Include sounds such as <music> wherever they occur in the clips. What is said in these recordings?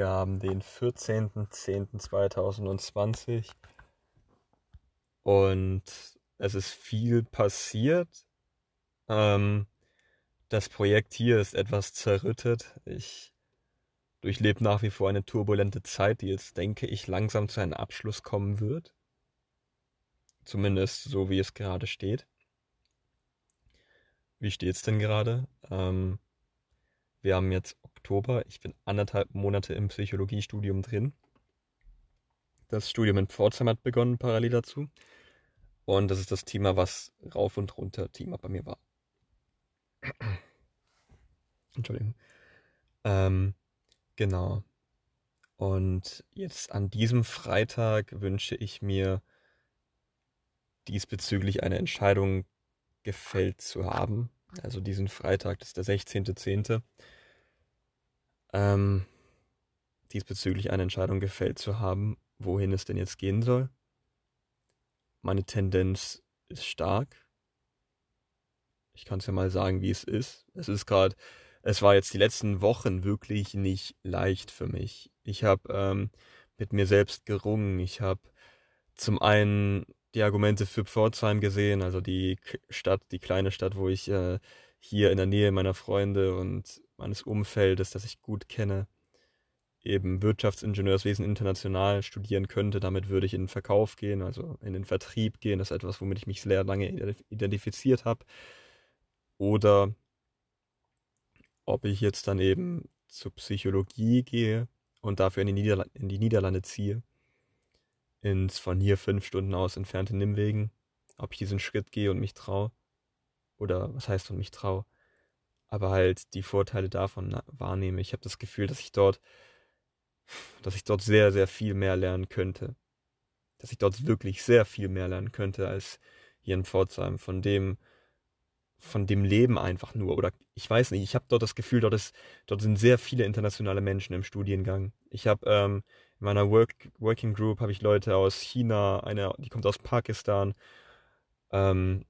Wir haben den 14.10.2020 und es ist viel passiert. Ähm, das Projekt hier ist etwas zerrüttet. Ich durchlebe nach wie vor eine turbulente Zeit, die jetzt, denke ich, langsam zu einem Abschluss kommen wird. Zumindest so, wie es gerade steht. Wie steht's denn gerade? Ähm, wir haben jetzt Oktober. Ich bin anderthalb Monate im Psychologiestudium drin. Das Studium in Pforzheim hat begonnen, parallel dazu. Und das ist das Thema, was rauf und runter Thema bei mir war. <clears throat> Entschuldigung. Ähm, genau. Und jetzt an diesem Freitag wünsche ich mir diesbezüglich eine Entscheidung gefällt zu haben. Also diesen Freitag, das ist der 16.10 ähm, diesbezüglich eine Entscheidung gefällt zu haben, wohin es denn jetzt gehen soll. Meine Tendenz ist stark. Ich kann es ja mal sagen, wie es ist. Es ist gerade, es war jetzt die letzten Wochen wirklich nicht leicht für mich. Ich habe ähm, mit mir selbst gerungen. Ich habe zum einen die Argumente für Pforzheim gesehen, also die Stadt, die kleine Stadt, wo ich äh, hier in der Nähe meiner Freunde und meines Umfeldes, das ich gut kenne, eben Wirtschaftsingenieurswesen international studieren könnte. Damit würde ich in den Verkauf gehen, also in den Vertrieb gehen. Das ist etwas, womit ich mich sehr lange identifiziert habe. Oder ob ich jetzt dann eben zur Psychologie gehe und dafür in die, Niederla in die Niederlande ziehe, ins von hier fünf Stunden aus entfernte Nimwegen, ob ich diesen Schritt gehe und mich traue oder was heißt und mich traue, aber halt die Vorteile davon wahrnehme. Ich habe das Gefühl, dass ich dort, dass ich dort sehr, sehr viel mehr lernen könnte. Dass ich dort wirklich sehr viel mehr lernen könnte als hier in Pforzheim. Von dem, von dem Leben einfach nur. Oder ich weiß nicht, ich habe dort das Gefühl, dort, ist, dort sind sehr viele internationale Menschen im Studiengang. Ich habe ähm, in meiner Work, Working Group habe ich Leute aus China, eine, die kommt aus Pakistan, ähm,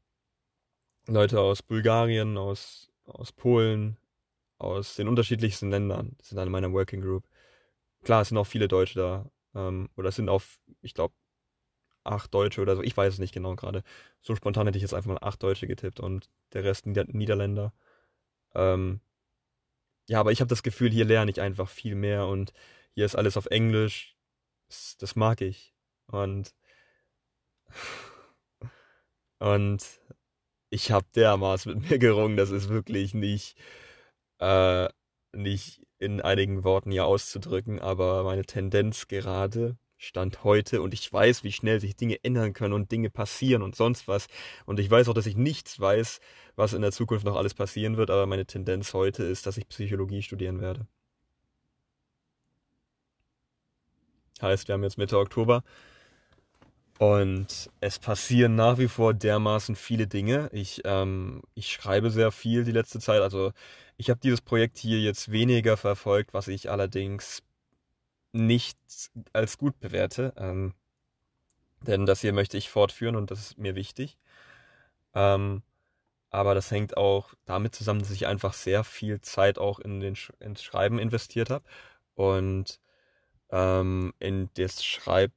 Leute aus Bulgarien, aus, aus Polen, aus den unterschiedlichsten Ländern. Sind alle meiner Working Group. Klar, es sind auch viele Deutsche da. Ähm, oder es sind auch, ich glaube, acht Deutsche oder so. Ich weiß es nicht genau gerade. So spontan hätte ich jetzt einfach mal acht Deutsche getippt und der Rest Nieder Niederländer. Ähm, ja, aber ich habe das Gefühl, hier lerne ich einfach viel mehr und hier ist alles auf Englisch. Das, das mag ich. Und <laughs> und ich habe dermaßen mit mir gerungen, das ist wirklich nicht, äh, nicht in einigen Worten hier auszudrücken, aber meine Tendenz gerade stand heute und ich weiß, wie schnell sich Dinge ändern können und Dinge passieren und sonst was. Und ich weiß auch, dass ich nichts weiß, was in der Zukunft noch alles passieren wird, aber meine Tendenz heute ist, dass ich Psychologie studieren werde. Heißt, wir haben jetzt Mitte Oktober. Und es passieren nach wie vor dermaßen viele Dinge. Ich, ähm, ich schreibe sehr viel die letzte Zeit. Also ich habe dieses Projekt hier jetzt weniger verfolgt, was ich allerdings nicht als gut bewerte. Ähm, denn das hier möchte ich fortführen und das ist mir wichtig. Ähm, aber das hängt auch damit zusammen, dass ich einfach sehr viel Zeit auch in den Sch ins Schreiben investiert habe. Und ähm, in das Schreib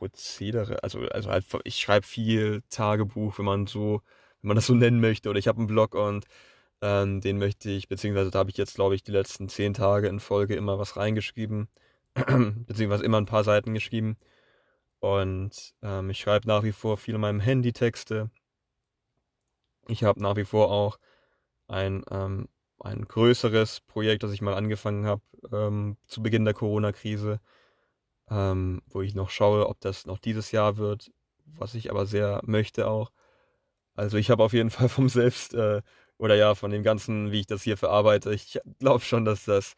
Prozedere, also, also halt, ich schreibe viel Tagebuch, wenn man so, wenn man das so nennen möchte, oder ich habe einen Blog und ähm, den möchte ich, beziehungsweise da habe ich jetzt, glaube ich, die letzten zehn Tage in Folge immer was reingeschrieben, <clears throat> beziehungsweise immer ein paar Seiten geschrieben. Und ähm, ich schreibe nach wie vor viel in meinem Handy Texte. Ich habe nach wie vor auch ein, ähm, ein größeres Projekt, das ich mal angefangen habe ähm, zu Beginn der Corona-Krise ähm, wo ich noch schaue, ob das noch dieses Jahr wird, was ich aber sehr möchte auch. Also ich habe auf jeden <laughs> Fall vom Selbst äh, oder ja von dem Ganzen, wie ich das hier verarbeite, ich glaube schon, dass das,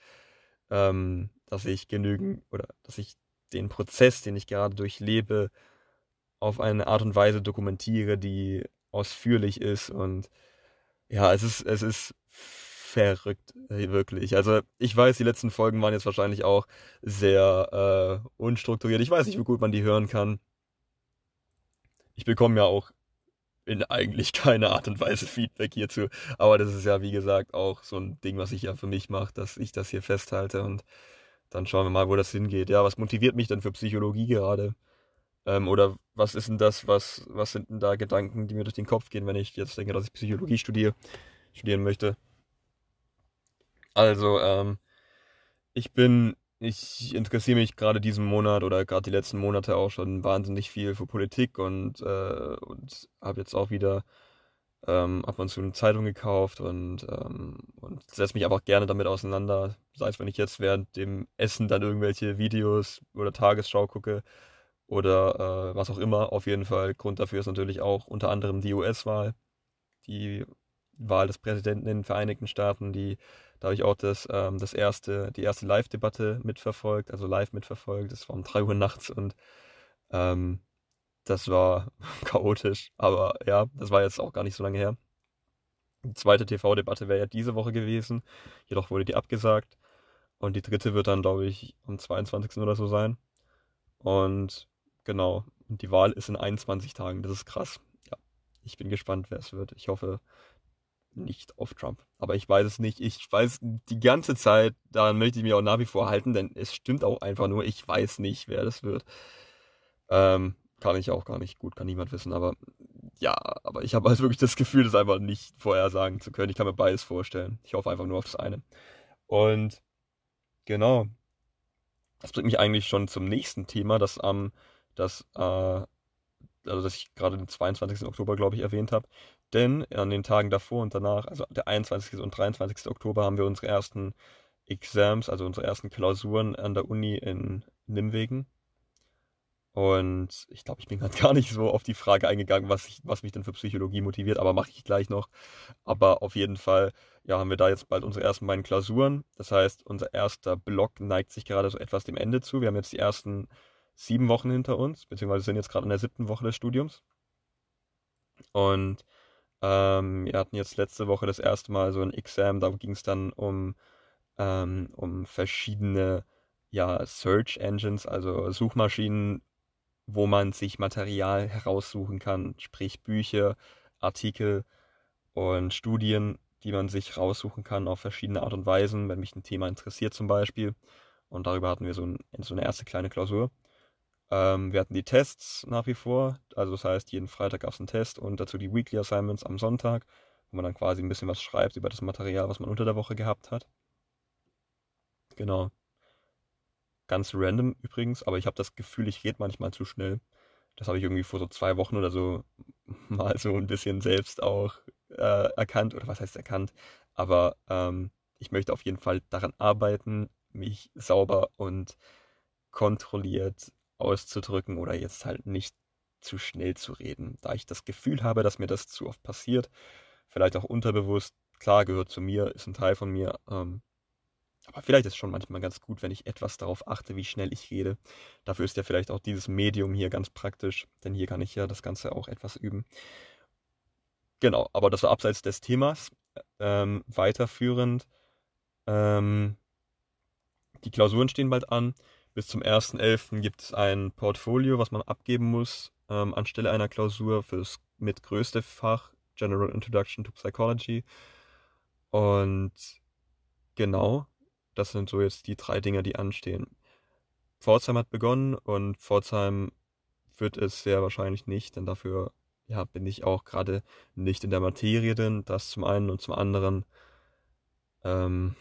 ähm, dass ich genügend oder dass ich den Prozess, den ich gerade durchlebe, auf eine Art und Weise dokumentiere, die ausführlich ist und ja, es ist es ist verrückt, wirklich. Also ich weiß, die letzten Folgen waren jetzt wahrscheinlich auch sehr äh, unstrukturiert. Ich weiß nicht, wie gut man die hören kann. Ich bekomme ja auch in eigentlich <laughs> keiner Art und Weise Feedback hierzu. Aber das ist ja, wie gesagt, auch so ein Ding, was ich ja für mich mache, dass ich das hier festhalte und dann schauen wir mal, wo das hingeht. Ja, was motiviert mich denn für Psychologie gerade? Ähm, oder was ist denn das, was, was sind denn da Gedanken, die mir durch den Kopf gehen, wenn ich jetzt denke, dass ich Psychologie studiere, studieren möchte? Also, ähm, ich bin, ich interessiere mich gerade diesen Monat oder gerade die letzten Monate auch schon wahnsinnig viel für Politik und, äh, und habe jetzt auch wieder ähm, ab und zu eine Zeitung gekauft und, ähm, und setze mich einfach gerne damit auseinander. Sei es, wenn ich jetzt während dem Essen dann irgendwelche Videos oder Tagesschau gucke oder äh, was auch immer. Auf jeden Fall. Grund dafür ist natürlich auch unter anderem die US-Wahl, die Wahl des Präsidenten in den Vereinigten Staaten, die da habe ich auch das, ähm, das erste, die erste Live-Debatte mitverfolgt, also live mitverfolgt. Das war um 3 Uhr nachts und ähm, das war <laughs> chaotisch, aber ja, das war jetzt auch gar nicht so lange her. Die zweite TV-Debatte wäre ja diese Woche gewesen, jedoch wurde die abgesagt. Und die dritte wird dann, glaube ich, am 22. oder so sein. Und genau, die Wahl ist in 21 Tagen. Das ist krass. Ja, ich bin gespannt, wer es wird. Ich hoffe nicht auf Trump. Aber ich weiß es nicht. Ich weiß die ganze Zeit, daran möchte ich mich auch nach wie vor halten, denn es stimmt auch einfach nur, ich weiß nicht, wer das wird. Ähm, kann ich auch gar nicht. Gut, kann niemand wissen, aber ja, aber ich habe halt <laughs> wirklich das Gefühl, das einfach nicht vorhersagen zu können. Ich kann mir beides vorstellen. Ich hoffe einfach nur auf das eine. Und genau. Das bringt mich eigentlich schon zum nächsten Thema, das am, ähm, das, äh, also das ich gerade den 22. Oktober, glaube ich, erwähnt habe. Denn an den Tagen davor und danach, also der 21. und 23. Oktober, haben wir unsere ersten Exams, also unsere ersten Klausuren an der Uni in Nimwegen. Und ich glaube, ich bin gerade <laughs> gar nicht so auf die Frage eingegangen, was, ich, was mich denn für Psychologie motiviert, aber mache ich gleich noch. Aber auf jeden Fall, ja, haben wir da jetzt bald unsere ersten beiden Klausuren. Das heißt, unser erster Block neigt sich gerade so etwas dem Ende zu. Wir haben jetzt die ersten sieben Wochen hinter uns, beziehungsweise sind jetzt gerade in der siebten Woche des Studiums. Und ähm, wir hatten jetzt letzte Woche das erste Mal so ein Exam, da ging es dann um, ähm, um verschiedene ja, Search Engines, also Suchmaschinen, wo man sich Material heraussuchen kann, sprich Bücher, Artikel und Studien, die man sich raussuchen kann auf verschiedene Art und Weisen, wenn mich ein Thema interessiert zum Beispiel. Und darüber hatten wir so, ein, so eine erste kleine Klausur. Ähm, wir hatten die Tests nach wie vor, also das heißt, jeden Freitag gab es einen Test und dazu die Weekly Assignments am Sonntag, wo man dann quasi ein bisschen was schreibt über das Material, was man unter der Woche gehabt hat. Genau. Ganz random übrigens, aber ich habe das Gefühl, ich rede manchmal zu schnell. Das habe ich irgendwie vor so zwei Wochen oder so <laughs> mal so ein bisschen selbst auch äh, erkannt, oder was heißt erkannt, aber ähm, ich möchte auf jeden Fall daran arbeiten, mich sauber und kontrolliert auszudrücken oder jetzt halt nicht zu schnell zu reden, da ich das Gefühl habe, dass mir das zu oft passiert, vielleicht auch unterbewusst, klar gehört zu mir, ist ein Teil von mir, ähm, aber vielleicht ist es schon manchmal ganz gut, wenn ich etwas darauf achte, wie schnell ich rede. Dafür ist ja vielleicht auch dieses Medium hier ganz praktisch, denn hier kann ich ja das Ganze auch etwas üben. Genau, aber das war abseits des Themas. Ähm, weiterführend, ähm, die Klausuren stehen bald an. Bis zum 1.11. gibt es ein Portfolio, was man abgeben muss, ähm, anstelle einer Klausur fürs mitgrößte Fach General Introduction to Psychology. Und genau, das sind so jetzt die drei Dinge, die anstehen. Pforzheim hat begonnen und Pforzheim wird es sehr wahrscheinlich nicht, denn dafür ja, bin ich auch gerade nicht in der Materie drin, das zum einen und zum anderen. Ähm,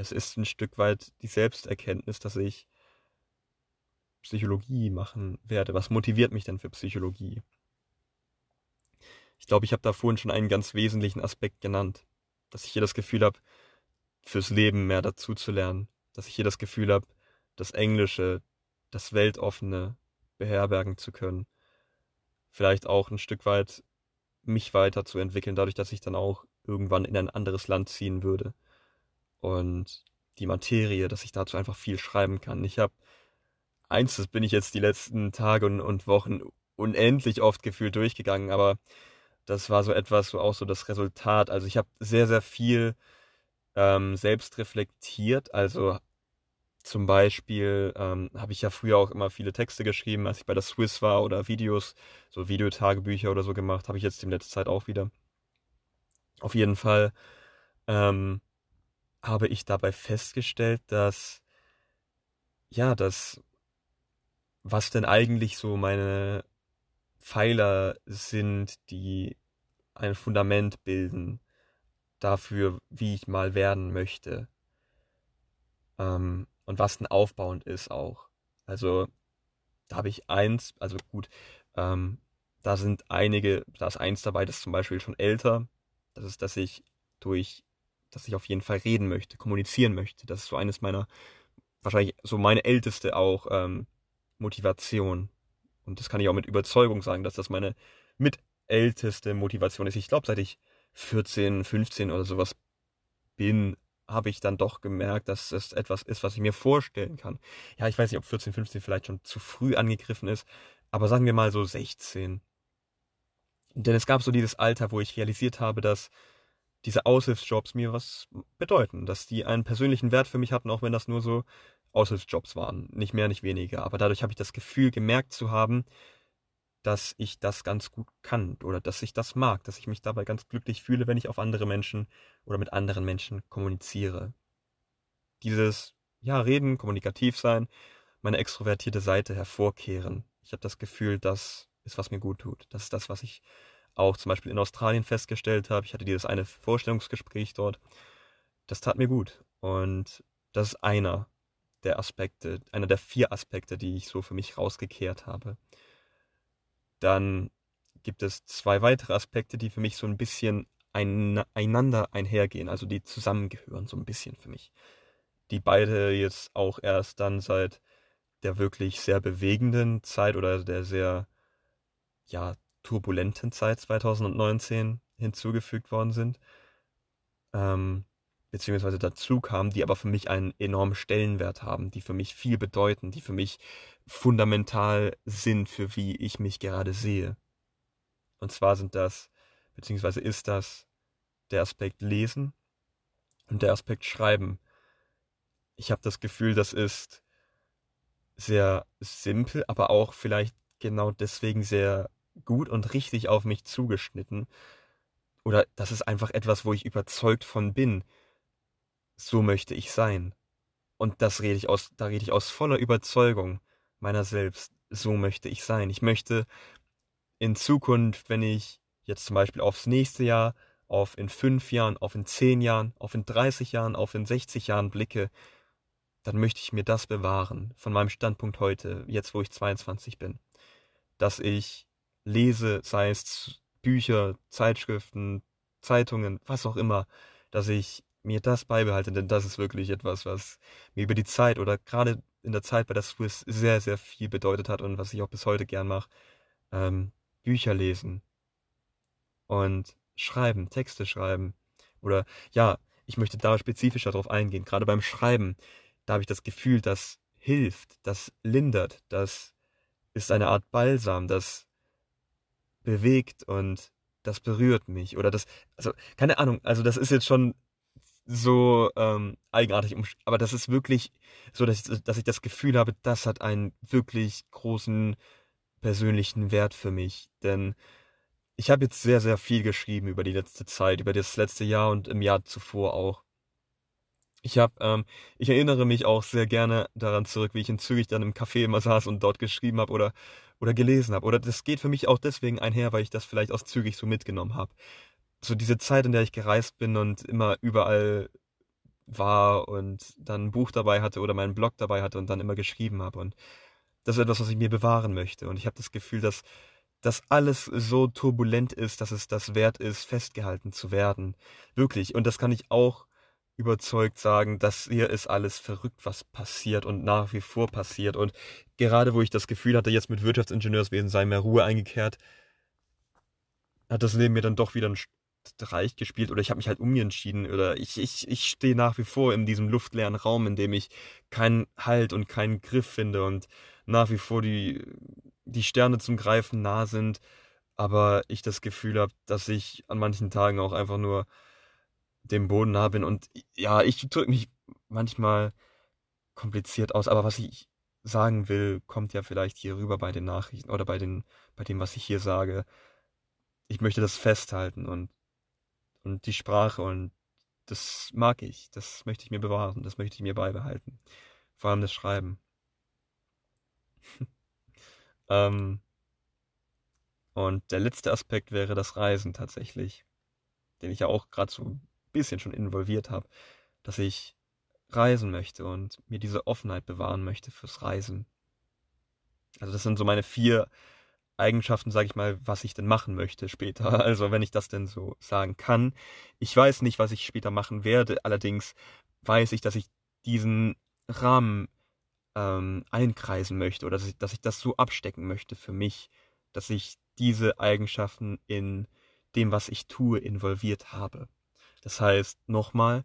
es ist ein Stück weit die Selbsterkenntnis, dass ich Psychologie machen werde. Was motiviert mich denn für Psychologie? Ich glaube, ich habe da vorhin schon einen ganz wesentlichen Aspekt genannt, dass ich hier das Gefühl habe, fürs Leben mehr dazu zu lernen. Dass ich hier das Gefühl habe, das Englische, das Weltoffene beherbergen zu können. Vielleicht auch ein Stück weit mich weiterzuentwickeln, dadurch, dass ich dann auch irgendwann in ein anderes Land ziehen würde. Und die Materie, dass ich dazu einfach viel schreiben kann. Ich habe eins, das bin ich jetzt die letzten Tage und, und Wochen unendlich oft gefühlt durchgegangen, aber das war so etwas, so auch so das Resultat. Also ich habe sehr, sehr viel ähm, selbst reflektiert. Also zum Beispiel ähm, habe ich ja früher auch immer viele Texte geschrieben, als ich bei der Swiss war oder Videos, so Videotagebücher oder so gemacht, habe ich jetzt in letzter Zeit auch wieder. Auf jeden Fall ähm, habe ich dabei festgestellt, dass ja, dass was denn eigentlich so meine Pfeiler sind, die ein Fundament bilden dafür, wie ich mal werden möchte. Ähm, und was denn aufbauend ist auch. Also da habe ich eins, also gut, ähm, da sind einige, da ist eins dabei, das ist zum Beispiel schon älter. Das ist, dass ich durch, dass ich auf jeden Fall reden möchte, kommunizieren möchte. Das ist so eines meiner, wahrscheinlich so meine älteste auch ähm, Motivation. Und das kann ich auch mit Überzeugung sagen, dass das meine mitälteste Motivation ist. Ich glaube, seit ich 14, 15 oder sowas bin, habe ich dann doch gemerkt, dass es etwas ist, was ich mir vorstellen kann. Ja, ich weiß nicht, ob 14, 15 vielleicht schon zu früh angegriffen ist, aber sagen wir mal so 16. Denn es gab so dieses Alter, wo ich realisiert habe, dass diese Aushilfsjobs mir was bedeuten, dass die einen persönlichen Wert für mich hatten, auch wenn das nur so Aushilfsjobs waren, nicht mehr, nicht weniger. Aber dadurch habe ich das Gefühl gemerkt zu haben, dass ich das ganz gut kann oder dass ich das mag, dass ich mich dabei ganz glücklich fühle, wenn ich auf andere Menschen oder mit anderen Menschen kommuniziere. Dieses, ja, reden, kommunikativ sein, meine extrovertierte Seite hervorkehren. Ich habe das Gefühl, das ist, was mir gut tut. Das ist das, was ich auch zum Beispiel in Australien festgestellt habe. Ich hatte dieses eine Vorstellungsgespräch dort. Das tat mir gut. Und das ist einer der Aspekte, einer der vier Aspekte, die ich so für mich rausgekehrt habe. Dann gibt es zwei weitere Aspekte, die für mich so ein bisschen einander einhergehen, also die zusammengehören so ein bisschen für mich. Die beide jetzt auch erst dann seit der wirklich sehr bewegenden Zeit oder der sehr ja turbulenten Zeit 2019 hinzugefügt worden sind, ähm, beziehungsweise dazu kamen, die aber für mich einen enormen Stellenwert haben, die für mich viel bedeuten, die für mich fundamental sind, für wie ich mich gerade sehe. Und zwar sind das, beziehungsweise ist das der Aspekt Lesen und der Aspekt Schreiben. Ich habe das Gefühl, das ist sehr simpel, aber auch vielleicht genau deswegen sehr gut und richtig auf mich zugeschnitten. Oder das ist einfach etwas, wo ich überzeugt von bin. So möchte ich sein. Und das rede ich aus, da rede ich aus voller Überzeugung meiner selbst. So möchte ich sein. Ich möchte in Zukunft, wenn ich jetzt zum Beispiel aufs nächste Jahr, auf in fünf Jahren, auf in zehn Jahren, auf in 30 Jahren, auf in 60 Jahren blicke, dann möchte ich mir das bewahren von meinem Standpunkt heute, jetzt wo ich 22 bin. Dass ich lese, sei es Bücher, Zeitschriften, Zeitungen, was auch immer, dass ich mir das beibehalte, denn das ist wirklich etwas, was mir über die Zeit oder gerade in der Zeit bei der Swiss sehr, sehr viel bedeutet hat und was ich auch bis heute gern mache. Ähm, Bücher lesen und schreiben, Texte schreiben. Oder ja, ich möchte da spezifischer drauf eingehen. Gerade beim Schreiben, da habe ich das Gefühl, das hilft, das lindert, das ist eine Art Balsam, das bewegt und das berührt mich. Oder das, also keine Ahnung, also das ist jetzt schon so ähm, eigenartig, aber das ist wirklich so, dass ich, dass ich das Gefühl habe, das hat einen wirklich großen persönlichen Wert für mich. Denn ich habe jetzt sehr, sehr viel geschrieben über die letzte Zeit, über das letzte Jahr und im Jahr zuvor auch. Ich habe, ähm, ich erinnere mich auch sehr gerne daran zurück, wie ich in Zürich dann im Café immer saß und dort geschrieben habe oder oder gelesen habe. Oder das geht für mich auch deswegen einher, weil ich das vielleicht aus Zürich so mitgenommen habe so diese Zeit, in der ich gereist bin und immer überall war und dann ein Buch dabei hatte oder meinen Blog dabei hatte und dann immer geschrieben habe. Und das ist etwas, was ich mir bewahren möchte. Und ich habe das Gefühl, dass das alles so turbulent ist, dass es das wert ist, festgehalten zu werden. Wirklich. Und das kann ich auch überzeugt sagen, dass hier ist alles verrückt, was passiert und nach wie vor passiert. Und gerade wo ich das Gefühl hatte, jetzt mit Wirtschaftsingenieurswesen sei mehr Ruhe eingekehrt, hat das Leben mir dann doch wieder ein Streich gespielt oder ich habe mich halt umentschieden oder ich, ich, ich stehe nach wie vor in diesem luftleeren Raum, in dem ich keinen Halt und keinen Griff finde und nach wie vor die, die Sterne zum Greifen nah sind, aber ich das Gefühl habe, dass ich an manchen Tagen auch einfach nur dem Boden nah bin und ja, ich drücke mich manchmal kompliziert aus, aber was ich sagen will, kommt ja vielleicht hier rüber bei den Nachrichten oder bei den bei dem, was ich hier sage. Ich möchte das festhalten und und die Sprache und das mag ich, das möchte ich mir bewahren, das möchte ich mir beibehalten. Vor allem das Schreiben. <laughs> ähm, und der letzte Aspekt wäre das Reisen tatsächlich, den ich ja auch gerade so bisschen schon involviert habe, dass ich reisen möchte und mir diese Offenheit bewahren möchte fürs Reisen. Also das sind so meine vier Eigenschaften, sage ich mal, was ich denn machen möchte später. <laughs> Also wenn ich das denn so sagen kann. Ich weiß nicht, was ich später machen werde. Allerdings weiß ich, dass ich diesen Rahmen ähm, einkreisen möchte oder dass ich, dass ich das so abstecken möchte für mich, dass ich diese Eigenschaften in dem, was ich tue, involviert habe. Das heißt, nochmal,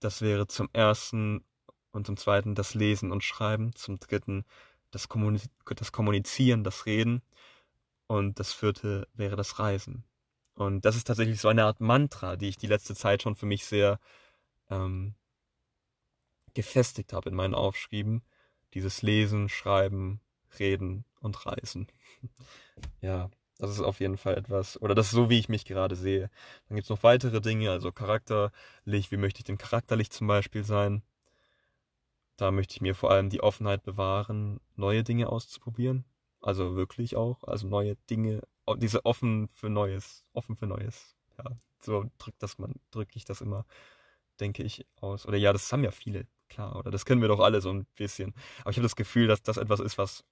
das wäre zum ersten und zum zweiten das Lesen und Schreiben, zum dritten das, Kommuniz das Kommunizieren, das Reden und das vierte wäre das Reisen. Und das ist tatsächlich so eine Art Mantra, die ich die letzte Zeit schon für mich sehr ähm, gefestigt habe in meinen Aufschrieben. Dieses Lesen, Schreiben, Reden und Reisen. <laughs> ja, das ist auf jeden Fall etwas, oder das ist so, wie ich mich gerade sehe. Dann gibt es noch weitere Dinge, also charakterlich, wie möchte ich denn charakterlich zum Beispiel sein? Da möchte ich mir vor allem die Offenheit bewahren, neue Dinge auszuprobieren. Also wirklich auch, also neue Dinge, diese offen für Neues, offen für Neues. Ja, so drückt das man, drücke ich das immer, denke ich, aus. Oder ja, das haben ja viele, klar, oder das kennen wir doch alle so ein bisschen. Aber ich habe das Gefühl, dass das etwas ist, was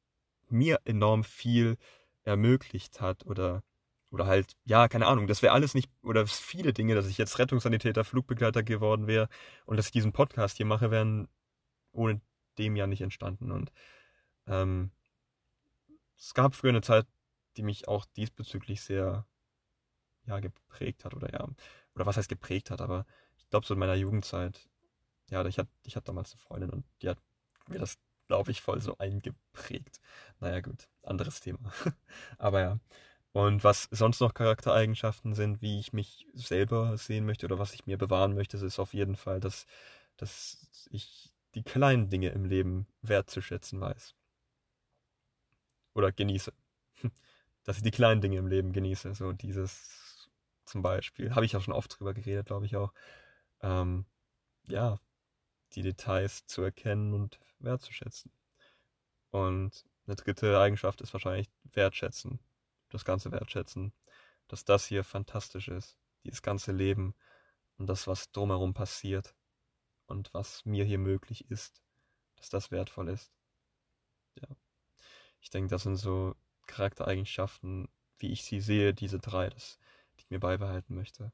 mir enorm viel ermöglicht hat oder oder halt, ja, keine Ahnung, das wäre alles nicht, oder viele Dinge, dass ich jetzt Rettungssanitäter, Flugbegleiter geworden wäre und dass ich diesen Podcast hier mache, wären ohne dem ja nicht entstanden. Und ähm, es gab früher eine Zeit, die mich auch diesbezüglich sehr ja, geprägt hat oder ja, oder was heißt geprägt hat, aber ich glaube so in meiner Jugendzeit, ja, ich hatte ich hatte damals eine Freundin und die hat mir das, glaube ich, voll so eingeprägt. Naja, gut, anderes Thema. <laughs> aber ja. Und was sonst noch Charaktereigenschaften sind, wie ich mich selber sehen möchte oder was ich mir bewahren möchte, ist auf jeden Fall, dass, dass ich die kleinen Dinge im Leben wertzuschätzen weiß oder genieße. <laughs> Dass ich die kleinen Dinge im Leben genieße. So dieses zum Beispiel, habe ich ja schon oft drüber geredet, glaube ich auch. Ähm, ja, die Details zu erkennen und wertzuschätzen. Und eine dritte Eigenschaft ist wahrscheinlich wertschätzen. Das ganze wertschätzen. Dass das hier fantastisch ist. Dieses ganze Leben und das, was drumherum passiert und was mir hier möglich ist, dass das wertvoll ist. Ja. Ich denke, das sind so Charaktereigenschaften, wie ich sie sehe, diese drei, das, die ich mir beibehalten möchte.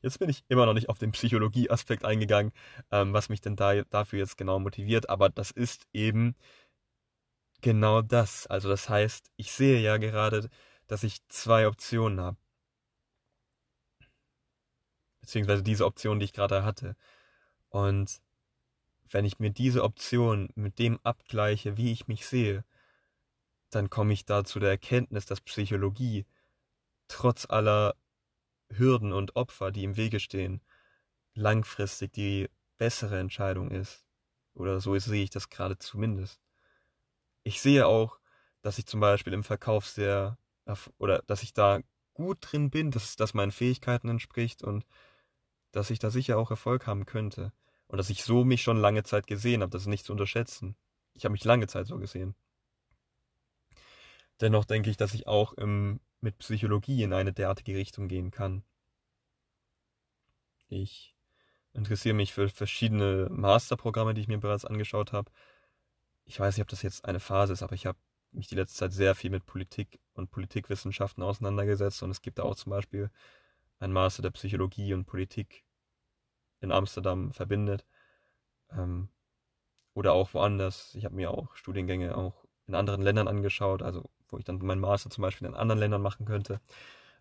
Jetzt bin ich immer noch nicht auf den Psychologie-Aspekt eingegangen, ähm, was mich denn da, dafür jetzt genau motiviert, aber das ist eben genau das. Also das heißt, ich sehe ja gerade, dass ich zwei Optionen habe. Beziehungsweise diese Option, die ich gerade hatte. Und wenn ich mir diese Option mit dem abgleiche, wie ich mich sehe, dann komme ich da zu der Erkenntnis, dass Psychologie trotz aller Hürden und Opfer, die im Wege stehen, langfristig die bessere Entscheidung ist. Oder so sehe ich das gerade zumindest. Ich sehe auch, dass ich zum Beispiel im Verkauf sehr, oder dass ich da gut drin bin, dass das meinen Fähigkeiten entspricht und dass ich da sicher auch Erfolg haben könnte. Und dass ich so mich schon lange Zeit gesehen habe, das ist nicht zu unterschätzen. Ich habe mich lange Zeit so gesehen. Dennoch denke ich, dass ich auch im, mit Psychologie in eine derartige Richtung gehen kann. Ich interessiere mich für verschiedene Masterprogramme, die ich mir bereits angeschaut habe. Ich weiß nicht, ob das jetzt eine Phase ist, aber ich habe mich die letzte Zeit sehr viel mit Politik und Politikwissenschaften auseinandergesetzt und es gibt da auch zum Beispiel ein Master der Psychologie und Politik in Amsterdam verbindet. Ähm, oder auch woanders. Ich habe mir auch Studiengänge auch in anderen Ländern angeschaut, also wo ich dann meinen Master zum Beispiel in anderen Ländern machen könnte.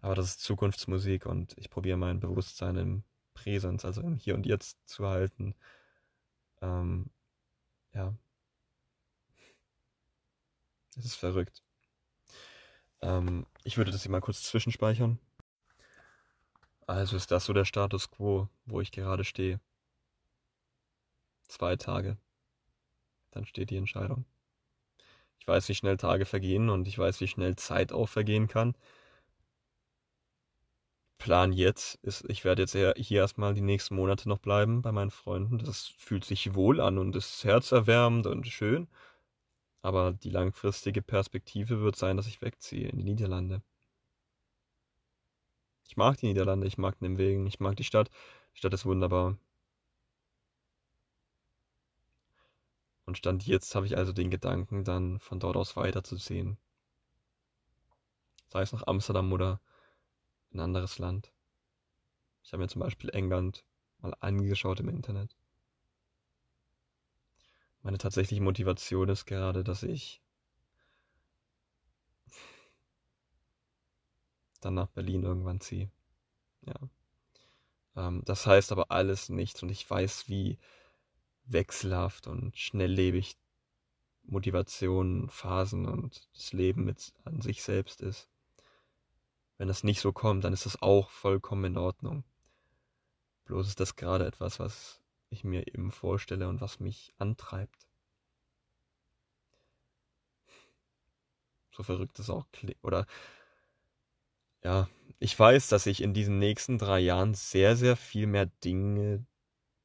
Aber das ist Zukunftsmusik und ich probiere mein Bewusstsein im Präsens, also im Hier und Jetzt zu halten. Ähm, ja. Es ist verrückt. Ähm, ich würde das hier mal kurz zwischenspeichern. Also ist das so der Status quo, wo ich gerade stehe. Zwei Tage. Dann steht die Entscheidung. Ich weiß, wie schnell Tage vergehen und ich weiß, wie schnell Zeit auch vergehen kann. Plan jetzt ist, ich werde jetzt hier erstmal die nächsten Monate noch bleiben bei meinen Freunden. Das fühlt sich wohl an und ist herzerwärmend und schön. Aber die langfristige Perspektive wird sein, dass ich wegziehe in die Niederlande. Ich mag die Niederlande, ich mag Nimwegen, ich mag die Stadt. Die Stadt ist wunderbar. Und Stand jetzt habe ich also den Gedanken, dann von dort aus weiterzuziehen. Sei es nach Amsterdam oder ein anderes Land. Ich habe mir zum Beispiel England mal angeschaut im Internet. Meine tatsächliche Motivation ist gerade, dass ich dann nach Berlin irgendwann ziehe. Ja. Ähm, das heißt aber alles nichts und ich weiß, wie wechselhaft und schnelllebig Motivation, Phasen und das Leben mit an sich selbst ist. Wenn das nicht so kommt, dann ist das auch vollkommen in Ordnung. Bloß ist das gerade etwas, was ich mir eben vorstelle und was mich antreibt. So verrückt es auch klingt. Oder ja, ich weiß, dass ich in diesen nächsten drei Jahren sehr, sehr viel mehr Dinge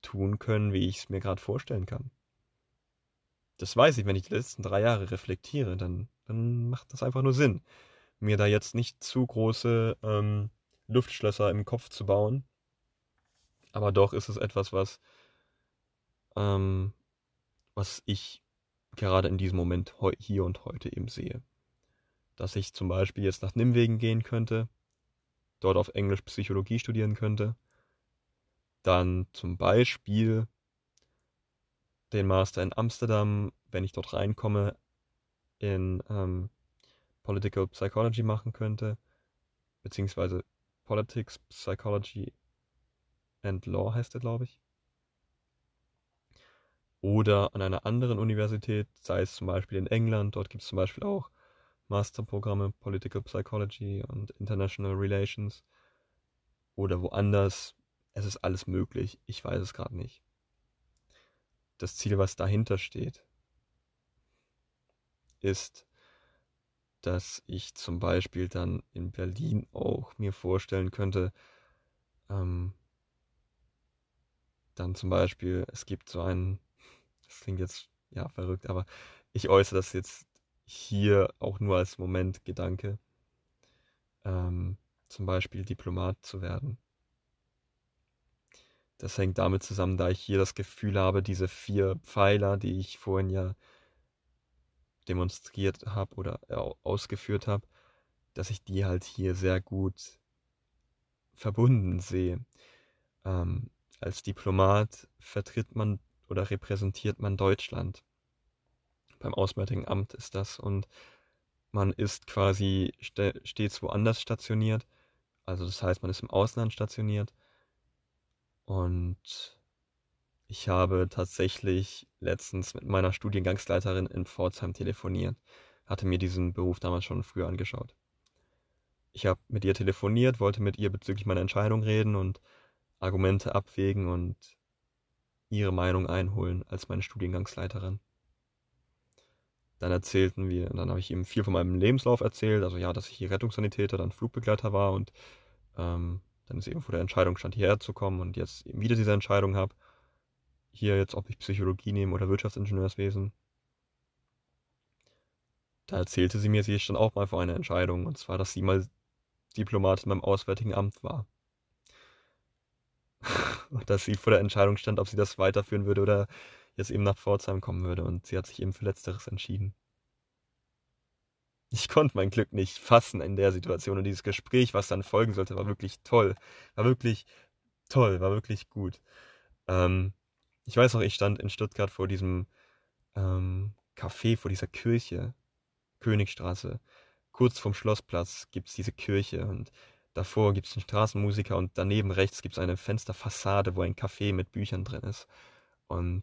tun können, wie ich es mir gerade vorstellen kann. Das weiß ich, wenn ich die letzten drei Jahre reflektiere, dann, dann macht das einfach nur Sinn, mir da jetzt nicht zu große ähm, Luftschlösser im Kopf zu bauen. Aber doch ist es etwas, was, ähm, was ich gerade in diesem Moment hier und heute eben sehe. Dass ich zum Beispiel jetzt nach Nimwegen gehen könnte, dort auf Englisch Psychologie studieren könnte, dann zum Beispiel den Master in Amsterdam, wenn ich dort reinkomme, in ähm, Political Psychology machen könnte, beziehungsweise Politics, Psychology and Law heißt er, glaube ich. Oder an einer anderen Universität, sei es zum Beispiel in England, dort gibt es zum Beispiel auch Masterprogramme Political Psychology und International Relations. Oder woanders, es ist alles möglich, ich weiß es gerade nicht. Das Ziel, was dahinter steht, ist, dass ich zum Beispiel dann in Berlin auch mir vorstellen könnte, ähm, dann zum Beispiel, es gibt so einen, das klingt jetzt ja verrückt, aber ich äußere das jetzt hier auch nur als Momentgedanke, ähm, zum Beispiel Diplomat zu werden. Das hängt damit zusammen, da ich hier das Gefühl habe, diese vier Pfeiler, die ich vorhin ja demonstriert habe oder ausgeführt habe, dass ich die halt hier sehr gut verbunden sehe. Ähm, als Diplomat vertritt man oder repräsentiert man Deutschland. Beim Auswärtigen Amt ist das und man ist quasi stets woanders stationiert. Also das heißt, man ist im Ausland stationiert und ich habe tatsächlich letztens mit meiner Studiengangsleiterin in Pforzheim telefoniert. Hatte mir diesen Beruf damals schon früher angeschaut. Ich habe mit ihr telefoniert, wollte mit ihr bezüglich meiner Entscheidung reden und Argumente abwägen und ihre Meinung einholen als meine Studiengangsleiterin. Dann erzählten wir, dann habe ich ihm viel von meinem Lebenslauf erzählt, also ja, dass ich hier Rettungssanitäter, dann Flugbegleiter war und ähm, dann ist eben vor der Entscheidung stand, hierher zu kommen und jetzt eben wieder diese Entscheidung habe. Hier jetzt, ob ich Psychologie nehme oder Wirtschaftsingenieurswesen. Da erzählte sie mir, sie stand auch mal vor einer Entscheidung, und zwar, dass sie mal Diplomatin beim Auswärtigen Amt war. Dass sie vor der Entscheidung stand, ob sie das weiterführen würde oder jetzt eben nach Pforzheim kommen würde. Und sie hat sich eben für Letzteres entschieden ich konnte mein Glück nicht fassen in der Situation. Und dieses Gespräch, was dann folgen sollte, war wirklich toll. War wirklich toll, war wirklich gut. Ähm, ich weiß noch, ich stand in Stuttgart vor diesem ähm, Café, vor dieser Kirche, Königstraße. Kurz vom Schlossplatz gibt es diese Kirche und davor gibt es einen Straßenmusiker und daneben rechts gibt es eine Fensterfassade, wo ein Café mit Büchern drin ist. Und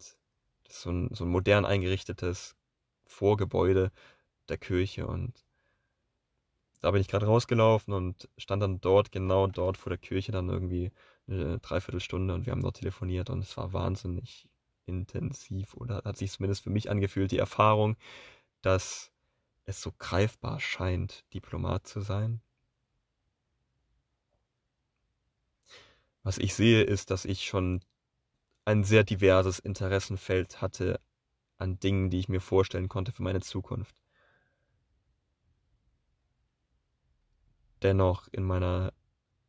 das ist so ein, so ein modern eingerichtetes Vorgebäude der Kirche und da bin ich gerade rausgelaufen und stand dann dort, genau dort vor der Kirche dann irgendwie eine Dreiviertelstunde und wir haben dort telefoniert und es war wahnsinnig intensiv oder hat sich zumindest für mich angefühlt, die Erfahrung, dass es so greifbar scheint, Diplomat zu sein. Was ich sehe, ist, dass ich schon ein sehr diverses Interessenfeld hatte an Dingen, die ich mir vorstellen konnte für meine Zukunft. Dennoch in meiner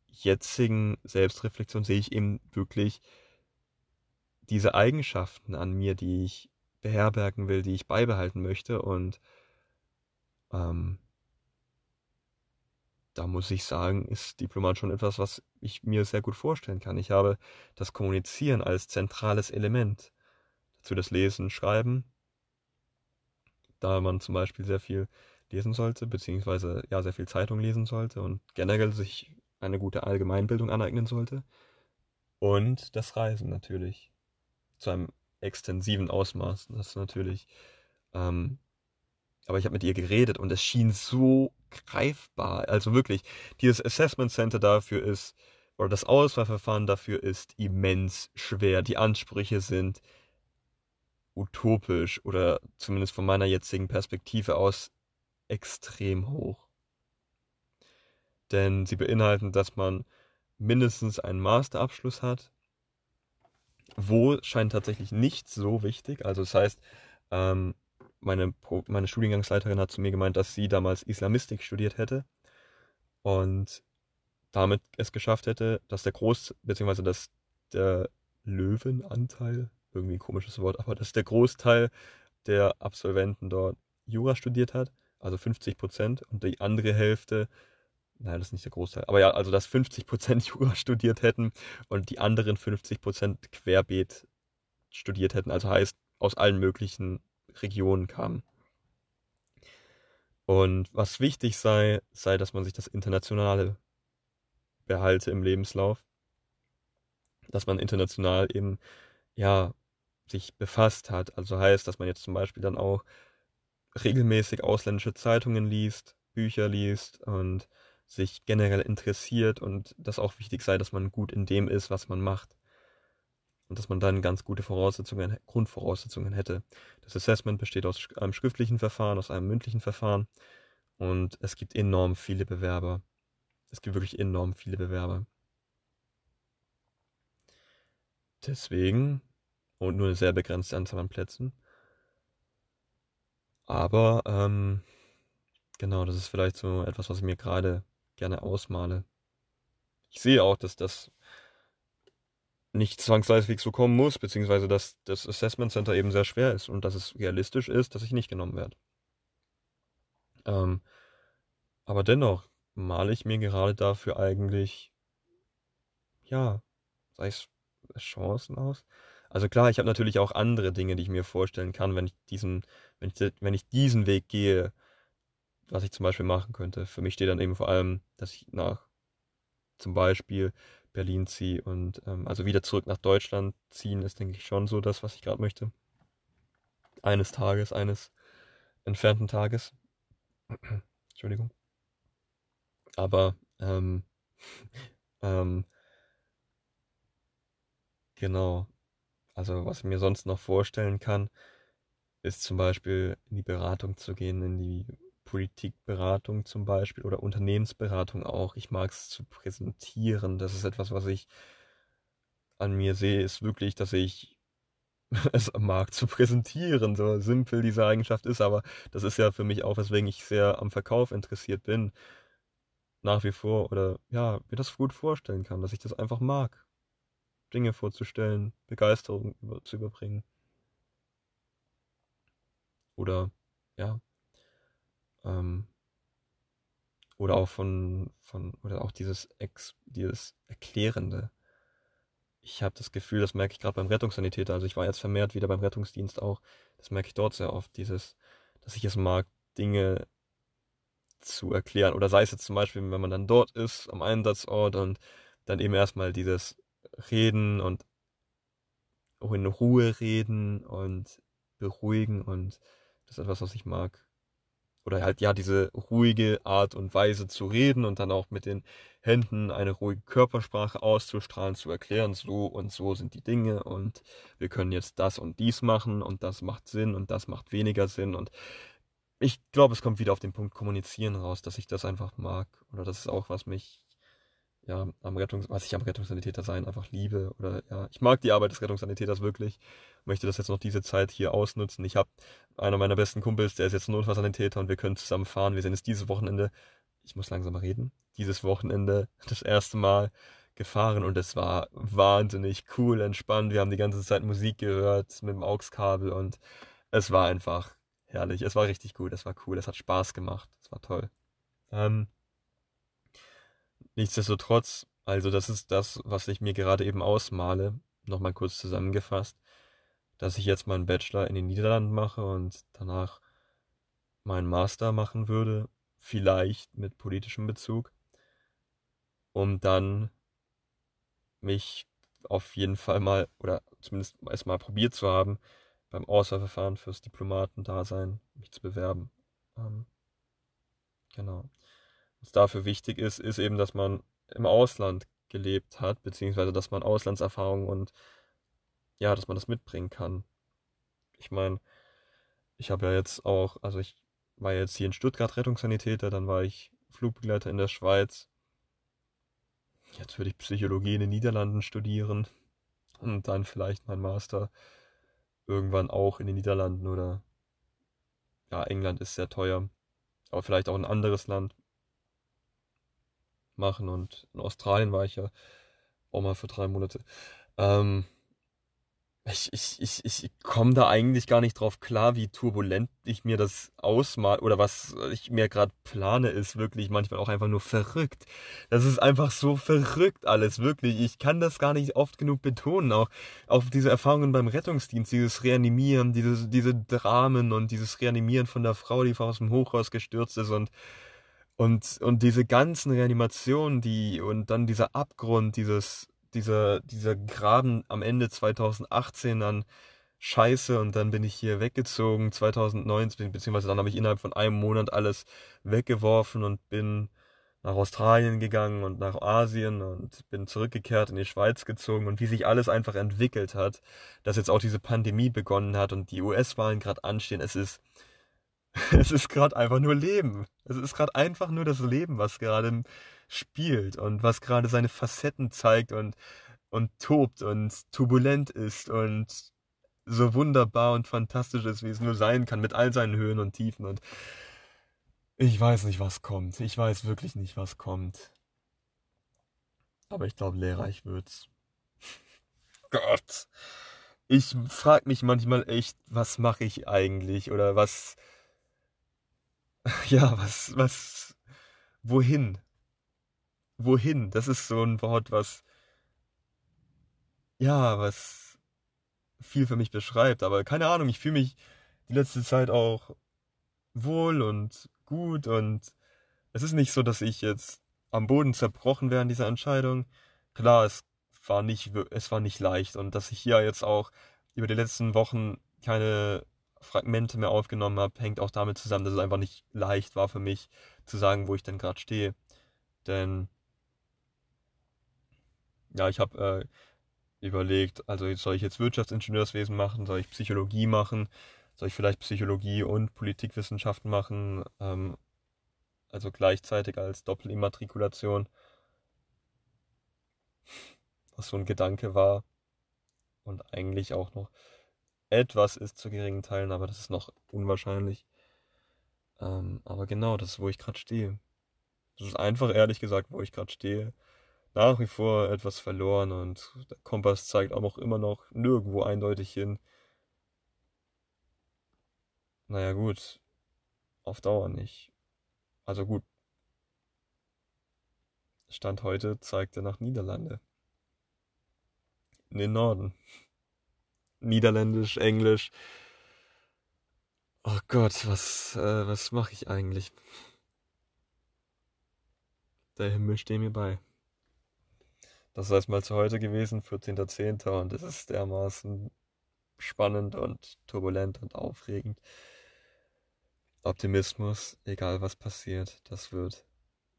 jetzigen Selbstreflexion sehe ich eben wirklich diese Eigenschaften an mir, die ich beherbergen will, die ich beibehalten möchte. Und ähm, da muss ich sagen, ist Diplomat schon etwas, was ich mir sehr gut vorstellen kann. Ich habe das Kommunizieren als zentrales Element. Dazu das Lesen, Schreiben, da man zum Beispiel sehr viel lesen sollte, beziehungsweise ja sehr viel Zeitung lesen sollte und generell sich eine gute Allgemeinbildung aneignen sollte. Und das Reisen natürlich zu einem extensiven Ausmaß. Das ist natürlich. Ähm, aber ich habe mit ihr geredet und es schien so greifbar. Also wirklich, dieses Assessment Center dafür ist, oder das Auswahlverfahren dafür ist immens schwer. Die Ansprüche sind utopisch oder zumindest von meiner jetzigen Perspektive aus extrem hoch. Denn sie beinhalten, dass man mindestens einen Masterabschluss hat, wo scheint tatsächlich nicht so wichtig. Also das heißt, ähm, meine, meine Studiengangsleiterin hat zu mir gemeint, dass sie damals Islamistik studiert hätte und damit es geschafft hätte, dass der Groß, beziehungsweise dass der Löwenanteil, irgendwie ein komisches Wort, aber dass der Großteil der Absolventen dort Jura studiert hat, also 50 Prozent, und die andere Hälfte nein, das ist nicht der Großteil, aber ja, also dass 50% <laughs> Jura studiert hätten und die anderen 50% querbeet studiert hätten, also heißt aus allen möglichen Regionen kamen. Und was wichtig sei, sei, dass man sich das Internationale behalte im Lebenslauf, dass man international eben, ja, sich befasst hat. Also heißt, dass man jetzt zum Beispiel dann auch regelmäßig ausländische Zeitungen liest, Bücher liest und sich generell interessiert und das auch wichtig sei, dass man gut in dem ist, was man macht. Und dass man dann ganz gute Voraussetzungen, Grundvoraussetzungen hätte. Das Assessment besteht aus einem schriftlichen Verfahren, aus einem mündlichen Verfahren und es gibt enorm viele Bewerber. Es gibt wirklich enorm viele Bewerber. Deswegen, und nur eine sehr begrenzte Anzahl an Plätzen. Aber, ähm, genau, das ist vielleicht so etwas, was ich mir gerade gerne ausmale. Ich sehe auch, dass das nicht zwangsläufig so kommen muss, beziehungsweise dass das Assessment Center eben sehr schwer ist und dass es realistisch ist, dass ich nicht genommen werde. Ähm, aber dennoch male ich mir gerade dafür eigentlich, ja, sei es Chancen aus. Also klar, ich habe natürlich auch andere Dinge, die ich mir vorstellen kann, wenn ich diesen, wenn ich, wenn ich diesen Weg gehe, was ich zum Beispiel machen könnte. Für mich steht dann eben vor allem, dass ich nach zum Beispiel Berlin ziehe und ähm, also wieder zurück nach Deutschland ziehen, ist, denke ich, schon so das, was ich gerade möchte. Eines Tages, eines entfernten Tages. <clears throat> Entschuldigung. Aber ähm, <laughs> ähm, genau. Also was ich mir sonst noch vorstellen kann, ist zum Beispiel in die Beratung zu gehen, in die Politikberatung zum Beispiel oder Unternehmensberatung auch. Ich mag es zu präsentieren. Das ist etwas, was ich an mir sehe, ist wirklich, dass ich <laughs> es mag zu präsentieren, so simpel diese Eigenschaft ist, aber das ist ja für mich auch, weswegen ich sehr am Verkauf interessiert bin, nach wie vor oder ja, mir das gut vorstellen kann, dass ich das einfach mag, Dinge vorzustellen, Begeisterung über, zu überbringen. Oder ja, ähm, oder auch von, von, oder auch dieses, Ex, dieses Erklärende. Ich habe das Gefühl, das merke ich gerade beim Rettungssanitäter, also ich war jetzt vermehrt wieder beim Rettungsdienst auch, das merke ich dort sehr oft, dieses, dass ich es mag, Dinge zu erklären. Oder sei es jetzt zum Beispiel, wenn man dann dort ist, am Einsatzort und dann eben erstmal dieses Reden und auch in Ruhe reden und beruhigen und das ist etwas, was ich mag oder halt ja diese ruhige Art und Weise zu reden und dann auch mit den Händen eine ruhige Körpersprache auszustrahlen, zu erklären, so und so sind die Dinge und wir können jetzt das und dies machen und das macht Sinn und das macht weniger Sinn. Und ich glaube, es kommt wieder auf den Punkt kommunizieren raus, dass ich das einfach mag oder das ist auch was mich ja, am Rettungs, was ich am Rettungssanitäter sein einfach liebe. Oder ja, ich mag die Arbeit des Rettungssanitäters wirklich. Möchte das jetzt noch diese Zeit hier ausnutzen. Ich habe einer meiner besten Kumpels, der ist jetzt Notfallsanitäter und wir können zusammen fahren. Wir sind jetzt dieses Wochenende, ich muss langsam reden, dieses Wochenende <laughs> das erste Mal gefahren und es war wahnsinnig cool, entspannt. Wir haben die ganze Zeit Musik gehört mit dem AUX-Kabel und es war einfach herrlich. Es war richtig gut, es war cool, es hat Spaß gemacht, es war toll. Ähm, nichtsdestotrotz, also das ist das, was ich mir gerade eben ausmale, nochmal kurz zusammengefasst, dass ich jetzt meinen Bachelor in den Niederlanden mache und danach meinen Master machen würde, vielleicht mit politischem Bezug, um dann mich auf jeden Fall mal, oder zumindest erstmal probiert zu haben, beim Auswahlverfahren fürs Diplomatendasein mich zu bewerben. Ähm, genau. Was dafür wichtig ist, ist eben, dass man im Ausland gelebt hat, beziehungsweise dass man Auslandserfahrung und ja, dass man das mitbringen kann. Ich meine, ich habe ja jetzt auch, also ich war jetzt hier in Stuttgart Rettungssanitäter, dann war ich Flugbegleiter in der Schweiz, Jetzt würde ich Psychologie in den Niederlanden studieren und dann vielleicht mein Master irgendwann auch in den Niederlanden oder ja, England ist sehr teuer, aber vielleicht auch ein anderes Land machen und in Australien war ich ja auch mal für drei Monate. Ähm, ich, ich, ich, ich komme da eigentlich gar nicht drauf klar, wie turbulent ich mir das ausmal oder was ich mir gerade plane, ist wirklich manchmal auch einfach nur verrückt. Das ist einfach so verrückt alles, wirklich. Ich kann das gar nicht oft genug betonen. Auch, auch diese Erfahrungen beim Rettungsdienst, dieses Reanimieren, diese, diese Dramen und dieses Reanimieren von der Frau, die aus dem Hochhaus gestürzt ist und und, und diese ganzen Reanimationen, die, und dann dieser Abgrund, dieses, dieser, dieser Graben am Ende 2018 an Scheiße und dann bin ich hier weggezogen 2019, beziehungsweise dann habe ich innerhalb von einem Monat alles weggeworfen und bin nach Australien gegangen und nach Asien und bin zurückgekehrt in die Schweiz gezogen. Und wie sich alles einfach entwickelt hat, dass jetzt auch diese Pandemie begonnen hat und die US-Wahlen gerade anstehen, es ist <laughs> es ist gerade einfach nur Leben. Es ist gerade einfach nur das Leben, was gerade spielt und was gerade seine Facetten zeigt und, und tobt und turbulent ist und so wunderbar und fantastisch ist, wie es nur sein kann, mit all seinen Höhen und Tiefen. Und ich weiß nicht, was kommt. Ich weiß wirklich nicht, was kommt. Aber ich glaube, lehrreich wird's. <laughs> Gott. Ich frag mich manchmal echt, was mache ich eigentlich? Oder was. <laughs> Ja, was, was. Wohin? wohin? Das ist so ein Wort, was, ja, was viel für mich beschreibt. Aber keine Ahnung, ich fühle mich die letzte Zeit auch wohl und gut und es ist nicht so, dass ich jetzt am Boden zerbrochen wäre in dieser Entscheidung. Klar, es war nicht, es war nicht leicht und dass ich hier jetzt auch über die letzten Wochen keine Fragmente mehr aufgenommen habe, hängt auch damit zusammen, dass es einfach nicht leicht war für mich zu sagen, wo ich denn gerade stehe. Denn ja, ich habe äh, überlegt, also soll ich jetzt Wirtschaftsingenieurswesen machen, soll ich Psychologie machen, soll ich vielleicht Psychologie und Politikwissenschaften machen, ähm, also gleichzeitig als Doppelimmatrikulation, was so ein Gedanke war und eigentlich auch noch etwas ist zu geringen Teilen, aber das ist noch unwahrscheinlich. Ähm, aber genau, das ist, wo ich gerade stehe. Das ist einfach ehrlich gesagt, wo ich gerade stehe nach wie vor etwas verloren und der Kompass zeigt auch noch immer noch nirgendwo eindeutig hin. Naja gut, auf Dauer nicht. Also gut. Stand heute zeigt er nach Niederlande. In den Norden. Niederländisch, Englisch. Oh Gott, was, äh, was mache ich eigentlich? Der Himmel steht mir bei. Das ist erstmal zu heute gewesen, 14.10. und es ist dermaßen spannend und turbulent und aufregend. Optimismus, egal was passiert, das wird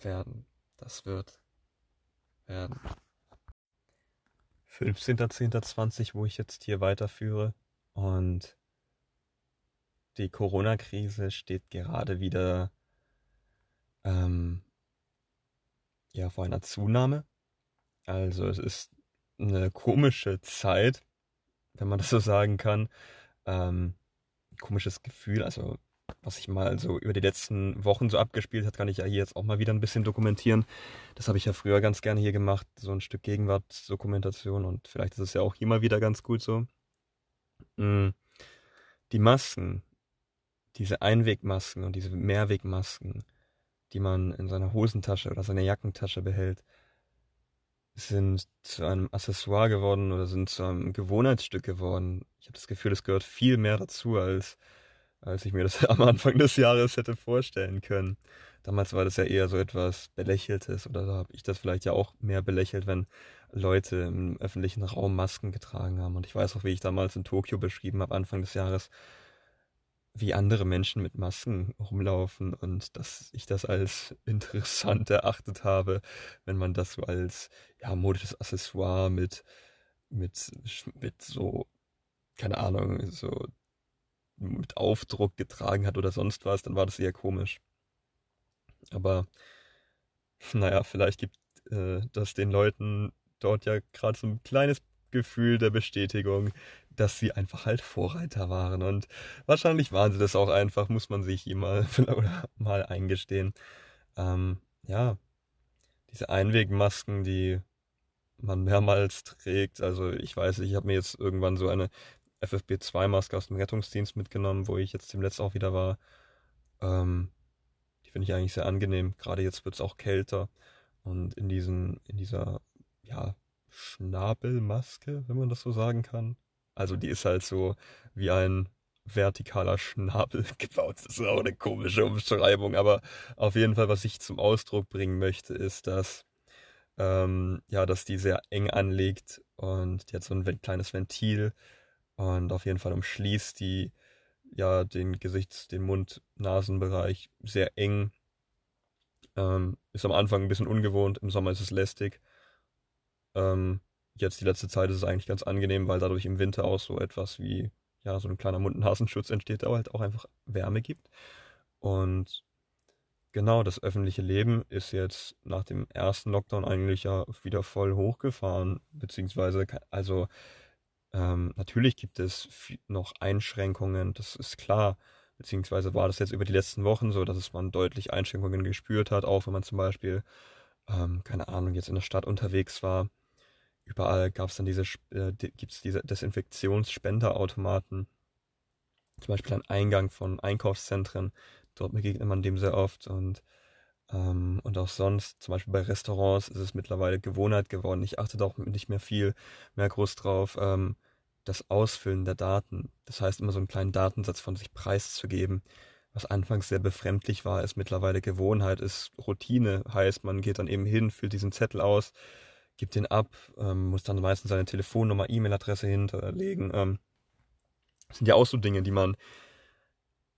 werden. Das wird werden. 15.10.20, wo ich jetzt hier weiterführe. Und die Corona-Krise steht gerade wieder ähm, ja, vor einer Zunahme Also es ist eine komische Zeit, wenn man das so sagen kann. Ähm, komisches Gefühl, also was sich mal so über die letzten Wochen so abgespielt hat, kann ich ja hier jetzt auch mal wieder ein bisschen dokumentieren. Das habe ich ja früher ganz gerne hier gemacht, so ein Stück Gegenwartsdokumentation und vielleicht ist es ja auch hier mal wieder ganz gut so. Mm. Die Masken, diese Einwegmasken und diese Mehrwegmasken, die man in seiner Hosentasche oder seiner Jackentasche behält, sind zu einem Accessoire geworden oder sind zu einem Gewohnheitsstück geworden. Ich habe das Gefühl, es gehört viel mehr dazu, als, als ich mir das <laughs> am Anfang des Jahres hätte vorstellen können. Damals war das ja eher so etwas Belächeltes oder da habe ich das vielleicht ja auch mehr belächelt, wenn Leute im öffentlichen Raum Masken getragen haben. Und ich weiß auch, wie ich damals in Tokio beschrieben habe, Anfang des Jahres, wie andere Menschen mit Masken rumlaufen und dass ich das als <laughs> interessant erachtet habe, wenn man das so als ja, modisches Accessoire mit, mit, mit so, keine Ahnung, so mit Aufdruck getragen hat oder sonst was, dann war das eher komisch. Aber naja, vielleicht gibt äh, das den Leuten dort ja gerade so ein kleines Gefühl der Bestätigung, dass sie einfach halt Vorreiter waren. Und wahrscheinlich waren sie das auch einfach, muss man sich ihm mal, <laughs> mal eingestehen. Ähm, ja, diese Einwegmasken, die man mehrmals trägt. Also ich weiß, ich habe mir jetzt irgendwann so eine FFP2-Maske aus dem Rettungsdienst mitgenommen, wo ich jetzt dem letzten auch wieder war. Ähm, die finde ich eigentlich sehr angenehm. Gerade jetzt wird es auch kälter. Und in diesen, in dieser, ja, Schnabelmaske, wenn man das so sagen kann. Also die ist halt so wie ein vertikaler Schnabel <laughs> gebaut. Das ist auch eine komische Umschreibung, aber auf jeden Fall, was ich zum Ausdruck bringen möchte, ist, dass ähm, ja, dass die sehr eng anliegt und die hat so ein kleines Ventil und auf jeden Fall umschließt die ja den Gesichts-, den Mund-Nasenbereich sehr eng. Ähm, ist am Anfang ein bisschen ungewohnt, im Sommer ist es lästig. Ähm, jetzt die letzte Zeit ist es eigentlich ganz angenehm, weil dadurch im Winter auch so etwas wie, ja, so ein kleiner Mund-Nasenschutz entsteht, der halt auch einfach Wärme gibt. Und genau, das öffentliche Leben ist jetzt nach dem ersten Lockdown eigentlich ja wieder voll hochgefahren, beziehungsweise, also ähm, natürlich gibt es noch Einschränkungen, das ist klar, beziehungsweise war das jetzt über die letzten Wochen so, dass man deutlich Einschränkungen gespürt hat, auch wenn man zum Beispiel, ähm, keine Ahnung, jetzt in der Stadt unterwegs war überall gab es dann diese, äh, gibt es diese Desinfektionsspenderautomaten. Zum Beispiel ein Eingang von Einkaufszentren. Dort begegnet man dem sehr oft und, ähm, und auch sonst, zum Beispiel bei Restaurants ist es mittlerweile Gewohnheit geworden. Ich achte da auch nicht mehr viel mehr groß drauf. Ähm, das Ausfüllen der Daten. Das heißt, immer so einen kleinen Datensatz von sich preiszugeben. Was anfangs sehr befremdlich war, ist mittlerweile Gewohnheit, ist Routine. Heißt, man geht dann eben hin, füllt diesen Zettel aus, gibt den ab, ähm, muss dann meistens seine Telefonnummer, E-Mail-Adresse hinterlegen. Ähm, das sind ja auch so Dinge, die man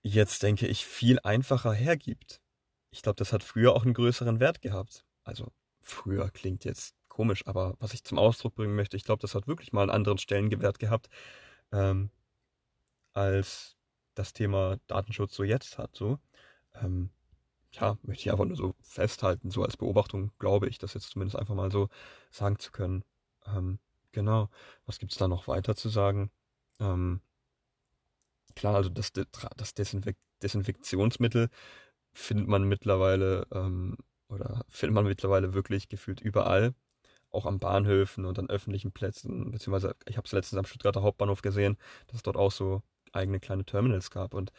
jetzt, denke ich, viel einfacher hergibt. Ich glaube, das hat früher auch einen größeren Wert gehabt. Also früher klingt jetzt komisch, aber was ich zum Ausdruck bringen möchte, ich glaube, das hat wirklich mal einen anderen Stellenwert gehabt, ähm, als das Thema Datenschutz so jetzt hat. So. Ähm, ja, möchte ich einfach nur so festhalten, so als Beobachtung glaube ich, das jetzt zumindest einfach mal so sagen zu können. Ähm, genau. Was gibt es da noch weiter zu sagen? Ähm, klar, also das, das Desinfek Desinfektionsmittel findet man mittlerweile ähm, oder findet man mittlerweile wirklich gefühlt überall, auch an Bahnhöfen und an öffentlichen Plätzen, beziehungsweise ich habe es letztens am Stuttgarter Hauptbahnhof gesehen, dass es dort auch so eigene kleine Terminals gab und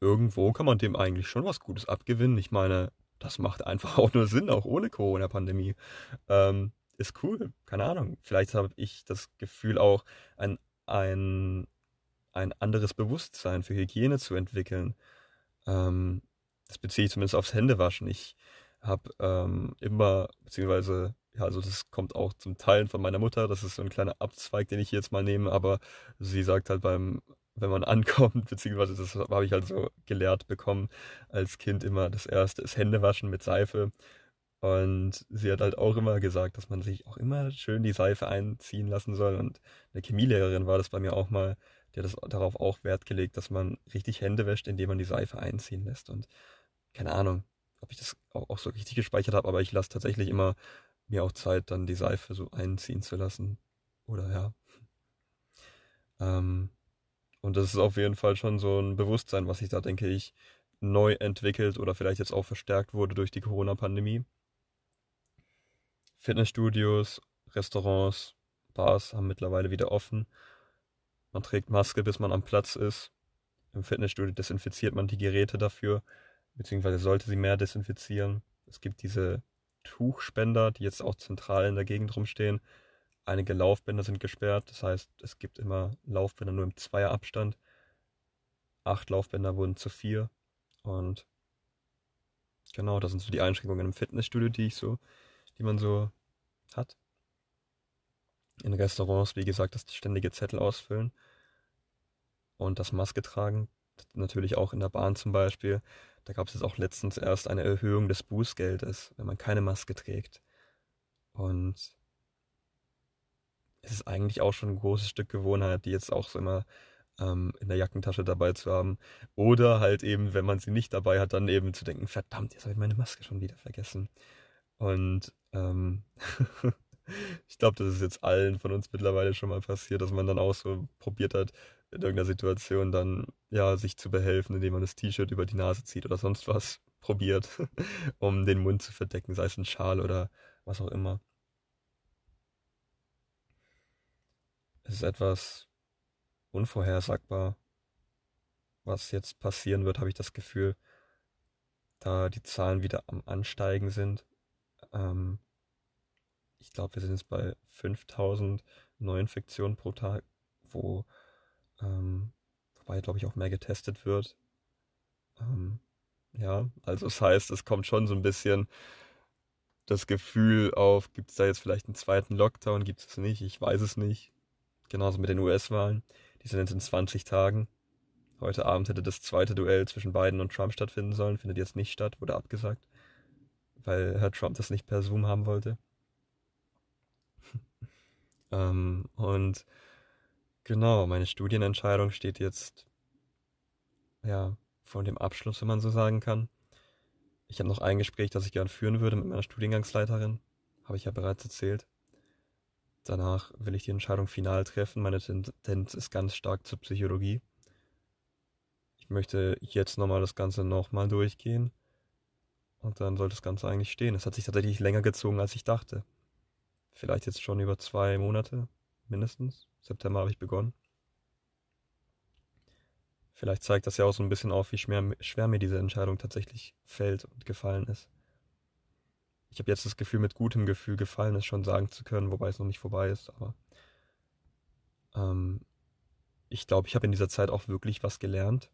irgendwo kann man dem eigentlich schon was Gutes abgewinnen. Ich meine, das macht einfach <laughs> auch nur Sinn, auch ohne Corona-Pandemie. Ähm, ist cool, keine Ahnung. Vielleicht habe ich das Gefühl auch, ein, ein, ein anderes Bewusstsein für Hygiene zu entwickeln. Ähm, das beziehe ich zumindest aufs Händewaschen. Ich habe ähm, immer, beziehungsweise, ja, also das kommt auch zum Teil von meiner Mutter, das ist so ein kleiner Abzweig, den ich jetzt mal nehme, aber sie sagt halt beim wenn man <laughs> ankommt, beziehungsweise das habe ich halt so gelehrt bekommen als Kind immer. Das erste ist Händewaschen mit Seife. Und sie hat halt auch immer gesagt, dass man sich auch immer schön die Seife einziehen lassen soll. Und eine Chemielehrerin war das bei mir auch mal, die hat das darauf auch Wert gelegt, dass man richtig Hände wäscht, indem man die Seife einziehen lässt. Und keine Ahnung, ob ich das auch, auch so richtig gespeichert habe, aber ich lasse tatsächlich immer mir auch Zeit, dann die Seife so einziehen zu lassen. Oder ja. Ähm, und das ist auf jeden Fall schon so ein Bewusstsein, was sich da, denke ich, neu entwickelt oder vielleicht jetzt auch verstärkt wurde durch die Corona-Pandemie. Fitnessstudios, Restaurants, Bars haben mittlerweile wieder offen. Man trägt Maske, bis man am Platz ist. Im Fitnessstudio desinfiziert man die Geräte dafür, beziehungsweise sollte sie mehr desinfizieren. Es gibt diese Tuchspender, die jetzt auch zentral in der Gegend rumstehen. Einige Laufbänder sind gesperrt, das heißt, es gibt immer Laufbänder nur im Zweierabstand. Acht Laufbänder wurden zu vier. Und genau, das sind so die Einschränkungen im Fitnessstudio, die ich so, die man so hat. In Restaurants, wie gesagt, das ständige Zettel ausfüllen und das Maske tragen. Natürlich auch in der Bahn zum Beispiel. Da gab es jetzt auch letztens erst eine Erhöhung des Bußgeldes, wenn man keine Maske trägt. Und es ist eigentlich auch schon ein großes Stück Gewohnheit, die jetzt auch so immer ähm, in der Jackentasche dabei zu haben. Oder halt eben, wenn man sie nicht dabei hat, dann eben zu denken, verdammt, jetzt habe ich meine Maske schon wieder vergessen. Und ähm, <laughs> ich glaube, das ist jetzt allen von uns mittlerweile schon mal passiert, dass man dann auch so probiert hat, in irgendeiner Situation dann ja sich zu behelfen, indem man das T-Shirt über die Nase zieht oder sonst was <laughs> probiert, um den Mund zu verdecken, sei es ein Schal oder was auch immer. Es ist etwas unvorhersagbar, was jetzt passieren wird, habe ich das Gefühl, da die Zahlen wieder am Ansteigen sind. Ähm, ich glaube, wir sind jetzt bei 5000 Neuinfektionen pro Tag, wo ähm, wobei, glaube ich, auch mehr getestet wird. Ähm, ja, also das heißt, es kommt schon so ein bisschen das Gefühl auf, gibt es da jetzt vielleicht einen zweiten Lockdown, gibt es nicht, ich weiß es nicht. Genauso mit den US-Wahlen. Die sind jetzt in 20 Tagen. Heute Abend hätte das zweite Duell zwischen Biden und Trump stattfinden sollen, findet jetzt nicht statt, wurde abgesagt, weil Herr Trump das nicht per Zoom haben wollte. <laughs> ähm, und Genau, meine Studienentscheidung steht jetzt ja vor dem Abschluss, wenn man so sagen kann. Ich habe noch ein Gespräch, das ich gern führen würde mit meiner Studiengangsleiterin, habe ich ja bereits erzählt. Danach will ich die Entscheidung final treffen. Meine Tendenz ist ganz stark zur Psychologie. Ich möchte jetzt nochmal das Ganze nochmal durchgehen. Und dann soll das Ganze eigentlich stehen. Es hat sich tatsächlich länger gezogen, als ich dachte. Vielleicht jetzt schon über zwei Monate, mindestens. September habe ich begonnen. Vielleicht zeigt das ja auch so ein bisschen auf, wie schwer, schwer mir diese Entscheidung tatsächlich fällt und gefallen ist. Ich habe jetzt das Gefühl, mit gutem Gefühl gefallen ist, schon sagen zu können, wobei es noch nicht vorbei ist, aber ähm, ich glaube, ich habe in dieser Zeit auch wirklich was gelernt.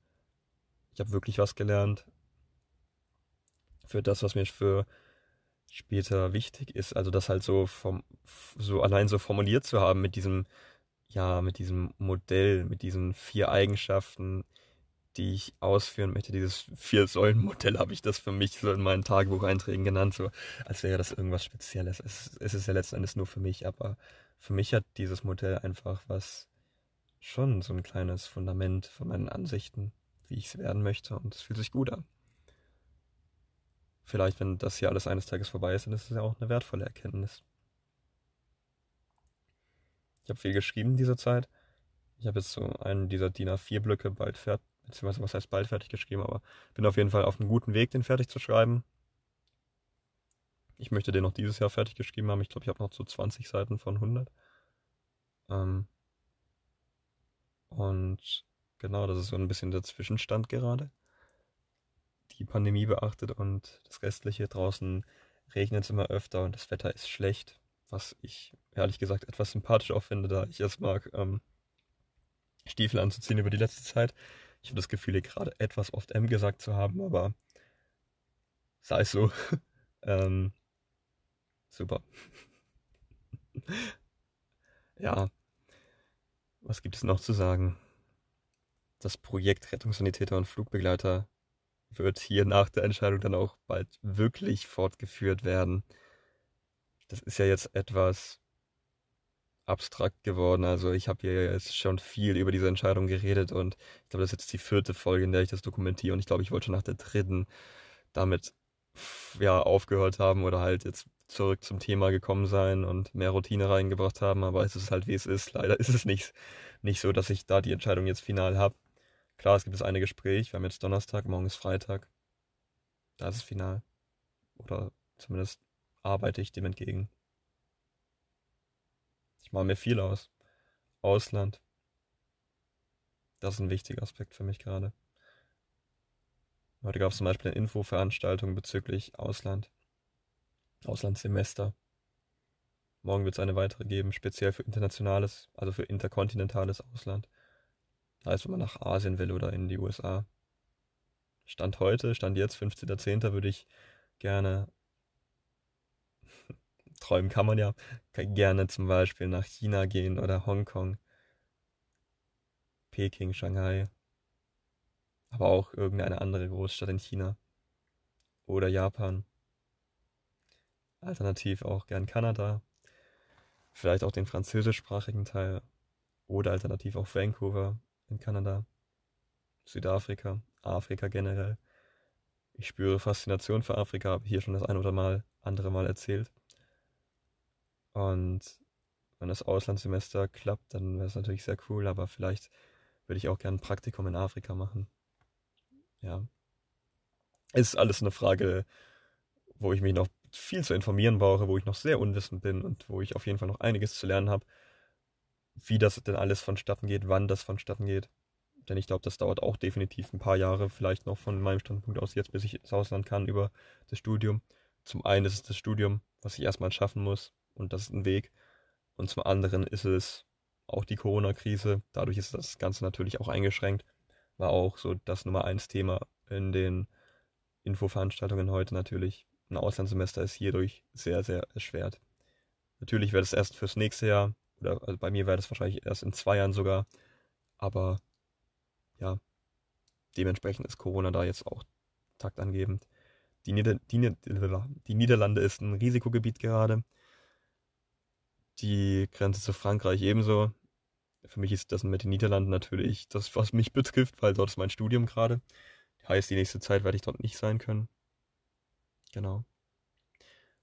Ich habe wirklich was gelernt für das, was mir für später wichtig ist. Also das halt so vom, so allein so formuliert zu haben mit diesem, ja, mit diesem Modell, mit diesen vier Eigenschaften, die ich ausführen möchte. Dieses Vier-Säulen-Modell habe ich das für mich so in meinen Tagebucheinträgen genannt, so als wäre das irgendwas Spezielles. Es, es ist ja letzten Endes nur für mich, aber für mich hat dieses Modell einfach was schon so ein kleines Fundament von meinen Ansichten, wie ich es werden möchte und es fühlt sich gut an vielleicht, wenn das hier alles eines Tages vorbei ist, dann ist es ja auch eine wertvolle Erkenntnis. Ich habe viel geschrieben in dieser Zeit. Ich habe jetzt so einen dieser DIN A4-Blöcke bald fertig, beziehungsweise was heißt bald fertig geschrieben, aber bin auf jeden Fall auf einem guten Weg, den fertig zu schreiben. Ich möchte den noch dieses Jahr fertig geschrieben haben. Ich glaube, ich habe noch so 20 Seiten von 100. Ähm und genau, das ist so ein bisschen der Zwischenstand gerade die Pandemie beachtet und das restliche draußen regnet es immer öfter und das Wetter ist schlecht, was ich ehrlich gesagt etwas sympathisch auch finde, da ich es mag, ähm, Stiefel anzuziehen über die letzte Zeit. Ich habe das Gefühl, hier gerade etwas oft M gesagt zu haben, aber sei es so. <laughs> ähm, super. <laughs> ja, was gibt es noch zu sagen? Das Projekt Rettungssanitäter und Flugbegleiter wird hier nach der Entscheidung dann auch bald wirklich fortgeführt werden. Das ist ja jetzt etwas abstrakt geworden. Also ich habe hier jetzt schon viel über diese Entscheidung geredet und ich glaube, das ist jetzt die vierte Folge, in der ich das dokumentiere und ich glaube, ich wollte schon nach der dritten damit ja aufgehört haben oder halt jetzt zurück zum Thema gekommen sein und mehr Routine reingebracht haben, aber es ist halt wie es ist. Leider <laughs> ist es nicht, nicht so, dass ich da die Entscheidung jetzt final habe. Klar, es gibt das eine Gespräch, wir haben jetzt Donnerstag, morgen ist Freitag. Da ist es final. Oder zumindest arbeite ich dem entgegen. Ich mache mir viel aus. Ausland. Das ist ein wichtiger Aspekt für mich gerade. Heute gab es zum Beispiel eine Infoveranstaltung bezüglich Ausland. Auslandssemester. Morgen wird es eine weitere geben, speziell für internationales, also für interkontinentales Ausland. Das heißt, wenn man nach Asien will oder in die USA. Stand heute, Stand jetzt, 15.10. würde ich gerne, träumen kann man ja, gerne zum Beispiel nach China gehen oder Hongkong, Peking, Shanghai, aber auch irgendeine andere Großstadt in China oder Japan. Alternativ auch gern Kanada, vielleicht auch den französischsprachigen Teil oder alternativ auch Vancouver in Kanada, Südafrika, Afrika generell. Ich spüre Faszination für Afrika, habe hier schon das ein oder mal andere Mal erzählt. Und wenn das Auslandssemester klappt, dann wäre es natürlich sehr cool, aber vielleicht würde ich auch gerne ein Praktikum in Afrika machen. Ja. Ist alles eine Frage, wo ich mich noch viel zu informieren brauche, wo ich noch sehr unwissend bin und wo ich auf jeden Fall noch einiges zu lernen habe, wie das denn alles vonstatten geht, wann das vonstatten geht. Denn ich glaube, das dauert auch definitiv ein paar Jahre, vielleicht noch von meinem Standpunkt aus jetzt, bis ich ins Ausland kann über das Studium. Zum einen ist es das Studium, was ich erstmal schaffen muss und das ist ein Weg. Und zum anderen ist es auch die Corona-Krise. Dadurch ist das Ganze natürlich auch eingeschränkt. War auch so das Nummer eins Thema in den Infoveranstaltungen heute natürlich ein Auslandssemester ist hierdurch sehr, sehr erschwert. Natürlich wäre das erst fürs nächste Jahr, oder also bei mir wäre das wahrscheinlich erst in zwei Jahren sogar, aber ja, dementsprechend ist Corona da jetzt auch taktangebend. Die, Nieder die, Nieder die Niederlande ist ein Risikogebiet gerade. Die Grenze zu Frankreich ebenso. Für mich ist das mit den Niederlanden natürlich das, was mich <laughs> betrifft, weil dort ist mein Studium gerade. Heißt, die nächste Zeit werde ich dort nicht sein können. Genau.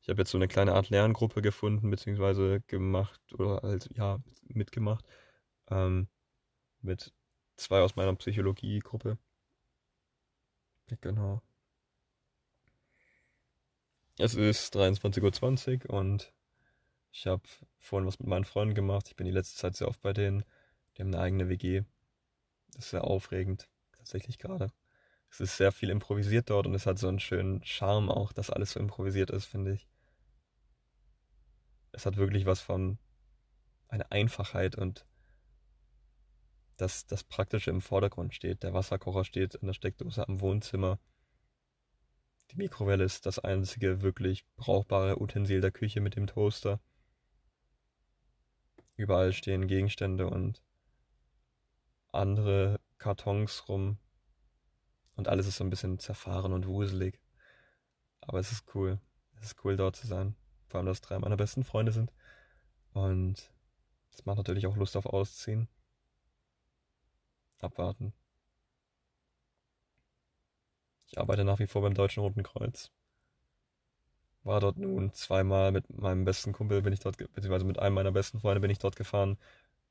Ich habe jetzt so eine kleine Art Lerngruppe gefunden, beziehungsweise gemacht oder halt, ja, mitgemacht. Ähm, mit zwei aus meiner Psychologiegruppe. Genau. Es ist 23.20 Uhr und ich habe vorhin was mit meinen Freunden gemacht. Ich bin die letzte Zeit sehr oft bei denen. Die haben eine eigene WG. Das ist sehr aufregend, tatsächlich gerade es ist sehr viel improvisiert dort und es hat so einen schönen Charme auch, dass alles so improvisiert ist, finde ich. Es hat wirklich was von einer Einfachheit und dass das Praktische im Vordergrund steht. Der Wasserkocher steht in der Steckdose am Wohnzimmer. Die Mikrowelle ist das einzige wirklich brauchbare Utensil der Küche mit dem Toaster. Überall stehen Gegenstände und andere Kartons rum, und alles ist so ein bisschen zerfahren und wuselig. Aber es ist cool. Es ist cool, dort zu sein. Vor allem, dass drei meiner besten Freunde sind. Und es macht natürlich auch Lust auf Ausziehen. Abwarten. Ich arbeite nach wie vor beim Deutschen Roten Kreuz. War dort nun zweimal mit meinem besten Kumpel, bin ich dort, beziehungsweise mit einem meiner besten Freunde bin ich dort gefahren,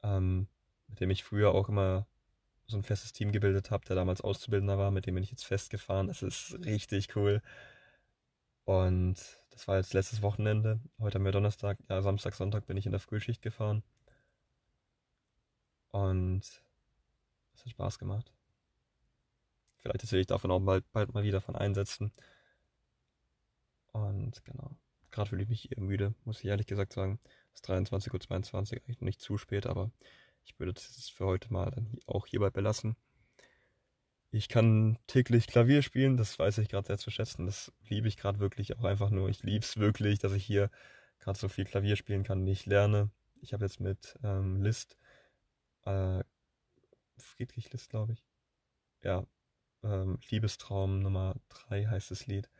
ähm, mit dem ich früher auch immer so ein festes Team gebildet habe, der damals Auszubildender war, mit dem bin ich jetzt festgefahren. Das ist richtig cool. Und das war jetzt letztes Wochenende. Heute haben wir Donnerstag, ja, Samstag, Sonntag bin ich in der Frühschicht gefahren. Und es hat Spaß gemacht. Vielleicht erzähle ich davon auch bald, bald mal wieder von Einsätzen. Und genau. Gerade fühle ich mich eher müde, muss ich ehrlich gesagt sagen. Es ist 23.22 Uhr, eigentlich nicht zu spät, aber ich würde das für heute mal dann auch hierbei belassen. Ich kann täglich Klavier spielen, das weiß ich gerade sehr zu schätzen. Das liebe ich gerade wirklich auch einfach nur. Ich liebe es wirklich, dass ich hier gerade so viel Klavier spielen kann, ich lerne. Ich habe jetzt mit ähm, Liszt, äh, Friedrich List, glaube ich. Ja, ähm, Liebestraum Nummer 3 heißt das Lied,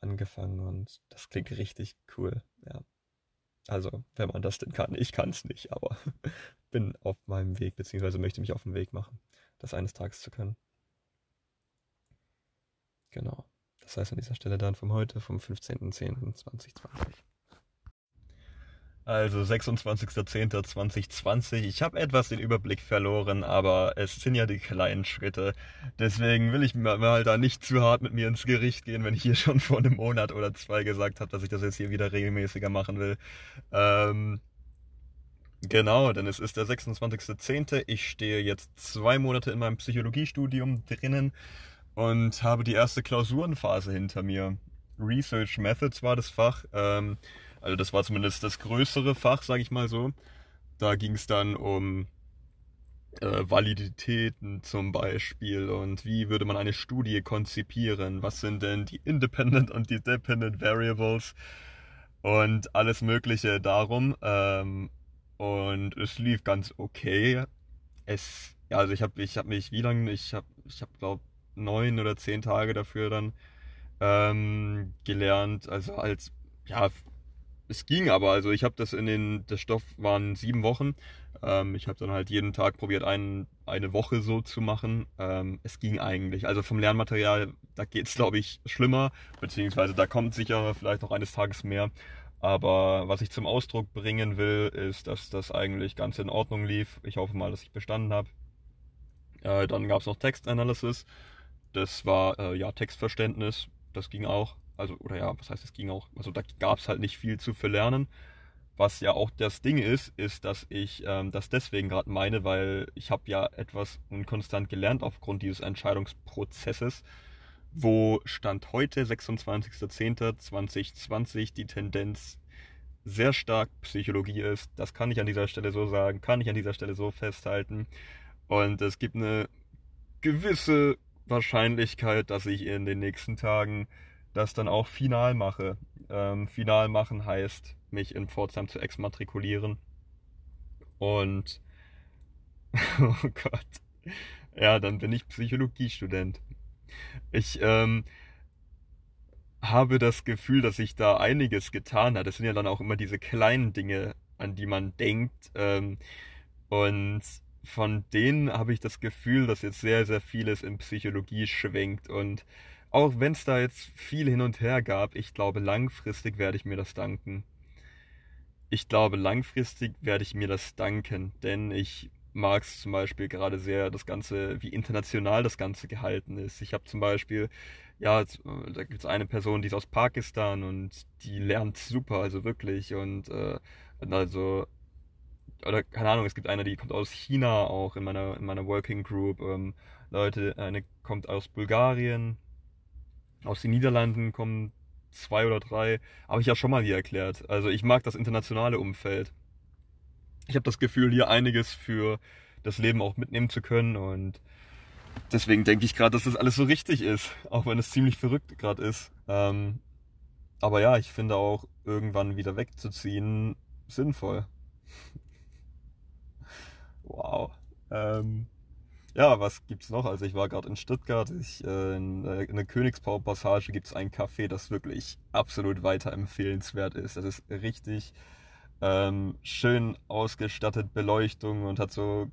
angefangen und das klingt richtig cool. Ja, also, wenn man das denn kann. Ich kann es nicht, aber <laughs> bin auf meinem Weg, beziehungsweise möchte mich auf den Weg machen, das eines Tages zu können. Genau. Das heißt an dieser Stelle dann vom heute, vom 15.10.2020. Also 26.10.2020. Ich habe etwas den Überblick verloren, aber es sind ja die kleinen Schritte. Deswegen will ich mal da nicht zu hart mit mir ins Gericht gehen, wenn ich hier schon vor einem Monat oder zwei gesagt habe, dass ich das jetzt hier wieder regelmäßiger machen will. Ähm, genau, denn es ist der 26.10. Ich stehe jetzt zwei Monate in meinem Psychologiestudium drinnen und habe die erste Klausurenphase hinter mir. Research Methods war das Fach. Ähm, also das war zumindest das größere Fach, sage ich mal so. Da ging es dann um äh, Validitäten zum Beispiel und wie würde man eine Studie konzipieren? Was sind denn die Independent und die Dependent Variables? Und alles Mögliche darum. Ähm, und es lief ganz okay. Es, ja, also ich habe ich hab mich, wie lange? Ich habe, ich habe glaube neun oder zehn Tage dafür dann ähm, gelernt. Also als, ja, es ging aber, also ich habe das in den, der Stoff waren sieben Wochen. Ähm, ich habe dann halt jeden Tag probiert, ein, eine Woche so zu machen. Ähm, es ging eigentlich. Also vom Lernmaterial, da geht es, glaube ich, schlimmer, beziehungsweise da kommt sicher vielleicht noch eines Tages mehr. Aber was ich zum Ausdruck bringen will, ist, dass das eigentlich ganz in Ordnung lief. Ich hoffe mal, dass ich bestanden habe. Äh, dann gab es noch Textanalysis. Das war äh, ja Textverständnis. Das ging auch also, oder ja, was heißt, es ging auch, also da gab es halt nicht viel zu verlernen. Was ja auch das Ding ist, ist, dass ich ähm, das deswegen gerade meine, weil ich habe ja etwas unkonstant gelernt aufgrund dieses Entscheidungsprozesses, wo Stand heute, 26.10.2020, die Tendenz sehr stark Psychologie ist. Das kann ich an dieser Stelle so sagen, kann ich an dieser Stelle so festhalten. Und es gibt eine gewisse Wahrscheinlichkeit, dass ich in den nächsten Tagen das dann auch final mache. Ähm, final machen heißt, mich in Pforzheim zu exmatrikulieren. Und, <laughs> oh Gott, ja, dann bin ich Psychologiestudent. Ich ähm, habe das Gefühl, dass sich da einiges getan hat. Das sind ja dann auch immer diese kleinen Dinge, an die man denkt. Ähm, und von denen habe ich das Gefühl, dass jetzt sehr, sehr vieles in Psychologie schwenkt und auch wenn es da jetzt viel hin und her gab, ich glaube, langfristig werde ich mir das danken. Ich glaube, langfristig werde ich mir das danken, denn ich mag es zum Beispiel gerade sehr, das Ganze, wie international das Ganze gehalten ist. Ich habe zum Beispiel, ja, da gibt es eine Person, die ist aus Pakistan und die lernt super, also wirklich. Und äh, also, oder keine Ahnung, es gibt eine, die kommt aus China auch in meiner, in meiner Working Group. Ähm, Leute, eine kommt aus Bulgarien, aus den Niederlanden kommen zwei oder drei. Habe ich ja schon mal hier erklärt. Also ich mag das internationale Umfeld. Ich habe das Gefühl, hier einiges für das Leben auch mitnehmen zu können und deswegen denke ich gerade, dass das alles so richtig ist, auch wenn es ziemlich verrückt gerade ist. Ähm, aber ja, ich finde auch irgendwann wieder wegzuziehen sinnvoll. <laughs> wow. Ähm, ja, was gibt's noch? Also ich war gerade in Stuttgart. Ich, äh, in, äh, in der Königspau-Passage gibt es ein Café, das wirklich absolut weiterempfehlenswert ist. Das ist richtig ähm, schön ausgestattet, Beleuchtung und hat so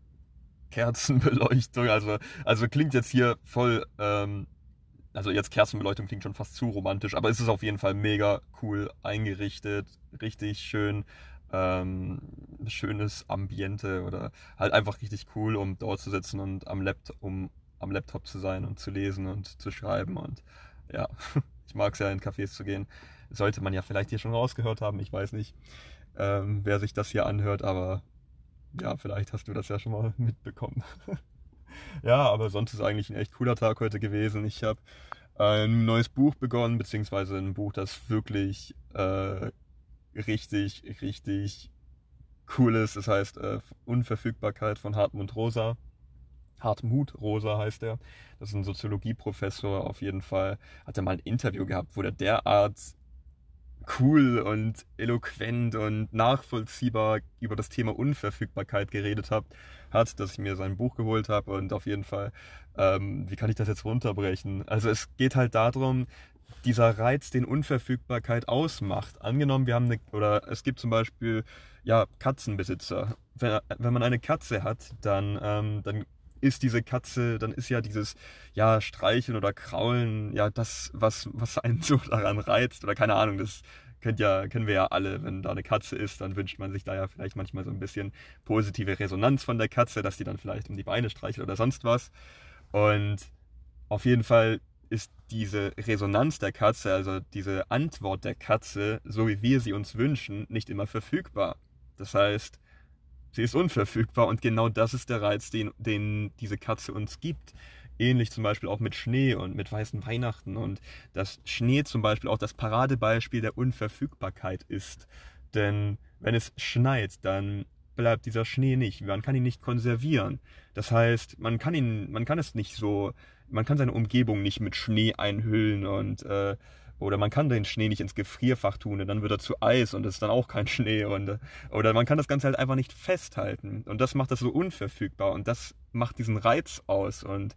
Kerzenbeleuchtung. Also, also klingt jetzt hier voll, ähm, also jetzt Kerzenbeleuchtung klingt schon fast zu romantisch, aber es ist auf jeden Fall mega cool eingerichtet, richtig schön ähm, schönes Ambiente oder halt einfach richtig cool, um dort zu sitzen und am Laptop, um am Laptop zu sein und zu lesen und zu schreiben und ja, <laughs> ich mag es ja in Cafés zu gehen. Sollte man ja vielleicht hier schon rausgehört haben, ich weiß nicht, ähm, wer sich das hier anhört, aber ja, vielleicht hast du das ja schon mal <laughs> mitbekommen. <laughs> ja, aber sonst ist eigentlich ein echt cooler Tag heute gewesen. Ich habe ein neues Buch begonnen, beziehungsweise ein Buch, das wirklich äh, richtig, richtig cool ist. Das heißt äh, Unverfügbarkeit von Hartmut Rosa. Hartmut Rosa heißt er. Das ist ein Soziologieprofessor auf jeden Fall. Hat er mal ein Interview gehabt, wo der derart cool und eloquent und nachvollziehbar über das Thema Unverfügbarkeit geredet hat, hat, dass ich mir sein Buch geholt habe und auf jeden Fall, ähm, wie kann ich das jetzt runterbrechen? Also es geht halt darum, dieser Reiz, den Unverfügbarkeit ausmacht. Angenommen, wir haben eine, oder es gibt zum Beispiel ja, Katzenbesitzer. Wenn, wenn man eine Katze hat, dann, ähm, dann ist diese Katze, dann ist ja dieses, ja, Streicheln oder Kraulen, ja, das, was, was einen so daran reizt. Oder keine Ahnung, das kennt ja, kennen wir ja alle, wenn da eine Katze ist, dann wünscht man sich da ja vielleicht manchmal so ein bisschen positive Resonanz von der Katze, dass die dann vielleicht um die Beine streichelt oder sonst was. Und auf jeden Fall ist diese Resonanz der Katze, also diese Antwort der Katze, so wie wir sie uns wünschen, nicht immer verfügbar. Das heißt, sie ist unverfügbar und genau das ist der Reiz, den, den diese Katze uns gibt. Ähnlich zum Beispiel auch mit Schnee und mit weißen Weihnachten und dass Schnee zum Beispiel auch das Paradebeispiel der Unverfügbarkeit ist. Denn wenn es schneit, dann bleibt dieser Schnee nicht. Man kann ihn nicht konservieren. Das heißt, man kann ihn, man kann es nicht so, man kann seine Umgebung nicht mit Schnee einhüllen und äh, oder man kann den Schnee nicht ins Gefrierfach tun und dann wird er zu Eis und es ist dann auch kein <laughs> Schnee. Und, oder man kann das Ganze halt einfach nicht festhalten. Und das macht das so unverfügbar und das macht diesen Reiz aus. Und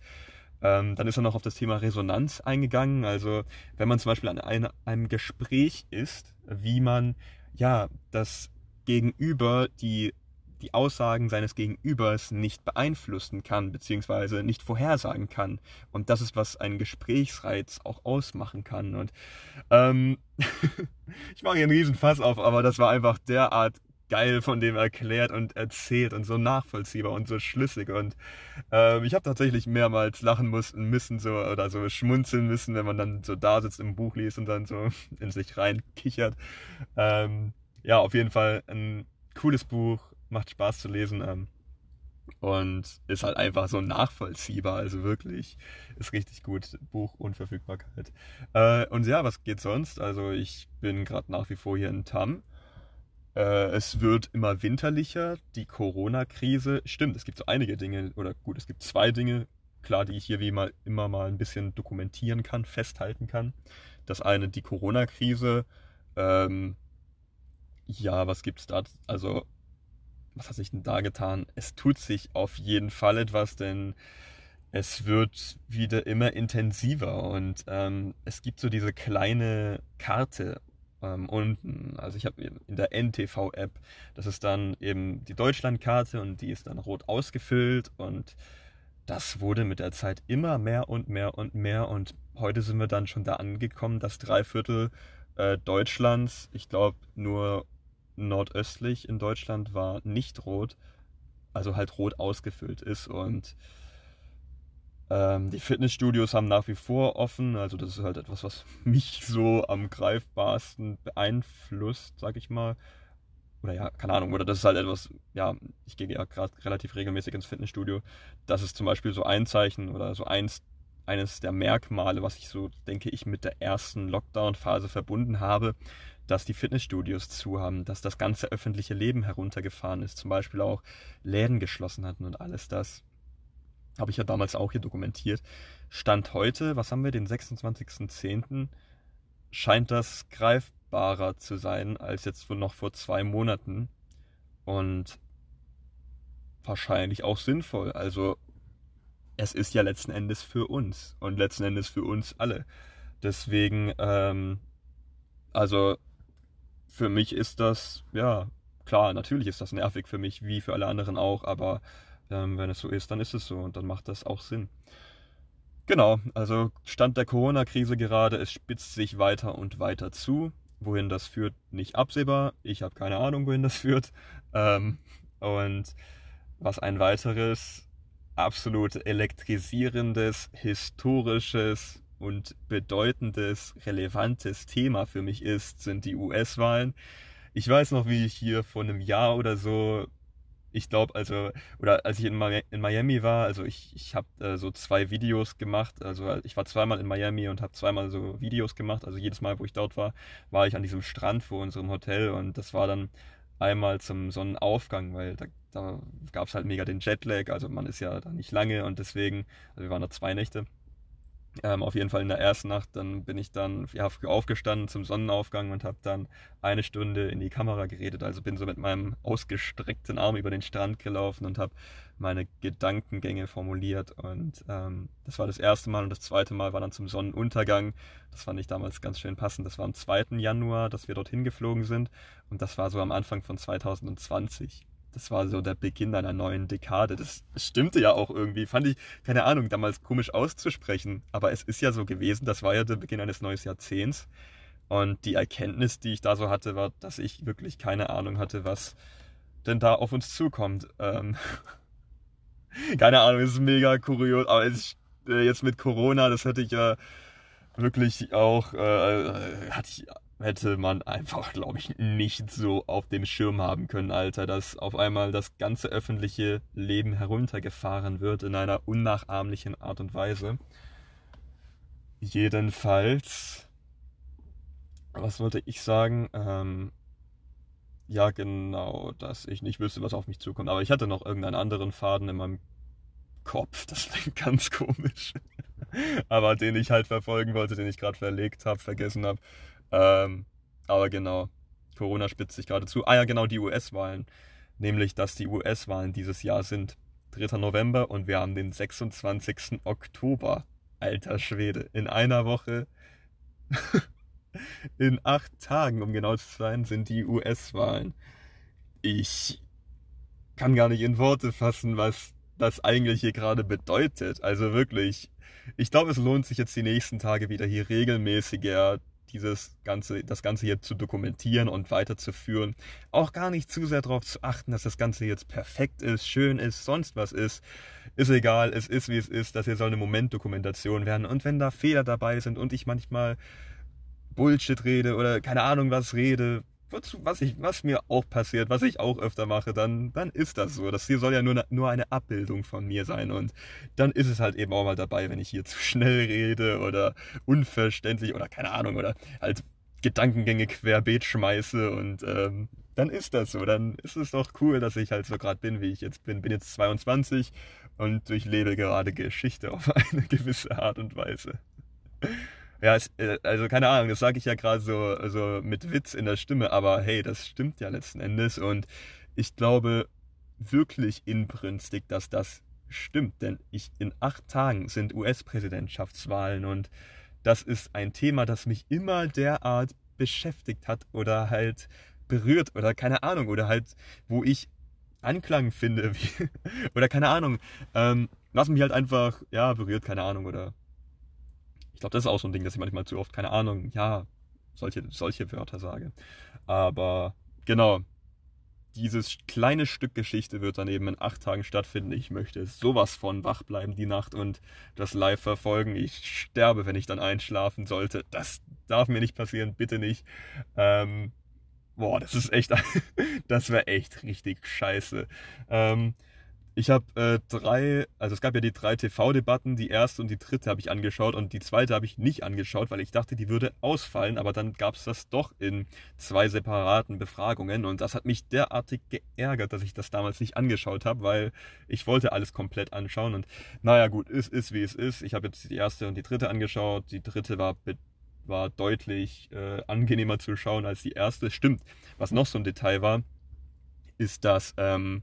ähm, dann ist er noch auf das Thema Resonanz eingegangen. Also wenn man zum Beispiel an ein, einem Gespräch ist, wie man ja das Gegenüber die die Aussagen seines Gegenübers nicht beeinflussen kann, beziehungsweise nicht vorhersagen kann. Und das ist, was einen Gesprächsreiz auch ausmachen kann. Und ähm, <laughs> ich mache hier einen riesen Fass auf, aber das war einfach derart geil von dem erklärt und erzählt und so nachvollziehbar und so schlüssig. Und ähm, ich habe tatsächlich mehrmals lachen müssen, müssen so oder so schmunzeln müssen, wenn man dann so da sitzt im Buch liest und dann so <laughs> in sich rein kichert. Ähm, ja, auf jeden Fall ein cooles Buch, macht Spaß zu lesen ähm, und ist halt einfach so nachvollziehbar. Also wirklich, ist richtig gut. Buch Unverfügbarkeit. Äh, und ja, was geht sonst? Also ich bin gerade nach wie vor hier in Tam. Äh, es wird immer winterlicher. Die Corona-Krise, stimmt, es gibt so einige Dinge, oder gut, es gibt zwei Dinge, klar, die ich hier wie mal immer mal ein bisschen dokumentieren kann, festhalten kann. Das eine, die Corona-Krise. Ähm, ja, was gibt's da? Also was hat sich denn da getan? Es tut sich auf jeden Fall etwas, denn es wird wieder immer intensiver und ähm, es gibt so diese kleine Karte ähm, unten. Also ich habe in der NTV-App, das ist dann eben die Deutschlandkarte und die ist dann rot ausgefüllt und das wurde mit der Zeit immer mehr und mehr und mehr und heute sind wir dann schon da angekommen, dass drei Viertel äh, Deutschlands, ich glaube nur nordöstlich in Deutschland war nicht rot, also halt rot ausgefüllt ist. Und ähm, die Fitnessstudios haben nach wie vor offen. Also das ist halt etwas, was <laughs> mich so am greifbarsten beeinflusst, sag ich mal. Oder ja, keine Ahnung, oder das ist halt etwas, ja, ich gehe ja gerade relativ regelmäßig ins Fitnessstudio. Das ist zum Beispiel so ein Zeichen oder so eins, eines der Merkmale, was ich so, denke ich, mit der ersten Lockdown-Phase verbunden habe, dass die Fitnessstudios zu haben, dass das ganze öffentliche Leben heruntergefahren ist, zum Beispiel auch Läden geschlossen hatten und alles das. Habe ich ja damals auch hier dokumentiert. Stand heute, was haben wir, den 26.10., scheint das greifbarer zu sein als jetzt noch vor zwei Monaten. Und wahrscheinlich auch sinnvoll. Also es ist ja letzten Endes für uns und letzten Endes für uns alle. Deswegen, ähm, also für mich ist das, ja, klar, natürlich ist das nervig für mich, wie für alle anderen auch, aber ähm, wenn es so ist, dann ist es so und dann macht das auch Sinn. Genau, also Stand der Corona-Krise gerade, es spitzt sich weiter und weiter zu. Wohin das führt, nicht absehbar. Ich habe keine Ahnung, wohin das führt. Ähm, und was ein weiteres absolut elektrisierendes, historisches, und bedeutendes, relevantes Thema für mich ist, sind die US-Wahlen. Ich weiß noch, wie ich hier vor einem Jahr oder so, ich glaube, also, oder als ich in, Miami war, also ich, ich habe äh, so zwei Videos gemacht. Also ich war zweimal in Miami und habe zweimal so Videos gemacht. Also jedes Mal, wo ich dort war, war ich an diesem Strand vor unserem Hotel und das war dann einmal zum Sonnenaufgang, weil da, da gab es halt mega den Jetlag. Also man ist ja da nicht lange und deswegen, also wir waren da zwei Nächte. Ähm, auf jeden Fall in der ersten Nacht, dann bin ich dann ja, aufgestanden zum Sonnenaufgang und habe dann eine Stunde in die Kamera geredet. Also bin so mit meinem ausgestreckten Arm über den Strand gelaufen und habe meine Gedankengänge formuliert. Und ähm, das war das erste Mal und das zweite Mal war dann zum Sonnenuntergang. Das fand ich damals ganz schön passend. Das war am 2. Januar, dass wir dorthin geflogen sind. Und das war so am Anfang von 2020. das war so der Beginn einer neuen Dekade. Das stimmte ja auch irgendwie. Fand ich, keine Ahnung, damals komisch auszusprechen. Aber es ist ja so gewesen, das war ja der Beginn eines neuen Jahrzehnts. Und die Erkenntnis, die ich da so hatte, war, dass ich wirklich keine Ahnung hatte, was denn da auf uns zukommt. Ähm <laughs> keine Ahnung, ist mega kurios. Aber es, äh, jetzt mit Corona, das hätte ich ja wirklich auch, äh, hatte ich hätte man einfach, glaube ich, nicht so auf dem Schirm haben können, Alter, dass auf einmal das ganze öffentliche Leben heruntergefahren wird in einer unnachahmlichen Art und Weise. Jedenfalls, was wollte ich sagen? Ähm, ja, genau, dass ich nicht wüsste, was auf mich zukommt. Aber ich hatte noch irgendeinen anderen Faden in meinem Kopf. Das klingt <laughs> ganz komisch. Aber den ich halt verfolgen wollte, den ich gerade verlegt habe, vergessen habe. Ähm, aber genau, Corona spitzt sich gerade zu. Ah ja, genau, die US-Wahlen. Nämlich, dass die US-Wahlen dieses Jahr sind 3. November und wir haben den 26. Oktober. Alter Schwede. In einer Woche, <laughs> in acht Tagen, um genau zu sein, sind die US-Wahlen. Ich kann gar nicht in Worte fassen, was das eigentlich hier gerade bedeutet. Also wirklich, ich glaube, es lohnt sich jetzt die nächsten Tage wieder hier regelmäßiger dieses Ganze, das Ganze jetzt zu dokumentieren und weiterzuführen. Auch gar nicht zu sehr darauf zu achten, dass das Ganze jetzt perfekt ist, schön ist, sonst was ist. Ist egal, es ist wie es ist, das hier soll eine Momentdokumentation werden. Und wenn da Fehler dabei sind und ich manchmal Bullshit rede oder keine Ahnung was rede, was, ich, was mir auch passiert, was ich auch öfter mache, dann, dann ist das so. Das hier soll ja nur, nur eine Abbildung von mir sein. Und dann ist es halt eben auch mal dabei, wenn ich hier zu schnell rede oder unverständlich oder keine Ahnung oder halt Gedankengänge querbeet schmeiße und ähm, dann ist das so. Dann ist es doch cool, dass ich halt so gerade bin, wie ich jetzt bin. Bin jetzt 22 und durchlebe gerade Geschichte auf <laughs> eine gewisse Art und Weise. Ja, es, äh, also keine Ahnung, das sage ich ja gerade so, so mit Witz in der Stimme, aber hey, das stimmt ja letzten Endes und ich glaube wirklich inbrünstig, dass das stimmt, denn ich, in acht Tagen sind US-Präsidentschaftswahlen und das ist ein Thema, das mich immer derart beschäftigt hat oder halt berührt oder keine Ahnung oder halt, wo ich Anklang finde <laughs> wie, oder keine Ahnung, ähm, was mich halt einfach, ja, berührt, keine Ahnung oder ich glaube, das ist auch so ein Ding, dass ich manchmal zu oft, keine Ahnung, ja, solche, solche Wörter sage. Aber genau, dieses kleine Stück Geschichte wird dann eben in acht Tagen stattfinden. Ich möchte sowas von wach bleiben die Nacht und das live verfolgen. Ich sterbe, wenn ich dann einschlafen sollte. Das darf mir nicht passieren, bitte nicht. Ähm, boah, das ist echt, <laughs> das wäre echt richtig scheiße. Ähm, ich habe äh, drei, also es gab ja die drei TV-Debatten, die erste und die dritte habe ich angeschaut und die zweite habe ich nicht angeschaut, weil ich dachte, die würde ausfallen, aber dann gab es das doch in zwei separaten Befragungen und das hat mich derartig geärgert, dass ich das damals nicht angeschaut habe, weil ich wollte alles komplett anschauen und naja gut, es ist wie es ist. Ich habe jetzt die erste und die dritte angeschaut, die dritte war war deutlich äh, angenehmer zu schauen als die erste. Stimmt, was noch so ein Detail war, ist, dass ähm,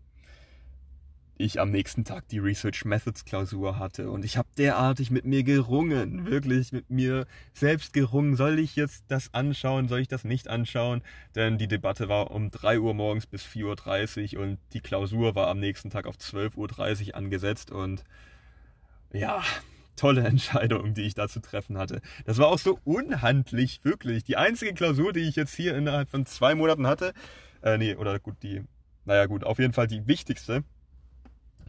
ich am nächsten Tag die Research Methods Klausur hatte und ich habe derartig mit mir gerungen, wirklich mit mir selbst gerungen. Soll ich jetzt das anschauen? Soll ich das nicht anschauen? Denn die Debatte war um 3 Uhr morgens bis 4.30 Uhr und die Klausur war am nächsten Tag auf 12.30 Uhr angesetzt und ja, tolle Entscheidung, die ich da zu treffen hatte. Das war auch so unhandlich, wirklich. Die einzige Klausur, die ich jetzt hier innerhalb von zwei Monaten hatte, äh, nee, oder gut, die, naja gut, auf jeden Fall die wichtigste,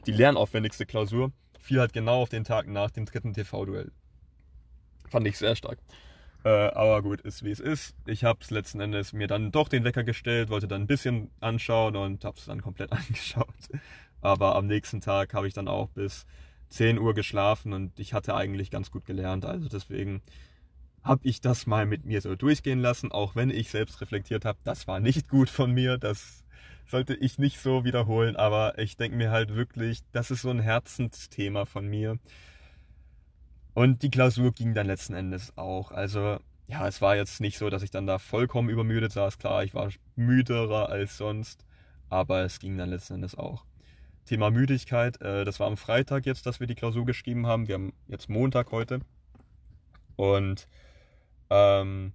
die lernaufwendigste Klausur fiel halt genau auf den Tag nach dem dritten TV-Duell. Fand ich sehr stark. Äh, aber gut, ist wie es ist. Ich habe es letzten Endes mir dann doch den Wecker gestellt, wollte dann ein bisschen anschauen und habe es dann komplett <laughs> angeschaut. Aber am nächsten Tag habe ich dann auch bis 10 Uhr geschlafen und ich hatte eigentlich ganz gut gelernt. Also deswegen habe ich das mal mit mir so durchgehen lassen, auch wenn ich selbst reflektiert habe, das war nicht gut von mir, das sollte ich nicht so wiederholen, aber ich denke mir halt wirklich, das ist so ein Herzensthema von mir. Und die Klausur ging dann letzten Endes auch. Also ja, es war jetzt nicht so, dass ich dann da vollkommen übermüdet saß. Klar, ich war müderer als sonst, aber es ging dann letzten Endes auch. Thema Müdigkeit, äh, das war am Freitag jetzt, dass wir die Klausur geschrieben haben. Wir haben jetzt Montag heute. Und ähm,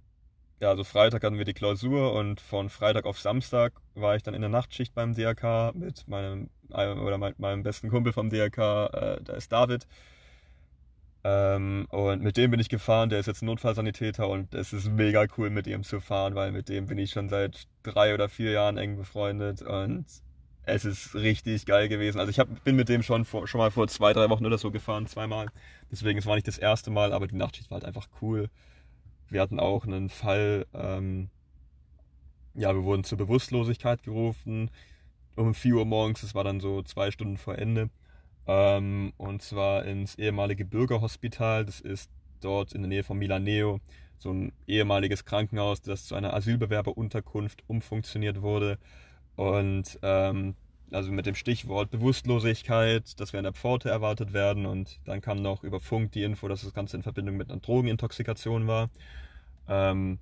ja, also Freitag hatten wir die Klausur und von Freitag auf Samstag war ich dann in der Nachtschicht beim DRK mit meinem oder meinem besten Kumpel vom DRK, äh, da ist David. Ähm, und mit dem bin ich gefahren, der ist jetzt Notfallsanitäter und es ist mega cool mit ihm zu fahren, weil mit dem bin ich schon seit drei oder vier Jahren eng befreundet und es ist richtig geil gewesen. Also ich hab, bin mit dem schon, vor, schon mal vor zwei, drei Wochen oder so gefahren, zweimal. Deswegen, es war nicht das erste Mal, aber die Nachtschicht war halt einfach cool. Wir hatten auch einen Fall, ähm, ja, wir wurden zur Bewusstlosigkeit gerufen um 4 Uhr morgens, das war dann so zwei Stunden vor Ende. Ähm, und zwar ins ehemalige Bürgerhospital, das ist dort in der Nähe von Milaneo, so ein ehemaliges Krankenhaus, das zu einer Asylbewerberunterkunft umfunktioniert wurde. Und ähm, also mit dem Stichwort Bewusstlosigkeit, dass wir an der Pforte erwartet werden. Und dann kam noch über Funk die Info, dass das Ganze in Verbindung mit einer Drogenintoxikation war. Ähm,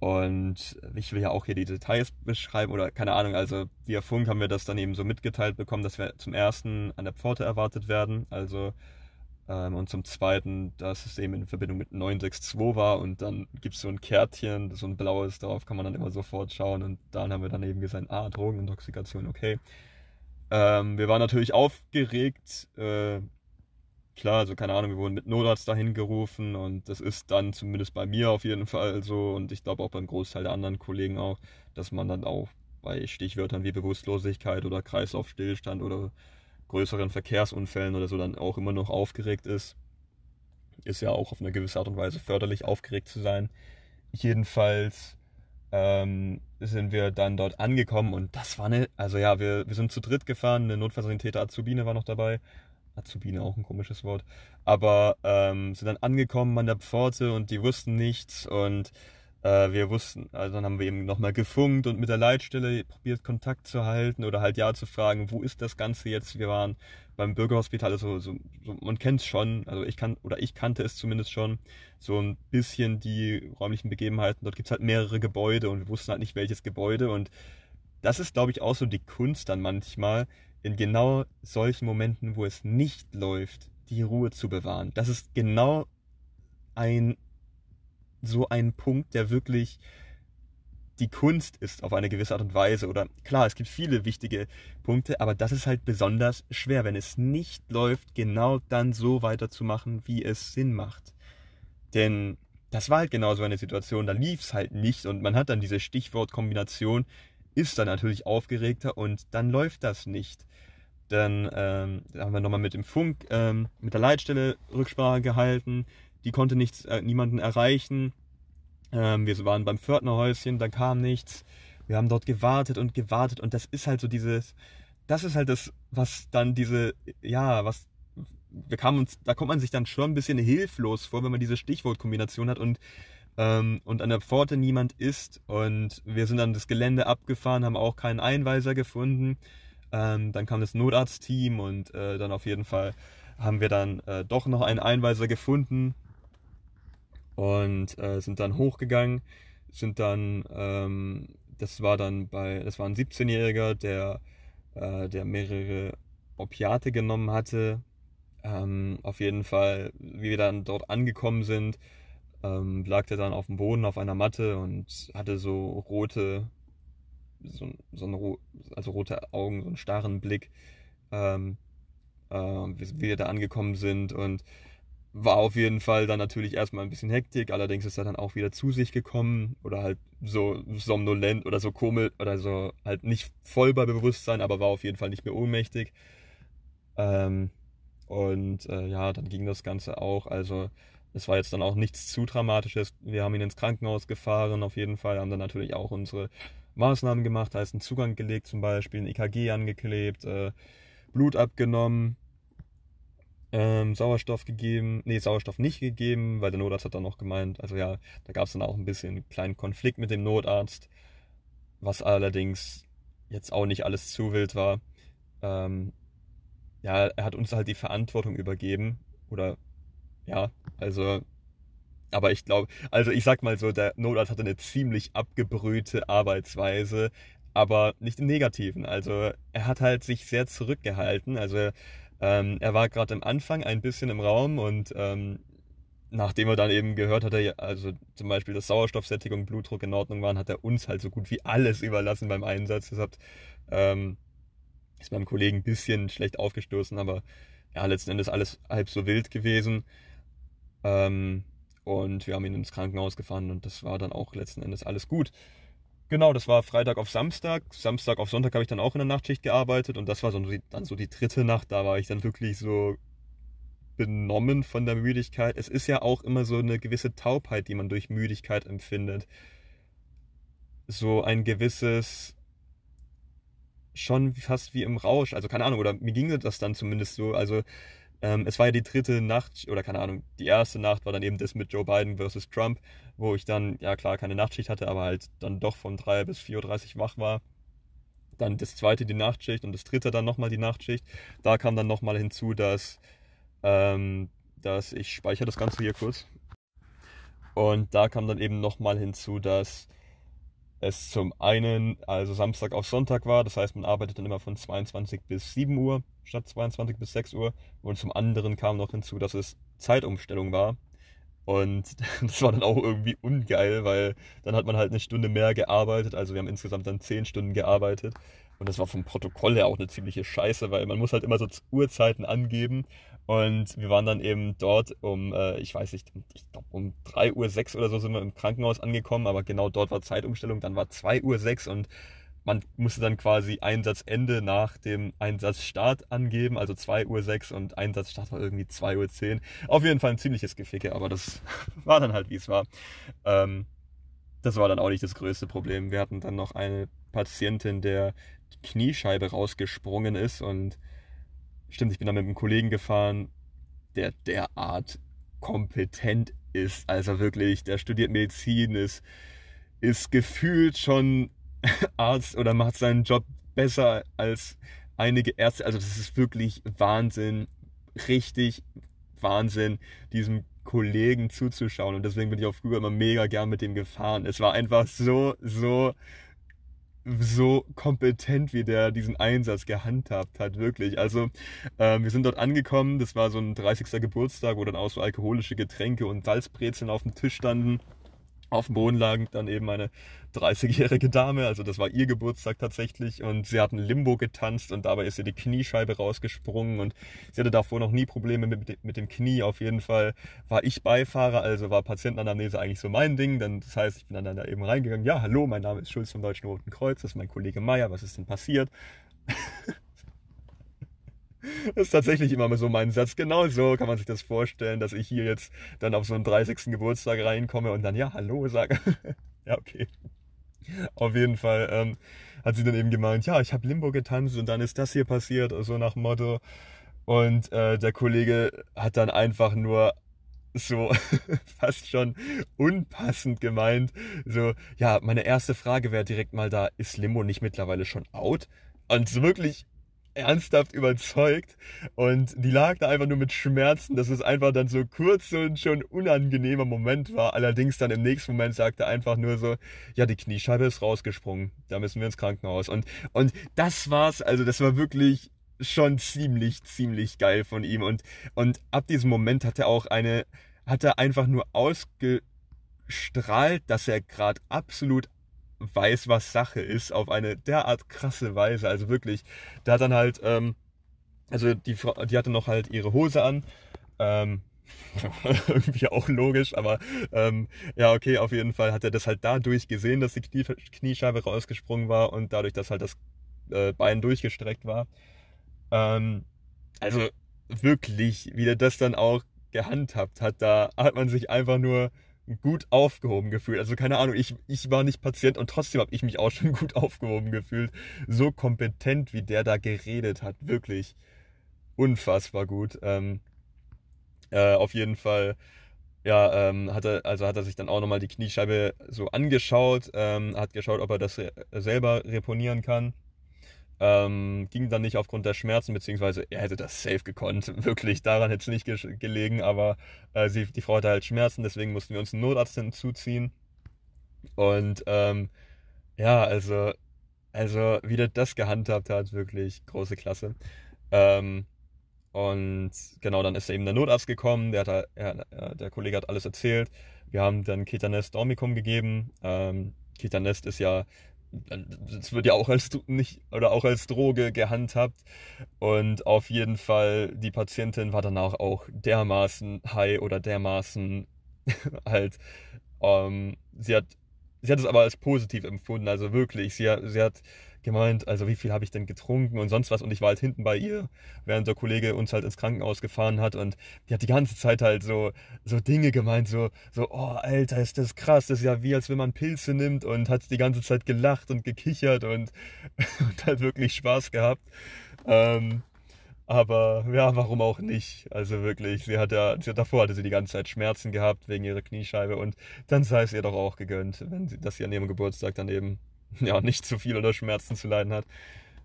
und ich will ja auch hier die Details beschreiben oder keine Ahnung, also via Funk haben wir das dann eben so mitgeteilt bekommen, dass wir zum ersten an der Pforte erwartet werden. Also ähm, und zum zweiten, dass es eben in Verbindung mit 962 war und dann gibt es so ein Kärtchen, so ein blaues, darauf kann man dann immer sofort schauen und dann haben wir dann eben gesagt, ah, Drogenintoxikation, okay. Ähm, wir waren natürlich aufgeregt, äh, klar, also keine Ahnung, wir wurden mit Notarzt dahin gerufen und das ist dann zumindest bei mir auf jeden Fall so und ich glaube auch beim Großteil der anderen Kollegen auch, dass man dann auch bei Stichwörtern wie Bewusstlosigkeit oder Kreislaufstillstand oder größeren Verkehrsunfällen oder so dann auch immer noch aufgeregt ist. Ist ja auch auf eine gewisse Art und Weise förderlich, aufgeregt zu sein. Jedenfalls ähm, sind wir dann dort angekommen und das war eine, also ja, wir, wir sind zu dritt gefahren, eine Notfallsanitäter Azubine war noch dabei. Azubine auch ein komisches Wort. Aber ähm, sind dann angekommen an der Pforte und die wussten nichts und äh, wir wussten, also dann haben wir eben nochmal gefunkt und mit der Leitstelle probiert Kontakt zu halten oder halt ja zu fragen, wo ist das Ganze jetzt? Wir waren beim Bürgerhospital, also so, so man kennt es schon, also ich kann oder ich kannte es zumindest schon, so ein bisschen die räumlichen Begebenheiten. Dort gibt es halt mehrere Gebäude und wir wussten halt nicht welches Gebäude und das ist, glaube ich, auch so die Kunst dann manchmal, in genau solchen Momenten, wo es nicht läuft, die Ruhe zu bewahren. Das ist genau ein so ein Punkt, der wirklich die Kunst ist auf eine gewisse Art und Weise. Oder klar, es gibt viele wichtige Punkte, aber das ist halt besonders schwer, wenn es nicht läuft, genau dann so weiterzumachen, wie es Sinn macht. Denn das war halt genau so eine Situation, da lief es halt nicht und man hat dann diese Stichwortkombination, ist dann natürlich aufgeregter und dann läuft das nicht. Dann ähm, haben wir nochmal mit dem Funk, ähm, mit der Leitstelle Rücksprache gehalten die konnte nichts, äh, niemanden erreichen. Ähm, wir waren beim Pförtnerhäuschen, da kam nichts. Wir haben dort gewartet und gewartet und das ist halt so dieses, das ist halt das, was dann diese, ja, was, wir kamen uns, da kommt man sich dann schon ein bisschen hilflos vor, wenn man diese Stichwortkombination hat und ähm, und an der Pforte niemand ist und wir sind dann das Gelände abgefahren, haben auch keinen Einweiser gefunden. Ähm, dann kam das Notarztteam und äh, dann auf jeden Fall haben wir dann äh, doch noch einen Einweiser gefunden, und äh, sind dann hochgegangen, sind dann, ähm, das war dann bei, das war ein 17-Jähriger, der, äh, der mehrere Opiate genommen hatte. Ähm, auf jeden Fall, wie wir dann dort angekommen sind, ähm, lag der dann auf dem Boden auf einer Matte und hatte so rote, so, so ein, also rote Augen, so einen starren Blick, ähm, äh, wie wir da angekommen sind und war auf jeden Fall dann natürlich erstmal ein bisschen Hektik, allerdings ist er dann auch wieder zu sich gekommen oder halt so somnolent oder so komisch oder so halt nicht voll bei Bewusstsein, aber war auf jeden Fall nicht mehr ohnmächtig. Ähm, und äh, ja, dann ging das Ganze auch. Also es war jetzt dann auch nichts zu Dramatisches. Wir haben ihn ins Krankenhaus gefahren, auf jeden Fall, haben dann natürlich auch unsere Maßnahmen gemacht, heißt einen Zugang gelegt zum Beispiel, ein EKG angeklebt, äh, Blut abgenommen ähm, Sauerstoff gegeben, nee, Sauerstoff nicht gegeben, weil der Notarzt hat dann noch gemeint, also ja, da gab es dann auch ein bisschen einen kleinen Konflikt mit dem Notarzt, was allerdings jetzt auch nicht alles zu wild war. Ähm, ja, er hat uns halt die Verantwortung übergeben, oder ja, also, aber ich glaube, also ich sag mal so, der Notarzt hatte eine ziemlich abgebrühte Arbeitsweise, aber nicht im Negativen. Also er hat halt sich sehr zurückgehalten. Also ähm, er war gerade am Anfang ein bisschen im Raum und ähm, nachdem er dann eben gehört hat, also zum Beispiel, dass Sauerstoffsättigung, Blutdruck in Ordnung waren, hat er uns halt so gut wie alles überlassen beim Einsatz. Deshalb ähm, ist meinem Kollegen ein bisschen schlecht aufgestoßen, aber ja, letzten Endes alles halb so wild gewesen. Ähm, und wir haben ihn ins Krankenhaus gefahren und das war dann auch letzten Endes alles gut. Genau, das war Freitag auf Samstag. Samstag auf Sonntag habe ich dann auch in der Nachtschicht gearbeitet und das war so dann so die dritte Nacht. Da war ich dann wirklich so benommen von der Müdigkeit. Es ist ja auch immer so eine gewisse Taubheit, die man durch Müdigkeit empfindet. So ein gewisses, schon fast wie im Rausch. Also keine Ahnung, oder mir ging das dann zumindest so. Also ähm, es war ja die dritte Nacht, oder keine Ahnung, die erste Nacht war dann eben das mit Joe Biden versus Trump, wo ich dann, ja klar, keine Nachtschicht hatte, aber halt dann doch von 3 bis 4.30 Uhr wach war. Dann das zweite die Nachtschicht und das dritte dann nochmal die Nachtschicht. Da kam dann nochmal hinzu, dass, ähm, dass ich speichere das Ganze hier kurz. Und da kam dann eben nochmal hinzu, dass es zum einen also Samstag auf Sonntag war, das heißt man arbeitet dann immer von 22 bis 7 Uhr statt 22 bis 6 Uhr. Und zum anderen kam noch hinzu, dass es Zeitumstellung war. Und <laughs> das war dann auch irgendwie ungeil, weil dann hat man halt eine Stunde mehr gearbeitet, also wir haben insgesamt dann 10 Stunden gearbeitet. Und das war vom Protokoll her auch eine ziemliche Scheiße, weil man muss halt immer so Uhrzeiten angeben und wir waren dann eben dort um, äh, ich weiß nicht, ich glaube um 3.06 Uhr oder so sind wir im Krankenhaus angekommen, aber genau dort war Zeitumstellung, dann war 2.06 Uhr und man musste dann quasi Einsatzende nach dem Einsatzstart angeben, also 2.06 Uhr und Einsatzstart war irgendwie 2.10 Uhr. Auf jeden Fall ein ziemliches Geficke, aber das <laughs> war dann halt, wie es war. Ähm, das war dann auch nicht das größte Problem. Wir hatten dann noch eine Patientin, der die Kniescheibe rausgesprungen ist und Stimmt, ich bin da mit einem Kollegen gefahren, der derart kompetent ist. Also wirklich, der studiert Medizin, ist, ist gefühlt schon <laughs> Arzt oder macht seinen Job besser als einige Ärzte. Also das ist wirklich Wahnsinn, richtig Wahnsinn, diesem Kollegen zuzuschauen. Und deswegen bin ich auch früher immer mega gern mit dem gefahren. Es war einfach so, so so kompetent, wie der diesen Einsatz gehandhabt hat, wirklich. Also äh, wir sind dort angekommen, das war so ein 30. Geburtstag, wo dann auch so alkoholische Getränke und Salzbrezeln auf dem Tisch standen. Auf dem Boden lag dann eben eine 30-jährige Dame, also das war ihr Geburtstag tatsächlich und sie hat ein Limbo getanzt und dabei ist ihr die Kniescheibe rausgesprungen und sie hatte davor noch nie Probleme mit, mit dem Knie. Auf jeden Fall war ich Beifahrer, also war Patientenanamnese eigentlich so mein Ding. Dann, das heißt, ich bin dann da eben reingegangen, ja, hallo, mein Name ist Schulz vom Deutschen Roten Kreuz, das ist mein Kollege Meier, was ist denn passiert? Das ist tatsächlich immer so mein Satz. Genau so kann man sich das vorstellen, dass ich hier jetzt dann auf so einen 30. Geburtstag reinkomme und dann ja, hallo sage. <laughs> ja, okay. Auf jeden Fall ähm, hat sie dann eben gemeint, ja, ich habe Limbo getanzt und dann ist das hier passiert, so nach Motto. Und äh, der Kollege hat dann einfach nur so <laughs> fast schon unpassend gemeint. So, ja, meine erste Frage wäre direkt mal da, ist Limbo nicht mittlerweile schon out? Und wirklich ernsthaft überzeugt und die lag da einfach nur mit Schmerzen, dass es einfach dann so kurz ein schon unangenehmer Moment war. Allerdings dann im nächsten Moment sagte er einfach nur so, ja, die Kniescheibe ist rausgesprungen, da müssen wir ins Krankenhaus. Und, und das war's, also das war wirklich schon ziemlich, ziemlich geil von ihm. Und, und ab diesem Moment hat er auch eine, hat er einfach nur ausgestrahlt, dass er gerade absolut weiß, was Sache ist, auf eine derart krasse Weise. Also wirklich, da hat dann halt, ähm, also die Frau, die hatte noch halt ihre Hose an. Ähm, <laughs> irgendwie auch logisch, aber ähm, ja, okay, auf jeden Fall hat er das halt dadurch gesehen, dass die Knie, Kniescheibe rausgesprungen war und dadurch, dass halt das äh, Bein durchgestreckt war. Ähm, also wirklich, wie er das dann auch gehandhabt hat, da hat man sich einfach nur gut aufgehoben gefühlt. Also keine Ahnung, ich, ich war nicht Patient und trotzdem habe ich mich auch <laughs> schon gut aufgehoben gefühlt. So kompetent, wie der da geredet hat, wirklich unfassbar gut. Ähm, äh, auf jeden Fall, ja, ähm, hat er, also hat er sich dann auch nochmal die Kniescheibe so angeschaut, ähm, hat geschaut, ob er das re selber reponieren kann. Ähm, ging dann nicht aufgrund der Schmerzen, beziehungsweise er hätte das safe gekonnt. <laughs> Wirklich, daran hätte es nicht ge gelegen, aber äh, sie, die Frau hatte halt Schmerzen, deswegen mussten wir uns einen Notarzt hinzuziehen. Und ähm, ja, also, also wie der das gehandhabt hat, wirklich große Klasse. Ähm, Und genau, dann ist eben der Notarzt gekommen, der, hat, er, der Kollege hat alles erzählt. Wir haben dann Ketanest Dormicum gegeben. Ähm, Ketanest ist ja, das wird ja auch als nicht oder auch als Droge gehandhabt. Und auf jeden Fall, die Patientin war danach auch dermaßen high oder dermaßen <laughs> halt, ähm, sie hat, sie hat es aber als positiv empfunden, also wirklich, sie, sie hat gemeint, also wie viel habe ich denn getrunken und sonst was. Und ich war halt hinten bei ihr, während der Kollege uns halt ins Krankenhaus gefahren hat. Und die hat die ganze Zeit halt so, so Dinge gemeint, so, so, oh, Alter, ist das krass. Das ist ja wie, als wenn man Pilze nimmt und hat die ganze Zeit gelacht und gekichert und, <laughs> und halt wirklich Spaß gehabt. Ähm, aber ja, warum auch nicht? Also wirklich, sie hat ja, davor hatte sie die ganze Zeit Schmerzen gehabt wegen ihrer Kniescheibe und dann sei es ihr doch auch gegönnt, wenn sie, dass sie an ihrem Geburtstag daneben <laughs> ja, nicht zu viel oder Schmerzen zu leiden hat.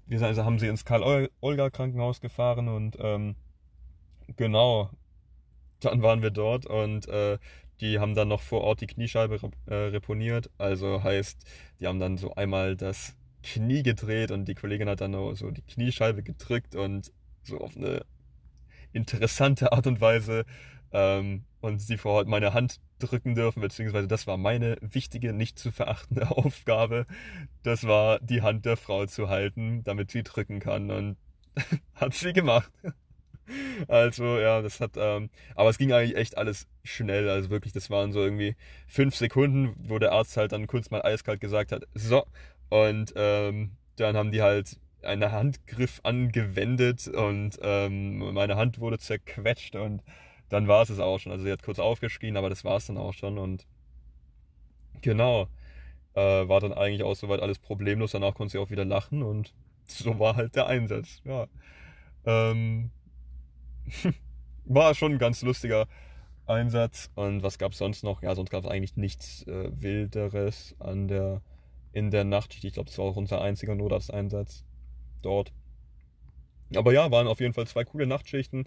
Wir also haben sie ins Karl-Olga-Krankenhaus gefahren und ähm, genau, dann waren wir dort und äh, die haben dann noch vor Ort die Kniescheibe äh, reponiert. Also heißt, die haben dann so einmal das Knie gedreht und die Kollegin hat dann so die Kniescheibe gedrückt und so auf eine interessante Art und Weise ähm, und sie vor Ort meine Hand drücken dürfen, beziehungsweise das war meine wichtige, nicht zu verachtende <laughs> Aufgabe. Das war, die Hand der Frau zu halten, damit sie drücken kann und <laughs> hat sie gemacht. <laughs> Also ja, das hat, ähm, aber es ging eigentlich echt alles schnell. Also wirklich, das waren so irgendwie fünf Sekunden, wo der Arzt halt dann kurz mal eiskalt gesagt hat, so. Und ähm, dann haben die halt einen Handgriff angewendet und ähm, meine Hand wurde zerquetscht und dann war es es auch schon. Also sie hat kurz aufgeschrien, aber das war es dann auch schon. Und genau, äh, war dann eigentlich auch soweit alles problemlos. Danach konnte sie auch wieder lachen und <laughs> so war halt der Einsatz. Ja. Ähm, <laughs> war schon ein ganz lustiger Einsatz. Und was gab es sonst noch? Ja, sonst gab es eigentlich nichts äh, Wilderes an der, in der Nachtschicht. Ich glaube, das war auch unser einziger Notarzteinsatz dort. Aber ja, waren auf jeden Fall zwei coole Nachtschichten.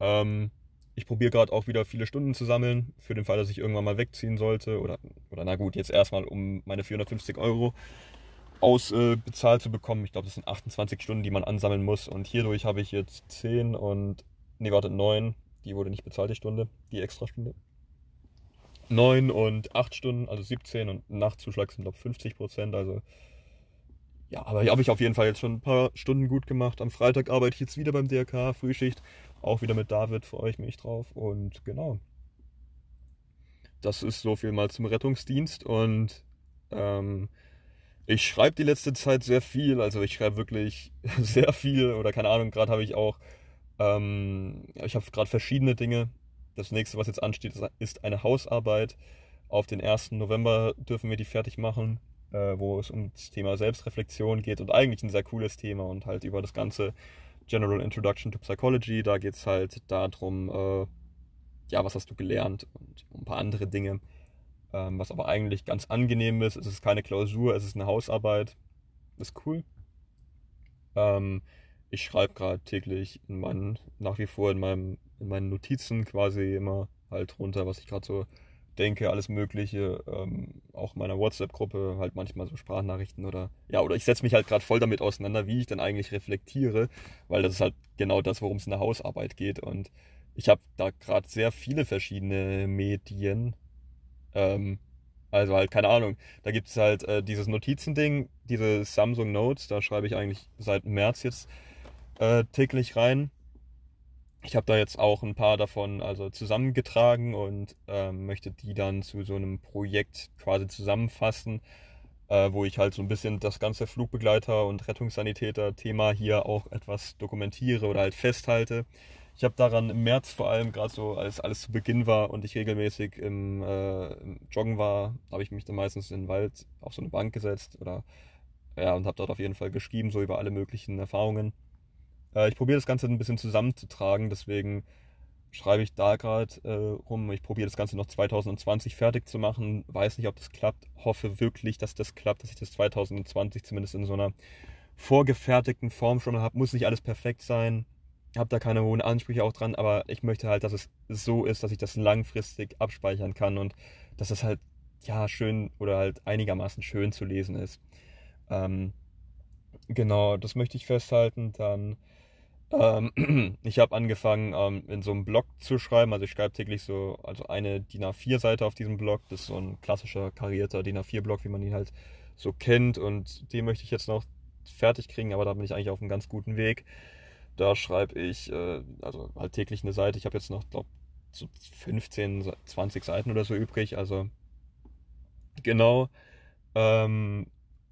Ähm, ich probiere gerade auch wieder viele Stunden zu sammeln, für den Fall, dass ich irgendwann mal wegziehen sollte. Oder, oder na gut, jetzt erstmal, um meine 450 Euro ausbezahlt äh, zu bekommen. Ich glaube, das sind 28 Stunden, die man ansammeln muss. Und hierdurch habe ich jetzt 10 und, nee, warte, 9. Die wurde nicht bezahlt, die Stunde, die Extrastunde. 9 und 8 Stunden, also 17 und Nachtzuschlag sind, glaube ich, 50 Prozent. Also, ja, aber habe ich auf jeden Fall jetzt schon ein paar Stunden gut gemacht. Am Freitag arbeite ich jetzt wieder beim DRK, Frühschicht. Auch wieder mit David freue ich mich drauf. Und genau. Das ist so viel mal zum Rettungsdienst. Und ähm, ich schreibe die letzte Zeit sehr viel. Also ich schreibe wirklich <laughs> sehr viel. Oder keine Ahnung, gerade habe ich auch. Ähm, ich habe gerade verschiedene Dinge. Das nächste, was jetzt ansteht, ist eine Hausarbeit. Auf den 1. November dürfen wir die fertig machen, äh, wo es um das Thema Selbstreflexion geht und eigentlich ein sehr cooles Thema und halt über das ganze General Introduction to Psychology. Da geht es halt darum, äh, ja, was hast du gelernt und ein paar andere Dinge. Ähm, was aber eigentlich ganz angenehm ist. Es ist keine Klausur, es ist eine Hausarbeit. Ist cool. Ähm, ich schreibe gerade täglich in meinen, nach wie vor in, meinem, in meinen Notizen quasi immer halt runter, was ich gerade so denke, alles Mögliche, ähm, auch meiner WhatsApp-Gruppe, halt manchmal so Sprachnachrichten oder ja, oder ich setze mich halt gerade voll damit auseinander, wie ich denn eigentlich reflektiere, weil das ist halt genau das, worum es in der Hausarbeit geht. Und ich habe da gerade sehr viele verschiedene Medien. Ähm, also halt, keine Ahnung, da gibt es halt äh, dieses Notizending, diese Samsung Notes, da schreibe ich eigentlich seit März jetzt äh, täglich rein ich habe da jetzt auch ein paar davon also zusammengetragen und ähm, möchte die dann zu so einem Projekt quasi zusammenfassen, äh, wo ich halt so ein bisschen das ganze Flugbegleiter- und Rettungssanitäter-Thema hier auch etwas dokumentiere oder halt festhalte. Ich habe daran im März vor allem, gerade so als alles zu Beginn war und ich regelmäßig im, äh, im Joggen war, habe ich mich dann meistens in den Wald auf so eine Bank gesetzt oder ja und habe dort auf jeden Fall geschrieben, so über alle möglichen Erfahrungen. Äh, ich probiere das Ganze ein bisschen zusammenzutragen, deswegen schreibe ich da gerade äh, rum. Ich probiere das Ganze noch 2020 fertig zu machen. Weiß nicht, ob das klappt. Hoffe wirklich, dass das klappt, dass ich das 2020 zumindest in so einer vorgefertigten Form schon habe. Muss nicht alles perfekt sein. Habe da keine hohen Ansprüche auch dran, aber ich möchte halt, dass es so ist, dass ich das langfristig abspeichern kann und dass es halt ja schön oder halt einigermaßen schön zu lesen ist. Ähm, genau, das möchte ich festhalten. Dann Ähm, <clears throat> ich habe angefangen, ähm, in so einem Blog zu schreiben. Also ich schreibe täglich so, also eine DIN A4-Seite auf diesem Blog. Das ist so ein klassischer karierter DIN A4-Blog, wie man ihn halt so kennt. Und den möchte ich jetzt noch fertig kriegen, aber da bin ich eigentlich auf einem ganz guten Weg. Da schreibe ich, äh, also halt täglich eine Seite. Ich habe jetzt noch, glaube so 15, 20 Seiten oder so übrig. Also genau. Ähm,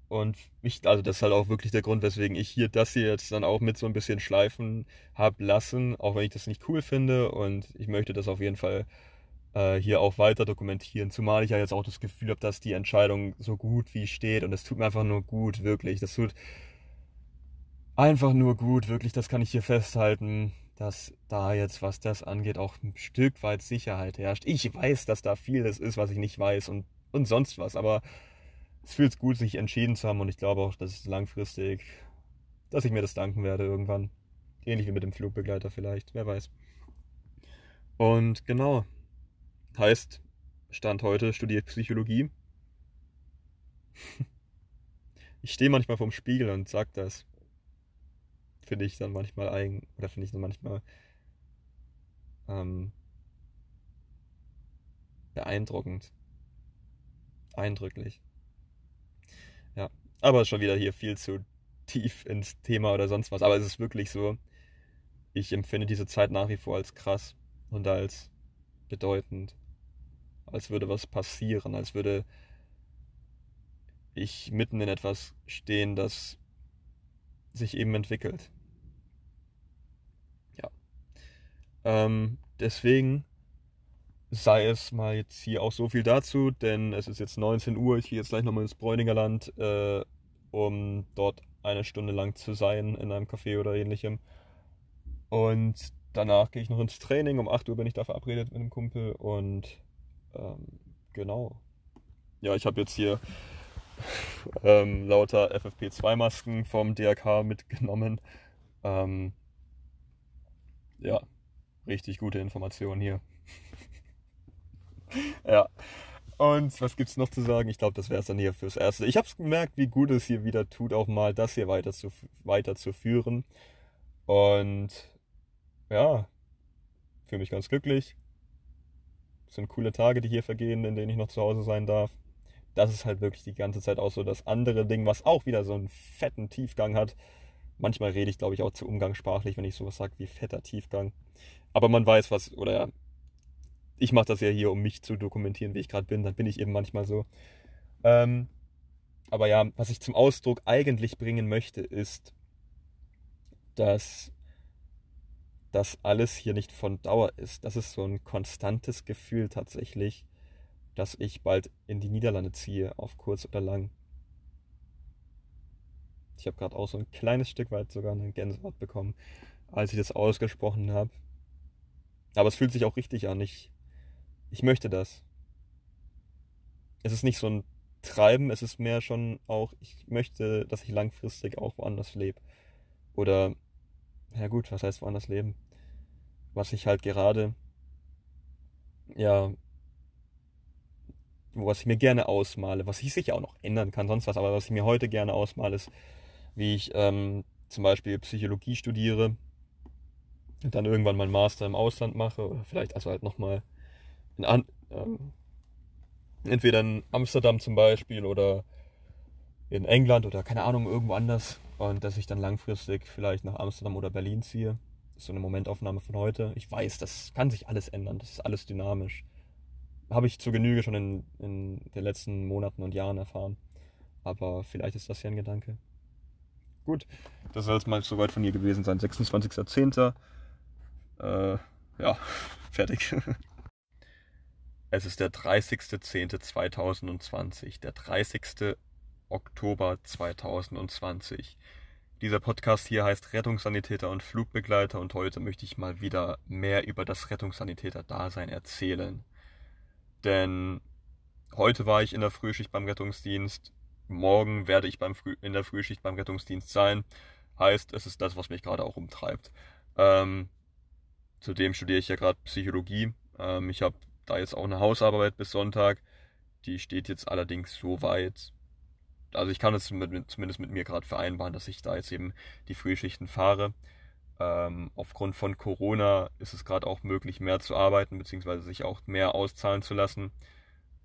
und ich, also das ist halt auch wirklich der Grund, weswegen ich hier das hier jetzt dann auch mit so ein bisschen schleifen habe lassen, auch wenn ich das nicht cool finde. Und ich möchte das auf jeden Fall äh, hier auch weiter dokumentieren. Zumal ich ja jetzt auch das Gefühl habe, dass die Entscheidung so gut wie steht. Und es tut mir einfach nur gut, wirklich. Das tut einfach nur gut, wirklich. Das kann ich hier festhalten, dass da jetzt, was das angeht, auch ein Stück weit Sicherheit herrscht. Ich weiß, dass da vieles ist, was ich nicht weiß und, und sonst was. Aber es fühlt gut, sich entschieden zu haben und ich glaube auch, dass es langfristig, dass ich mir das danken werde irgendwann. Ähnlich wie mit dem Flugbegleiter vielleicht, wer weiß. Und genau, heißt, Stand heute studiere ich Psychologie. <laughs> ich stehe manchmal vorm Spiegel und sag das. Finde ich dann manchmal eigen, oder finde ich dann manchmal ähm, beeindruckend. Eindrücklich. Aber schon wieder hier viel zu tief ins Thema oder sonst was. Aber es ist wirklich so, ich empfinde diese Zeit nach wie vor als krass und als bedeutend. Als würde was passieren, als würde ich mitten in etwas stehen, das sich eben entwickelt. Ja. Ähm, deswegen sei es mal jetzt hier auch so viel dazu, denn es ist jetzt 19 Uhr. Ich gehe jetzt gleich nochmal ins Bräuningerland, äh, um dort eine Stunde lang zu sein in einem Café oder ähnlichem. Und danach gehe ich noch ins Training. Um 8 Uhr bin ich da verabredet mit einem Kumpel und ähm, genau. Ja, ich habe jetzt hier ähm, lauter FFP2-Masken vom DRK mitgenommen. Ähm, ja, richtig gute Informationen hier. <laughs> ja. Und was gibt's noch zu sagen? Ich glaube, das wäre es dann hier fürs Erste. Ich habe gemerkt, wie gut es hier wieder tut, auch mal das hier weiter zu, weiter zu führen. Und ja, fühle mich ganz glücklich. Es sind coole Tage, die hier vergehen, in denen ich noch zu Hause sein darf. Das ist halt wirklich die ganze Zeit auch so das andere Ding, was auch wieder so einen fetten Tiefgang hat. Manchmal rede ich, glaube ich, auch zu umgangssprachlich, wenn ich sowas sage wie fetter Tiefgang. Aber man weiß, was, oder ja, ich mache das ja hier, um mich zu dokumentieren, wie ich gerade bin. Dann bin ich eben manchmal so. Ähm, aber ja, was ich zum Ausdruck eigentlich bringen möchte, ist, dass das alles hier nicht von Dauer ist. Das ist so ein konstantes Gefühl tatsächlich, dass ich bald in die Niederlande ziehe, auf kurz oder lang. Ich habe gerade auch so ein kleines Stück weit sogar eine Gänsehaut bekommen, als ich das ausgesprochen habe. Aber es fühlt sich auch richtig an. Ich ich möchte das. Es ist nicht so ein Treiben, es ist mehr schon auch, ich möchte, dass ich langfristig auch woanders lebe. Oder, ja gut, was heißt woanders leben? Was ich halt gerade, ja, was ich mir gerne ausmale, was ich sicher auch noch ändern kann, sonst was, aber was ich mir heute gerne ausmale, ist, wie ich ähm, zum Beispiel Psychologie studiere und dann irgendwann meinen Master im Ausland mache oder vielleicht also halt nochmal in An ähm, entweder in Amsterdam zum Beispiel oder in England oder keine Ahnung, irgendwo anders. Und dass ich dann langfristig vielleicht nach Amsterdam oder Berlin ziehe. So eine Momentaufnahme von heute. Ich weiß, das kann sich alles ändern. Das ist alles dynamisch. Habe ich zur Genüge schon in, in den letzten Monaten und Jahren erfahren. Aber vielleicht ist das ja ein Gedanke. Gut, das soll es mal soweit von hier gewesen sein. 26.10. Äh, ja, <laughs> fertig. Es ist der 30.10.2020, der 30. Oktober 2020. Dieser Podcast hier heißt Rettungssanitäter und Flugbegleiter und heute möchte ich mal wieder mehr über das Rettungssanitäter-Dasein erzählen. Denn heute war ich in der Frühschicht beim Rettungsdienst, morgen werde ich beim Früh in der Frühschicht beim Rettungsdienst sein. Heißt, es ist das, was mich gerade auch umtreibt. Ähm, zudem studiere ich ja gerade Psychologie. Ähm, ich habe da jetzt auch eine Hausarbeit bis Sonntag. Die steht jetzt allerdings so weit. Also ich kann es mit, zumindest mit mir gerade vereinbaren, dass ich da jetzt eben die Frühschichten fahre. Ähm, aufgrund von Corona ist es gerade auch möglich, mehr zu arbeiten, beziehungsweise sich auch mehr auszahlen zu lassen.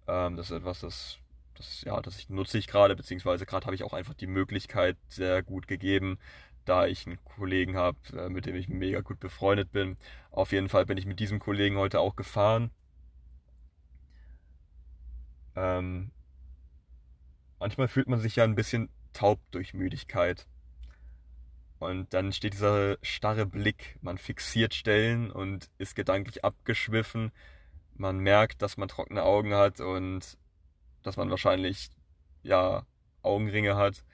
Ähm, das ist etwas, das, das, ja, das nutze ich gerade, beziehungsweise gerade habe ich auch einfach die Möglichkeit sehr gut gegeben, da ich einen Kollegen habe, äh, mit dem ich mega gut befreundet bin. Auf jeden Fall bin ich mit diesem Kollegen heute auch gefahren. Ähm, manchmal fühlt man sich ja ein bisschen taub durch Müdigkeit. Und dann steht dieser starre Blick, man fixiert Stellen und ist gedanklich abgeschwiffen. Man merkt, dass man trockene Augen hat und dass man wahrscheinlich ja Augenringe hat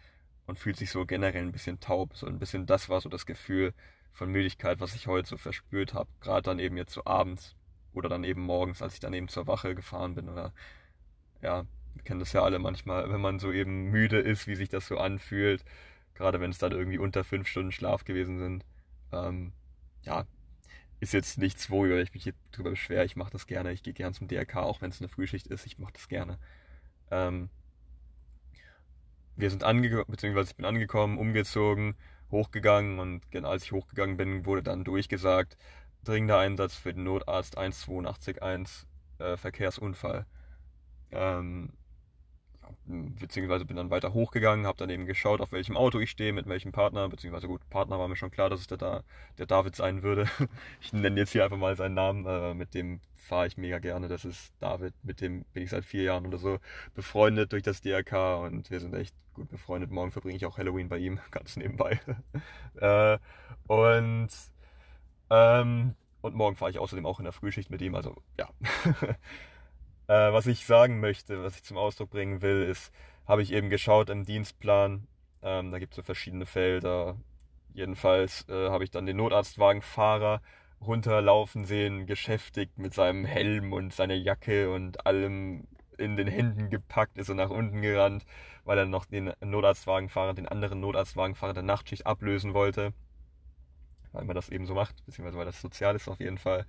und fühlt sich so generell ein bisschen taub. So ein bisschen das war so das Gefühl von Müdigkeit, was ich heute so verspürt habe. Gerade dann eben jetzt so abends oder dann eben morgens, als ich dann eben zur Wache gefahren bin oder ja, wir kennen das ja alle manchmal, wenn man so eben müde ist, wie sich das so anfühlt Gerade wenn es dann irgendwie unter fünf Stunden Schlaf gewesen sind. Ähm, ja, ist jetzt nichts, worüber ich mich drüber beschwere. Ich mache das gerne. Ich gehe gern zum DRK, auch wenn es eine Frühschicht ist. Ich mache das gerne. Ähm, wir sind angekommen, beziehungsweise ich bin angekommen, umgezogen, hochgegangen und als ich hochgegangen bin, wurde dann durchgesagt, dringender Einsatz für den Notarzt 1881 äh, Verkehrsunfall. Ähm, beziehungsweise bin dann weiter hochgegangen, habe dann eben geschaut, auf welchem Auto ich stehe, mit welchem Partner, beziehungsweise gut, Partner war mir schon klar, dass es der, der David sein würde. <laughs> Ich nenne jetzt hier einfach mal seinen Namen, äh, mit dem fahre ich mega gerne. Das ist David, mit dem bin ich seit vier Jahren oder so befreundet durch das DRK und wir sind echt gut befreundet. Morgen verbringe ich auch Halloween bei ihm, <laughs> ganz nebenbei. <laughs> äh, und ähm, und morgen fahre ich außerdem auch in der Frühschicht mit ihm, also ja. Äh, was ich sagen möchte, was ich zum Ausdruck bringen will, ist, habe ich eben geschaut im Dienstplan. Ähm, da gibt es so verschiedene Felder. Jedenfalls äh, habe ich dann den Notarztwagenfahrer runterlaufen sehen, geschäftigt mit seinem Helm und seiner Jacke und allem in den Händen gepackt, ist er nach unten gerannt, weil er noch den Notarztwagenfahrer, den anderen Notarztwagenfahrer der Nachtschicht ablösen wollte. Weil man das eben so macht, beziehungsweise weil das sozial ist auf jeden Fall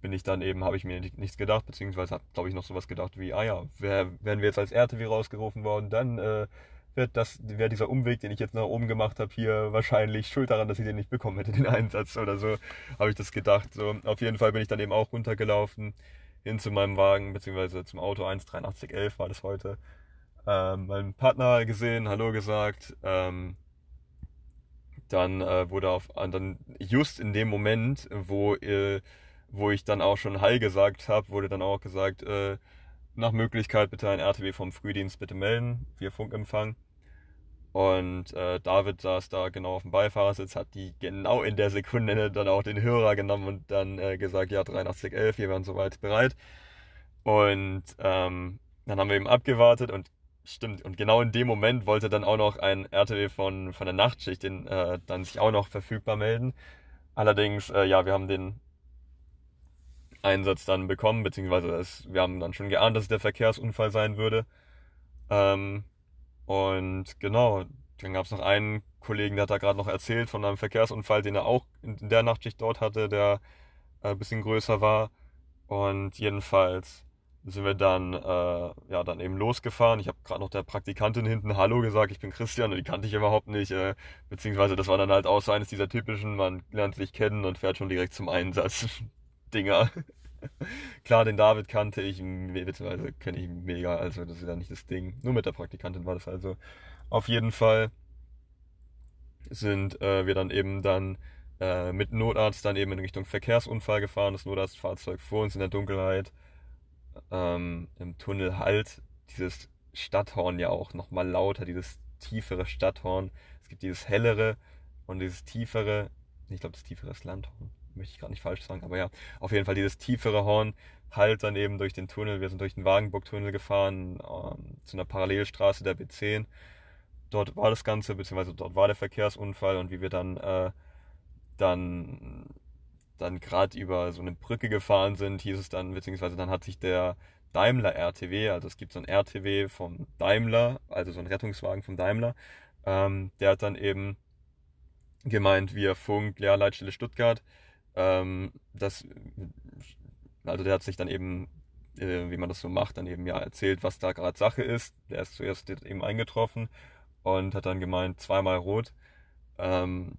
bin ich dann eben, habe ich mir nichts gedacht, beziehungsweise habe, glaube ich, noch sowas gedacht wie, ah ja, wär, wären wir jetzt als RTW rausgerufen worden, dann äh, wird das, wäre dieser Umweg, den ich jetzt nach oben gemacht habe, hier wahrscheinlich schuld daran, dass ich den nicht bekommen hätte, den Einsatz oder so, habe ich das gedacht. So, auf jeden Fall bin ich dann eben auch runtergelaufen hin zu meinem Wagen, beziehungsweise zum Auto 18311 war das heute. Ähm, meinen Partner gesehen, Hallo gesagt. Ähm, dann äh, wurde auf, dann just in dem Moment, wo äh, wo ich dann auch schon Hi gesagt habe, wurde dann auch gesagt, äh, nach Möglichkeit bitte ein RTW vom Frühdienst bitte melden, wir Funkempfang. Und äh, David saß da genau auf dem Beifahrersitz, hat die genau in der Sekunde dann auch den Hörer genommen und dann äh, gesagt, ja, 8311, wir waren soweit bereit. Und ähm, dann haben wir eben abgewartet und stimmt, und genau in dem Moment wollte dann auch noch ein RTW von, von der Nachtschicht den, äh, dann sich auch noch verfügbar melden. Allerdings, äh, ja, wir haben den Einsatz dann bekommen, beziehungsweise es, wir haben dann schon geahnt, dass es der Verkehrsunfall sein würde. Ähm, und genau, dann gab es noch einen Kollegen, der hat da gerade noch erzählt von einem Verkehrsunfall, den er auch in der Nachtschicht dort hatte, der äh, ein bisschen größer war. Und jedenfalls sind wir dann, äh, ja, dann eben losgefahren. Ich habe gerade noch der Praktikantin hinten Hallo gesagt, ich bin Christian und die kannte ich überhaupt nicht. Äh, beziehungsweise das war dann halt auch so eines dieser typischen, man lernt sich kennen und fährt schon direkt zum Einsatz. <laughs> Dinger. <laughs> Klar, den David kannte ich, beziehungsweise kenne ich mega, also das ist ja nicht das Ding. Nur mit der Praktikantin war das also. Auf jeden Fall sind äh, wir dann eben dann äh, mit Notarzt dann eben in Richtung Verkehrsunfall gefahren. Das Notarztfahrzeug vor uns in der Dunkelheit. Ähm, Im Tunnel halt dieses Stadthorn ja auch nochmal lauter, dieses tiefere Stadthorn. Es gibt dieses hellere und dieses tiefere, ich glaube das tiefere ist Landhorn möchte ich gerade nicht falsch sagen, aber ja, auf jeden Fall dieses tiefere Horn halt dann eben durch den Tunnel. Wir sind durch den Wagenburg-Tunnel gefahren, ähm, zu einer Parallelstraße der B10. Dort war das Ganze, beziehungsweise dort war der Verkehrsunfall und wie wir dann, äh, dann, dann gerade über so eine Brücke gefahren sind, hieß es dann, beziehungsweise dann hat sich der Daimler RTW, also es gibt so ein RTW vom Daimler, also so ein Rettungswagen vom Daimler, ähm, der hat dann eben gemeint, via Funk, ja, Leitstelle Stuttgart, ähm, das, also der hat sich dann eben, äh, wie man das so macht, dann eben ja erzählt, was da gerade Sache ist. Der ist zuerst eben eingetroffen und hat dann gemeint, zweimal rot. Ähm,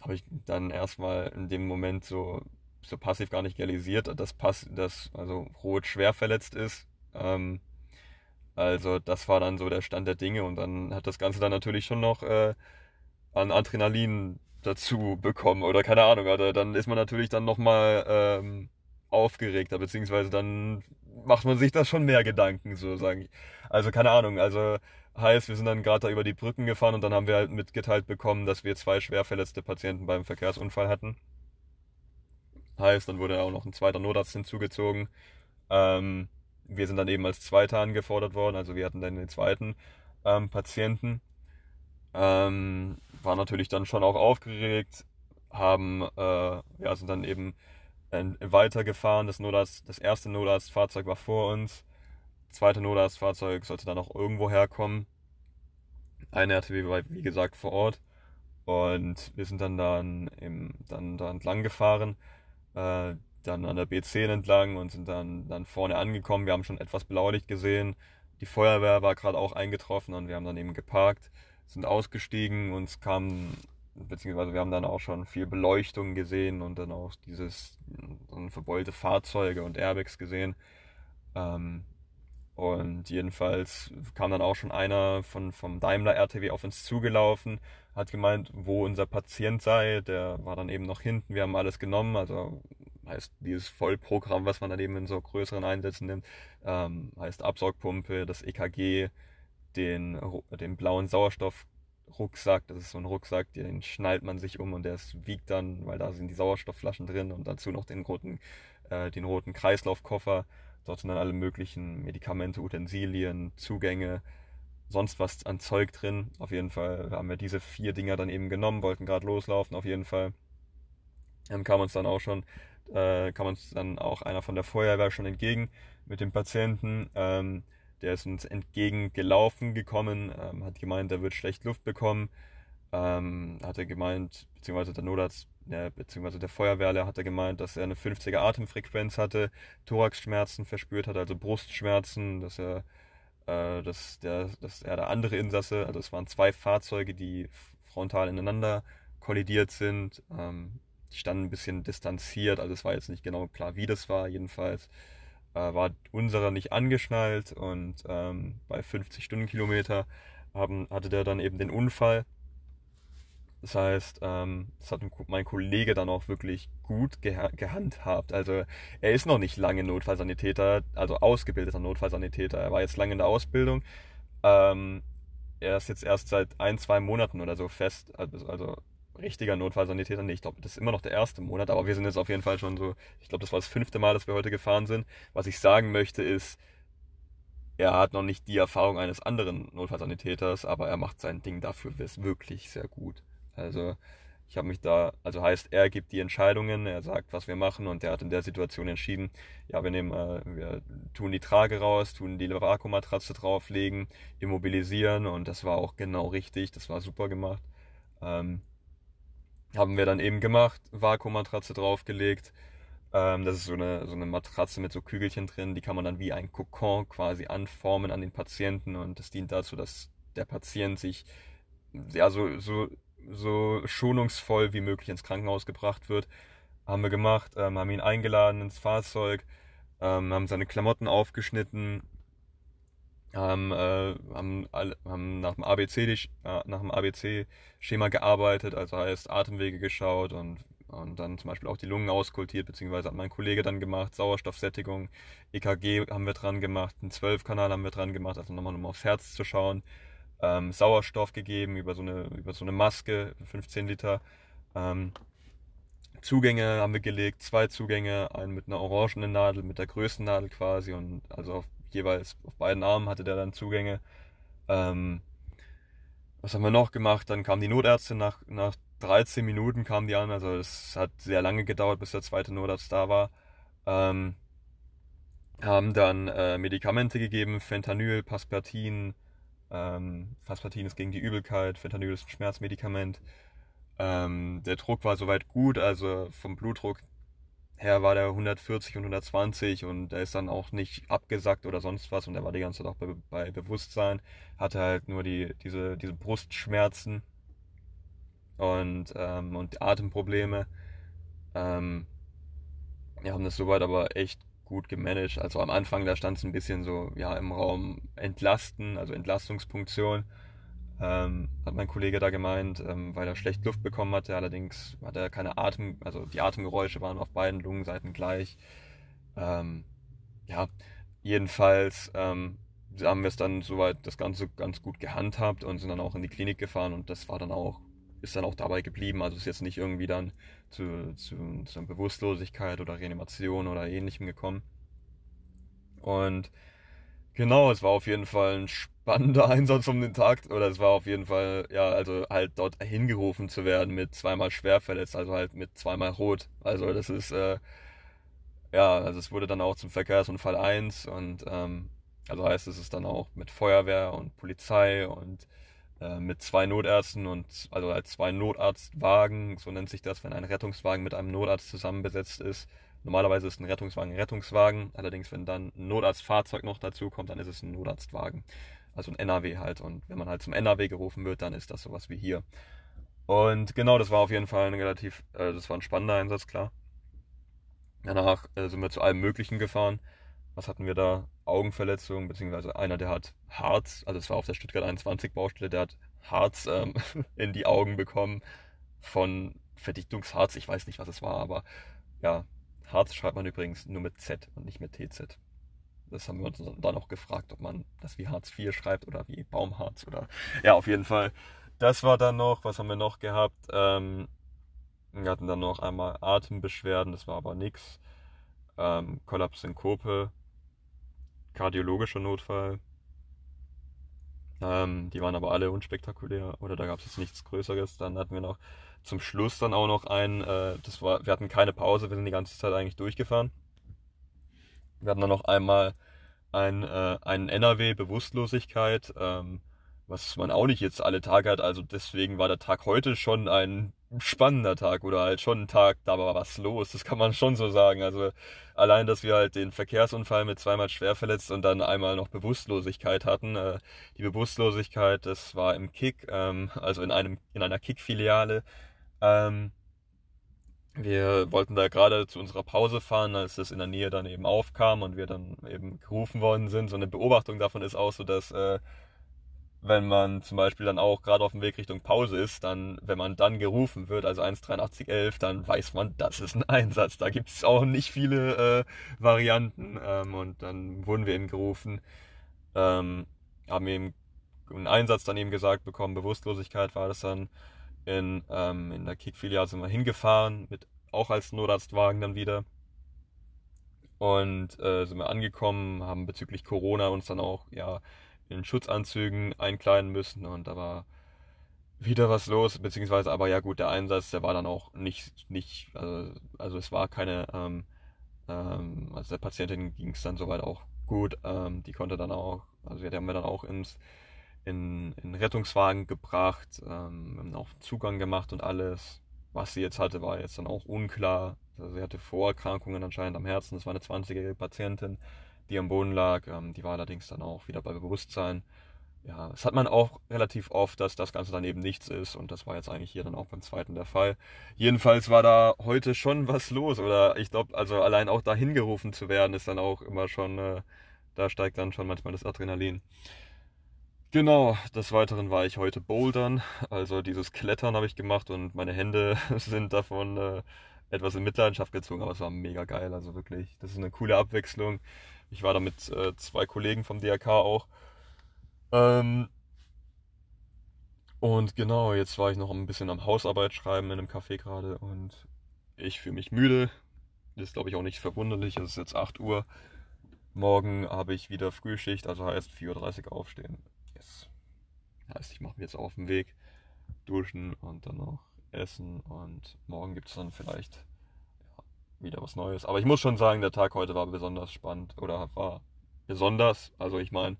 habe ich dann erstmal in dem Moment so, so passiv gar nicht realisiert, dass, Pass, dass also Rot schwer verletzt ist. Ähm, also das war dann so der Stand der Dinge und dann hat das Ganze dann natürlich schon noch äh, an Adrenalin dazu bekommen oder keine Ahnung, also dann ist man natürlich dann nochmal ähm, aufgeregter, beziehungsweise dann macht man sich da schon mehr Gedanken, so sage ich. Also keine Ahnung, also heißt, wir sind dann gerade da über die Brücken gefahren und dann haben wir halt mitgeteilt bekommen, dass wir zwei schwer verletzte Patienten beim Verkehrsunfall hatten. Heißt, dann wurde auch noch ein zweiter Notarzt hinzugezogen. Ähm, wir sind dann eben als Zweiter angefordert worden, also wir hatten dann den zweiten ähm, Patienten. Ähm, war natürlich dann schon auch aufgeregt, haben, äh, ja, sind dann eben äh, weitergefahren. Das, Notarzt, das erste Notarztfahrzeug war vor uns. Das zweite Notarztfahrzeug sollte dann auch irgendwo herkommen. Eine RTW war, wie gesagt, vor Ort. Und wir sind dann, dann, im, dann da entlang gefahren, äh, dann an der B10 entlang und sind dann, dann vorne angekommen. Wir haben schon etwas Blaulicht gesehen. Die Feuerwehr war gerade auch eingetroffen und wir haben dann eben geparkt sind ausgestiegen und es kam, beziehungsweise wir haben dann auch schon viel Beleuchtung gesehen und dann auch dieses verbeulte Fahrzeuge und Airbags gesehen. Ähm, und jedenfalls kam dann auch schon einer von, vom Daimler RTW auf uns zugelaufen, hat gemeint, wo unser Patient sei. Der war dann eben noch hinten. Wir haben alles genommen, also heißt dieses Vollprogramm, was man dann eben in so größeren Einsätzen nimmt, ähm, heißt Absaugpumpe, das EKG, den, den blauen Sauerstoffrucksack. Das ist so ein Rucksack, den schnallt man sich um und der wiegt dann, weil da sind die Sauerstoffflaschen drin und dazu noch den roten, äh, den roten Kreislaufkoffer. Dort sind dann alle möglichen Medikamente, Utensilien, Zugänge, sonst was an Zeug drin. Auf jeden Fall haben wir diese vier Dinger dann eben genommen, wollten gerade loslaufen, auf jeden Fall. Dann kam uns dann auch schon, äh, kam uns dann auch einer von der Feuerwehr schon entgegen mit dem Patienten. Ähm, der ist uns entgegengelaufen gekommen, ähm, hat gemeint, er wird schlecht Luft bekommen. Ähm, hat er gemeint, beziehungsweise der Notarzt, ja, beziehungsweise der Feuerwehrler hat er gemeint, dass er eine 50er Atemfrequenz hatte, Thoraxschmerzen verspürt hat, also Brustschmerzen, dass er, äh, dass der, dass er der andere Insasse, also es waren zwei Fahrzeuge, die frontal ineinander kollidiert sind. Ähm, die standen ein bisschen distanziert, also es war jetzt nicht genau klar, wie das war, jedenfalls äh, war unserer nicht angeschnallt und ähm, bei 50 Stundenkilometer haben, hatte der dann eben den Unfall. Das heißt, ähm, das hat mein Kollege dann auch wirklich gut geha gehandhabt. Also er ist noch nicht lange Notfallsanitäter, also ausgebildeter Notfallsanitäter. Er war jetzt lange in der Ausbildung. Ähm, er ist jetzt erst seit ein, zwei Monaten oder so fest, also, also richtiger Notfallsanitäter. Nee, ich glaube, das ist immer noch der erste Monat, aber wir sind jetzt auf jeden Fall schon so, ich glaube, das war das fünfte Mal, dass wir heute gefahren sind. Was ich sagen möchte ist, er hat noch nicht die Erfahrung eines anderen Notfallsanitäters, aber er macht sein Ding dafür wirklich sehr gut. Also ich habe mich da, also heißt, er gibt die Entscheidungen, er sagt, was wir machen und er hat in der Situation entschieden, ja, wir nehmen, äh, wir tun die Trage raus, tun die Vakuummatratze drauflegen, immobilisieren und das war auch genau richtig, das war super gemacht. Ähm, haben wir dann eben gemacht, Vakuummatratze draufgelegt. Ähm, das ist so eine, so eine Matratze mit so Kügelchen drin, die kann man dann wie ein Kokon quasi anformen an den Patienten und das dient dazu, dass der Patient sich ja so, so, so schonungsvoll wie möglich ins Krankenhaus gebracht wird. Haben wir gemacht, ähm, haben ihn eingeladen ins Fahrzeug, ähm, haben seine Klamotten aufgeschnitten, haben, äh, haben, alle, haben nach dem ABC äh, nach dem ABC Schema gearbeitet, also heißt Atemwege geschaut und und dann zum Beispiel auch die Lungen auskultiert, beziehungsweise hat mein Kollege dann gemacht, Sauerstoffsättigung, EKG haben wir dran gemacht, einen 12-Kanal haben wir dran gemacht, also nochmal um aufs Herz zu schauen, ähm, Sauerstoff gegeben über so eine, über so eine Maske, 15 Liter, ähm, Zugänge haben wir gelegt, zwei Zugänge, einen mit einer orangenen Nadel, mit der größten Nadel quasi und also auf jeweils auf beiden Armen hatte der dann Zugänge. Ähm, was haben wir noch gemacht? Dann kam die Notärztin nach, nach 13 Minuten kam die an, also es hat sehr lange gedauert, bis der zweite Notarzt da war. Ähm, haben dann äh, Medikamente gegeben, Fentanyl, Paspertin. Ähm, Paspertin ist gegen die Übelkeit, Fentanyl ist ein Schmerzmedikament. Ähm, der Druck war soweit gut, also vom Blutdruck her war der 140 und 120 und er ist dann auch nicht abgesackt oder sonst was und er war die ganze Zeit auch bei, bei Bewusstsein, hatte halt nur die, diese, diese Brustschmerzen. und, ähm, und Atemprobleme. Ähm, wir haben das soweit aber echt gut gemanagt. Also am Anfang, da stand es ein bisschen so, ja, im Raum entlasten, also Entlastungspunktion, ähm, hat mein Kollege da gemeint, ähm, weil er schlecht Luft bekommen hatte. Allerdings hat er keine Atem, also die Atemgeräusche waren auf beiden Lungenseiten gleich. Ähm, ja, jedenfalls ähm, haben wir es dann soweit das Ganze ganz gut gehandhabt und sind dann auch in die Klinik gefahren und das war dann auch, ist dann auch dabei geblieben. Also ist jetzt nicht irgendwie dann zu, zu, zu Bewusstlosigkeit oder Reanimation oder ähnlichem gekommen. Und genau, es war auf jeden Fall ein spannender Einsatz um den Tag. Oder es war auf jeden Fall, ja, also halt dort hingerufen zu werden mit zweimal schwer verletzt, also halt mit zweimal rot. Also das ist, äh, ja, also es wurde dann auch zum Verkehrsunfall 1 und ähm, also heißt es ist dann auch mit Feuerwehr und Polizei und äh, mit zwei Notärzten und also als zwei Notarztwagen, so nennt sich das, wenn ein Rettungswagen mit einem Notarzt zusammenbesetzt ist. Normalerweise ist ein Rettungswagen ein Rettungswagen, allerdings wenn dann ein Notarztfahrzeug noch dazu kommt, dann ist es ein Notarztwagen. Also ein NAW halt. Und wenn man halt zum NAW gerufen wird, dann ist das sowas wie hier. Und genau, das war auf jeden Fall ein relativ, äh, das war ein spannender Einsatz, klar. Danach äh, sind wir zu allem Möglichen gefahren. Was hatten wir da? Augenverletzungen, beziehungsweise einer, der hat Harz, also es war auf der Stuttgart 21 Baustelle, der hat Harz ähm, <laughs> in die Augen bekommen von Verdichtungsharz. Ich weiß nicht, was es war, aber ja, Harz schreibt man übrigens nur mit Z und nicht mit TZ. Das haben wir uns dann auch gefragt, ob man das wie Harz IV schreibt oder wie Baumharz oder ja, auf jeden Fall. Das war dann noch, was haben wir noch gehabt? Ähm, wir hatten dann noch einmal Atembeschwerden, das war aber nichts. Ähm, Kollaps Synkope, kardiologischer Notfall. Ähm, die waren aber alle unspektakulär oder da gab es jetzt nichts Größeres. Dann hatten wir noch zum Schluss dann auch noch einen, äh, das war, wir hatten keine Pause, wir sind die ganze Zeit eigentlich durchgefahren. Wir hatten dann noch einmal ein, äh, einen NRW Bewusstlosigkeit, ähm, was man auch nicht jetzt alle Tage hat. Also deswegen war der Tag heute schon ein spannender Tag oder halt schon ein Tag, da war was los. Das kann man schon so sagen. Also allein, dass wir halt den Verkehrsunfall mit zweimal schwer verletzt und dann einmal noch Bewusstlosigkeit hatten. Äh, die Bewusstlosigkeit, das war im Kick, ähm, also in einem in einer Kick-Filiale. Ähm, wir wollten da gerade zu unserer Pause fahren, als das in der Nähe dann eben aufkam und wir dann eben gerufen worden sind. So eine Beobachtung davon ist auch so, dass äh, wenn man zum Beispiel dann auch gerade auf dem Weg Richtung Pause ist, dann, wenn man dann gerufen wird, also 1,8311, dann weiß man, das ist ein Einsatz. Da gibt es auch nicht viele äh, Varianten. Ähm, und dann wurden wir eben gerufen, ähm, haben eben einen Einsatz dann eben gesagt bekommen, Bewusstlosigkeit war das dann. In, ähm, in der Kickfiliale sind wir hingefahren, mit auch als Notarztwagen dann wieder. Und äh, sind wir angekommen, haben bezüglich Corona uns dann auch, ja, in Schutzanzügen einkleiden müssen und da war wieder was los, beziehungsweise aber ja gut, der Einsatz, der war dann auch nicht, nicht, also, also es war keine, ähm, ähm, also der Patientin ging es dann soweit auch gut, ähm, die konnte dann auch, also die haben wir dann auch ins, in, in Rettungswagen gebracht, ähm, auch Zugang gemacht und alles. Was sie jetzt hatte, war jetzt dann auch unklar. Also sie hatte Vorerkrankungen anscheinend am Herzen, das war eine 20-jährige Patientin die am Boden lag. Ähm, die war allerdings dann auch wieder bei Bewusstsein. Ja, das hat man auch relativ oft, dass das Ganze dann eben nichts ist und das war jetzt eigentlich hier dann auch beim zweiten der Fall. Jedenfalls war da heute schon was los oder ich glaube, also allein auch dahin gerufen zu werden, ist dann auch immer schon, äh, da steigt dann schon manchmal das Adrenalin. Genau, des Weiteren war ich heute bouldern, also dieses Klettern habe ich gemacht und meine Hände <laughs> sind davon äh, etwas in Mitleidenschaft gezogen, aber es war mega geil, also wirklich, das ist eine coole Abwechslung. Ich war da mit äh, zwei Kollegen vom DRK auch. Ähm, und genau, jetzt war ich noch ein bisschen am Hausarbeit schreiben in einem Café gerade und ich fühle mich müde. Das ist, glaube ich, auch nicht verwunderlich. Es ist jetzt 8 Uhr. Morgen habe ich wieder Frühschicht, also heißt 4.30 Uhr aufstehen. Yes. Heißt, ich mache mich jetzt auf den Weg, duschen und dann noch essen und morgen gibt es dann vielleicht wieder was Neues. Aber ich muss schon sagen, der Tag heute war besonders spannend oder war besonders. Also ich meine,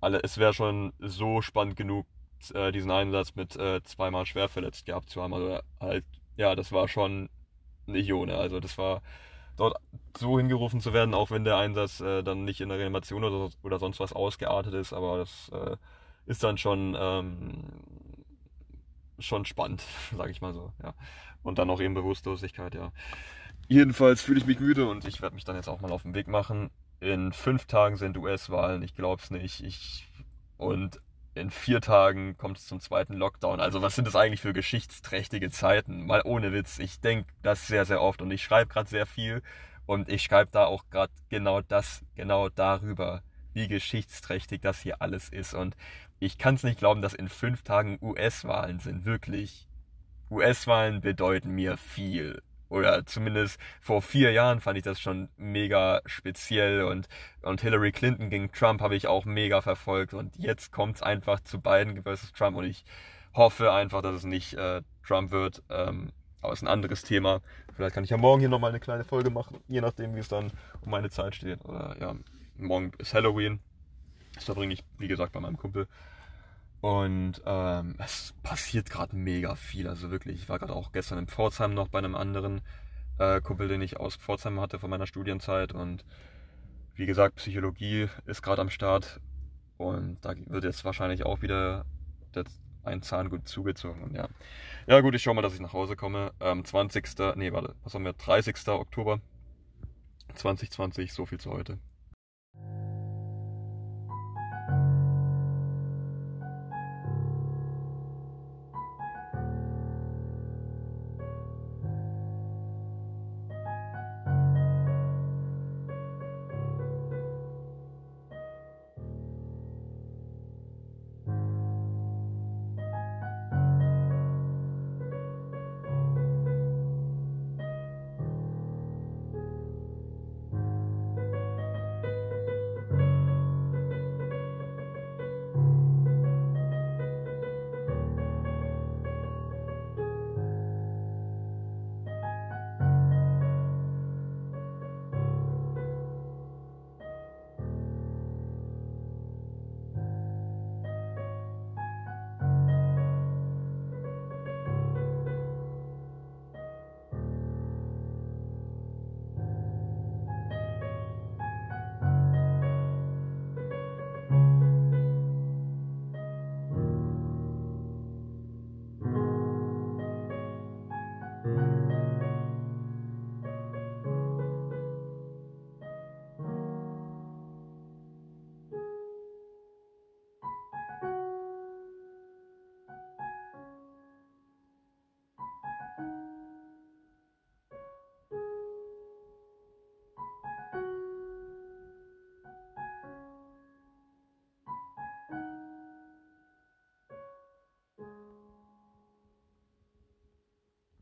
alle, es wäre schon so spannend genug, äh, diesen Einsatz mit äh, zweimal schwer verletzt gehabt zu haben. Also halt, ja, das war schon nicht ohne. Also das war dort so hingerufen zu werden, auch wenn der Einsatz äh, dann nicht in der Reanimation oder, oder sonst was ausgeartet ist, aber das äh, ist dann schon ähm, schon spannend, <laughs> sage ich mal so. Ja. Und dann noch eben Bewusstlosigkeit, ja. Jedenfalls fühle ich mich müde und ich werde mich dann jetzt auch mal auf den Weg machen. In fünf Tagen sind US-Wahlen, ich glaube es nicht. Ich, und in vier Tagen kommt es zum zweiten Lockdown. Also was sind das eigentlich für geschichtsträchtige Zeiten? Mal ohne Witz. Ich denke das sehr, sehr oft und ich schreibe gerade sehr viel und ich schreibe da auch gerade genau das, genau darüber, wie geschichtsträchtig das hier alles ist. Und ich kann es nicht glauben, dass in fünf Tagen US-Wahlen sind. Wirklich. US-Wahlen bedeuten mir viel. Oder zumindest vor vier Jahren fand ich das schon mega speziell und, und Hillary Clinton gegen Trump habe ich auch mega verfolgt und jetzt kommt es einfach zu Biden versus Trump und ich hoffe einfach, dass es nicht äh, Trump wird. Ähm, aber es ist ein anderes Thema. Vielleicht kann ich ja morgen hier nochmal eine kleine Folge machen, je nachdem, wie es dann um meine Zeit steht. Oder ja, morgen ist Halloween. Das verbringe ich, wie gesagt, bei meinem Kumpel. Und ähm, es passiert gerade mega viel. Also wirklich, ich war gerade auch gestern in Pforzheim noch bei einem anderen äh, Kumpel, den ich aus Pforzheim hatte von meiner Studienzeit. Und wie gesagt, Psychologie ist gerade am Start. Und da wird jetzt wahrscheinlich auch wieder ein Zahn gut zugezogen. Und ja. ja, gut, ich schaue mal, dass ich nach Hause komme. Ähm, 20. Nee, warte, was haben wir? 30. Oktober 2020. So viel zu heute.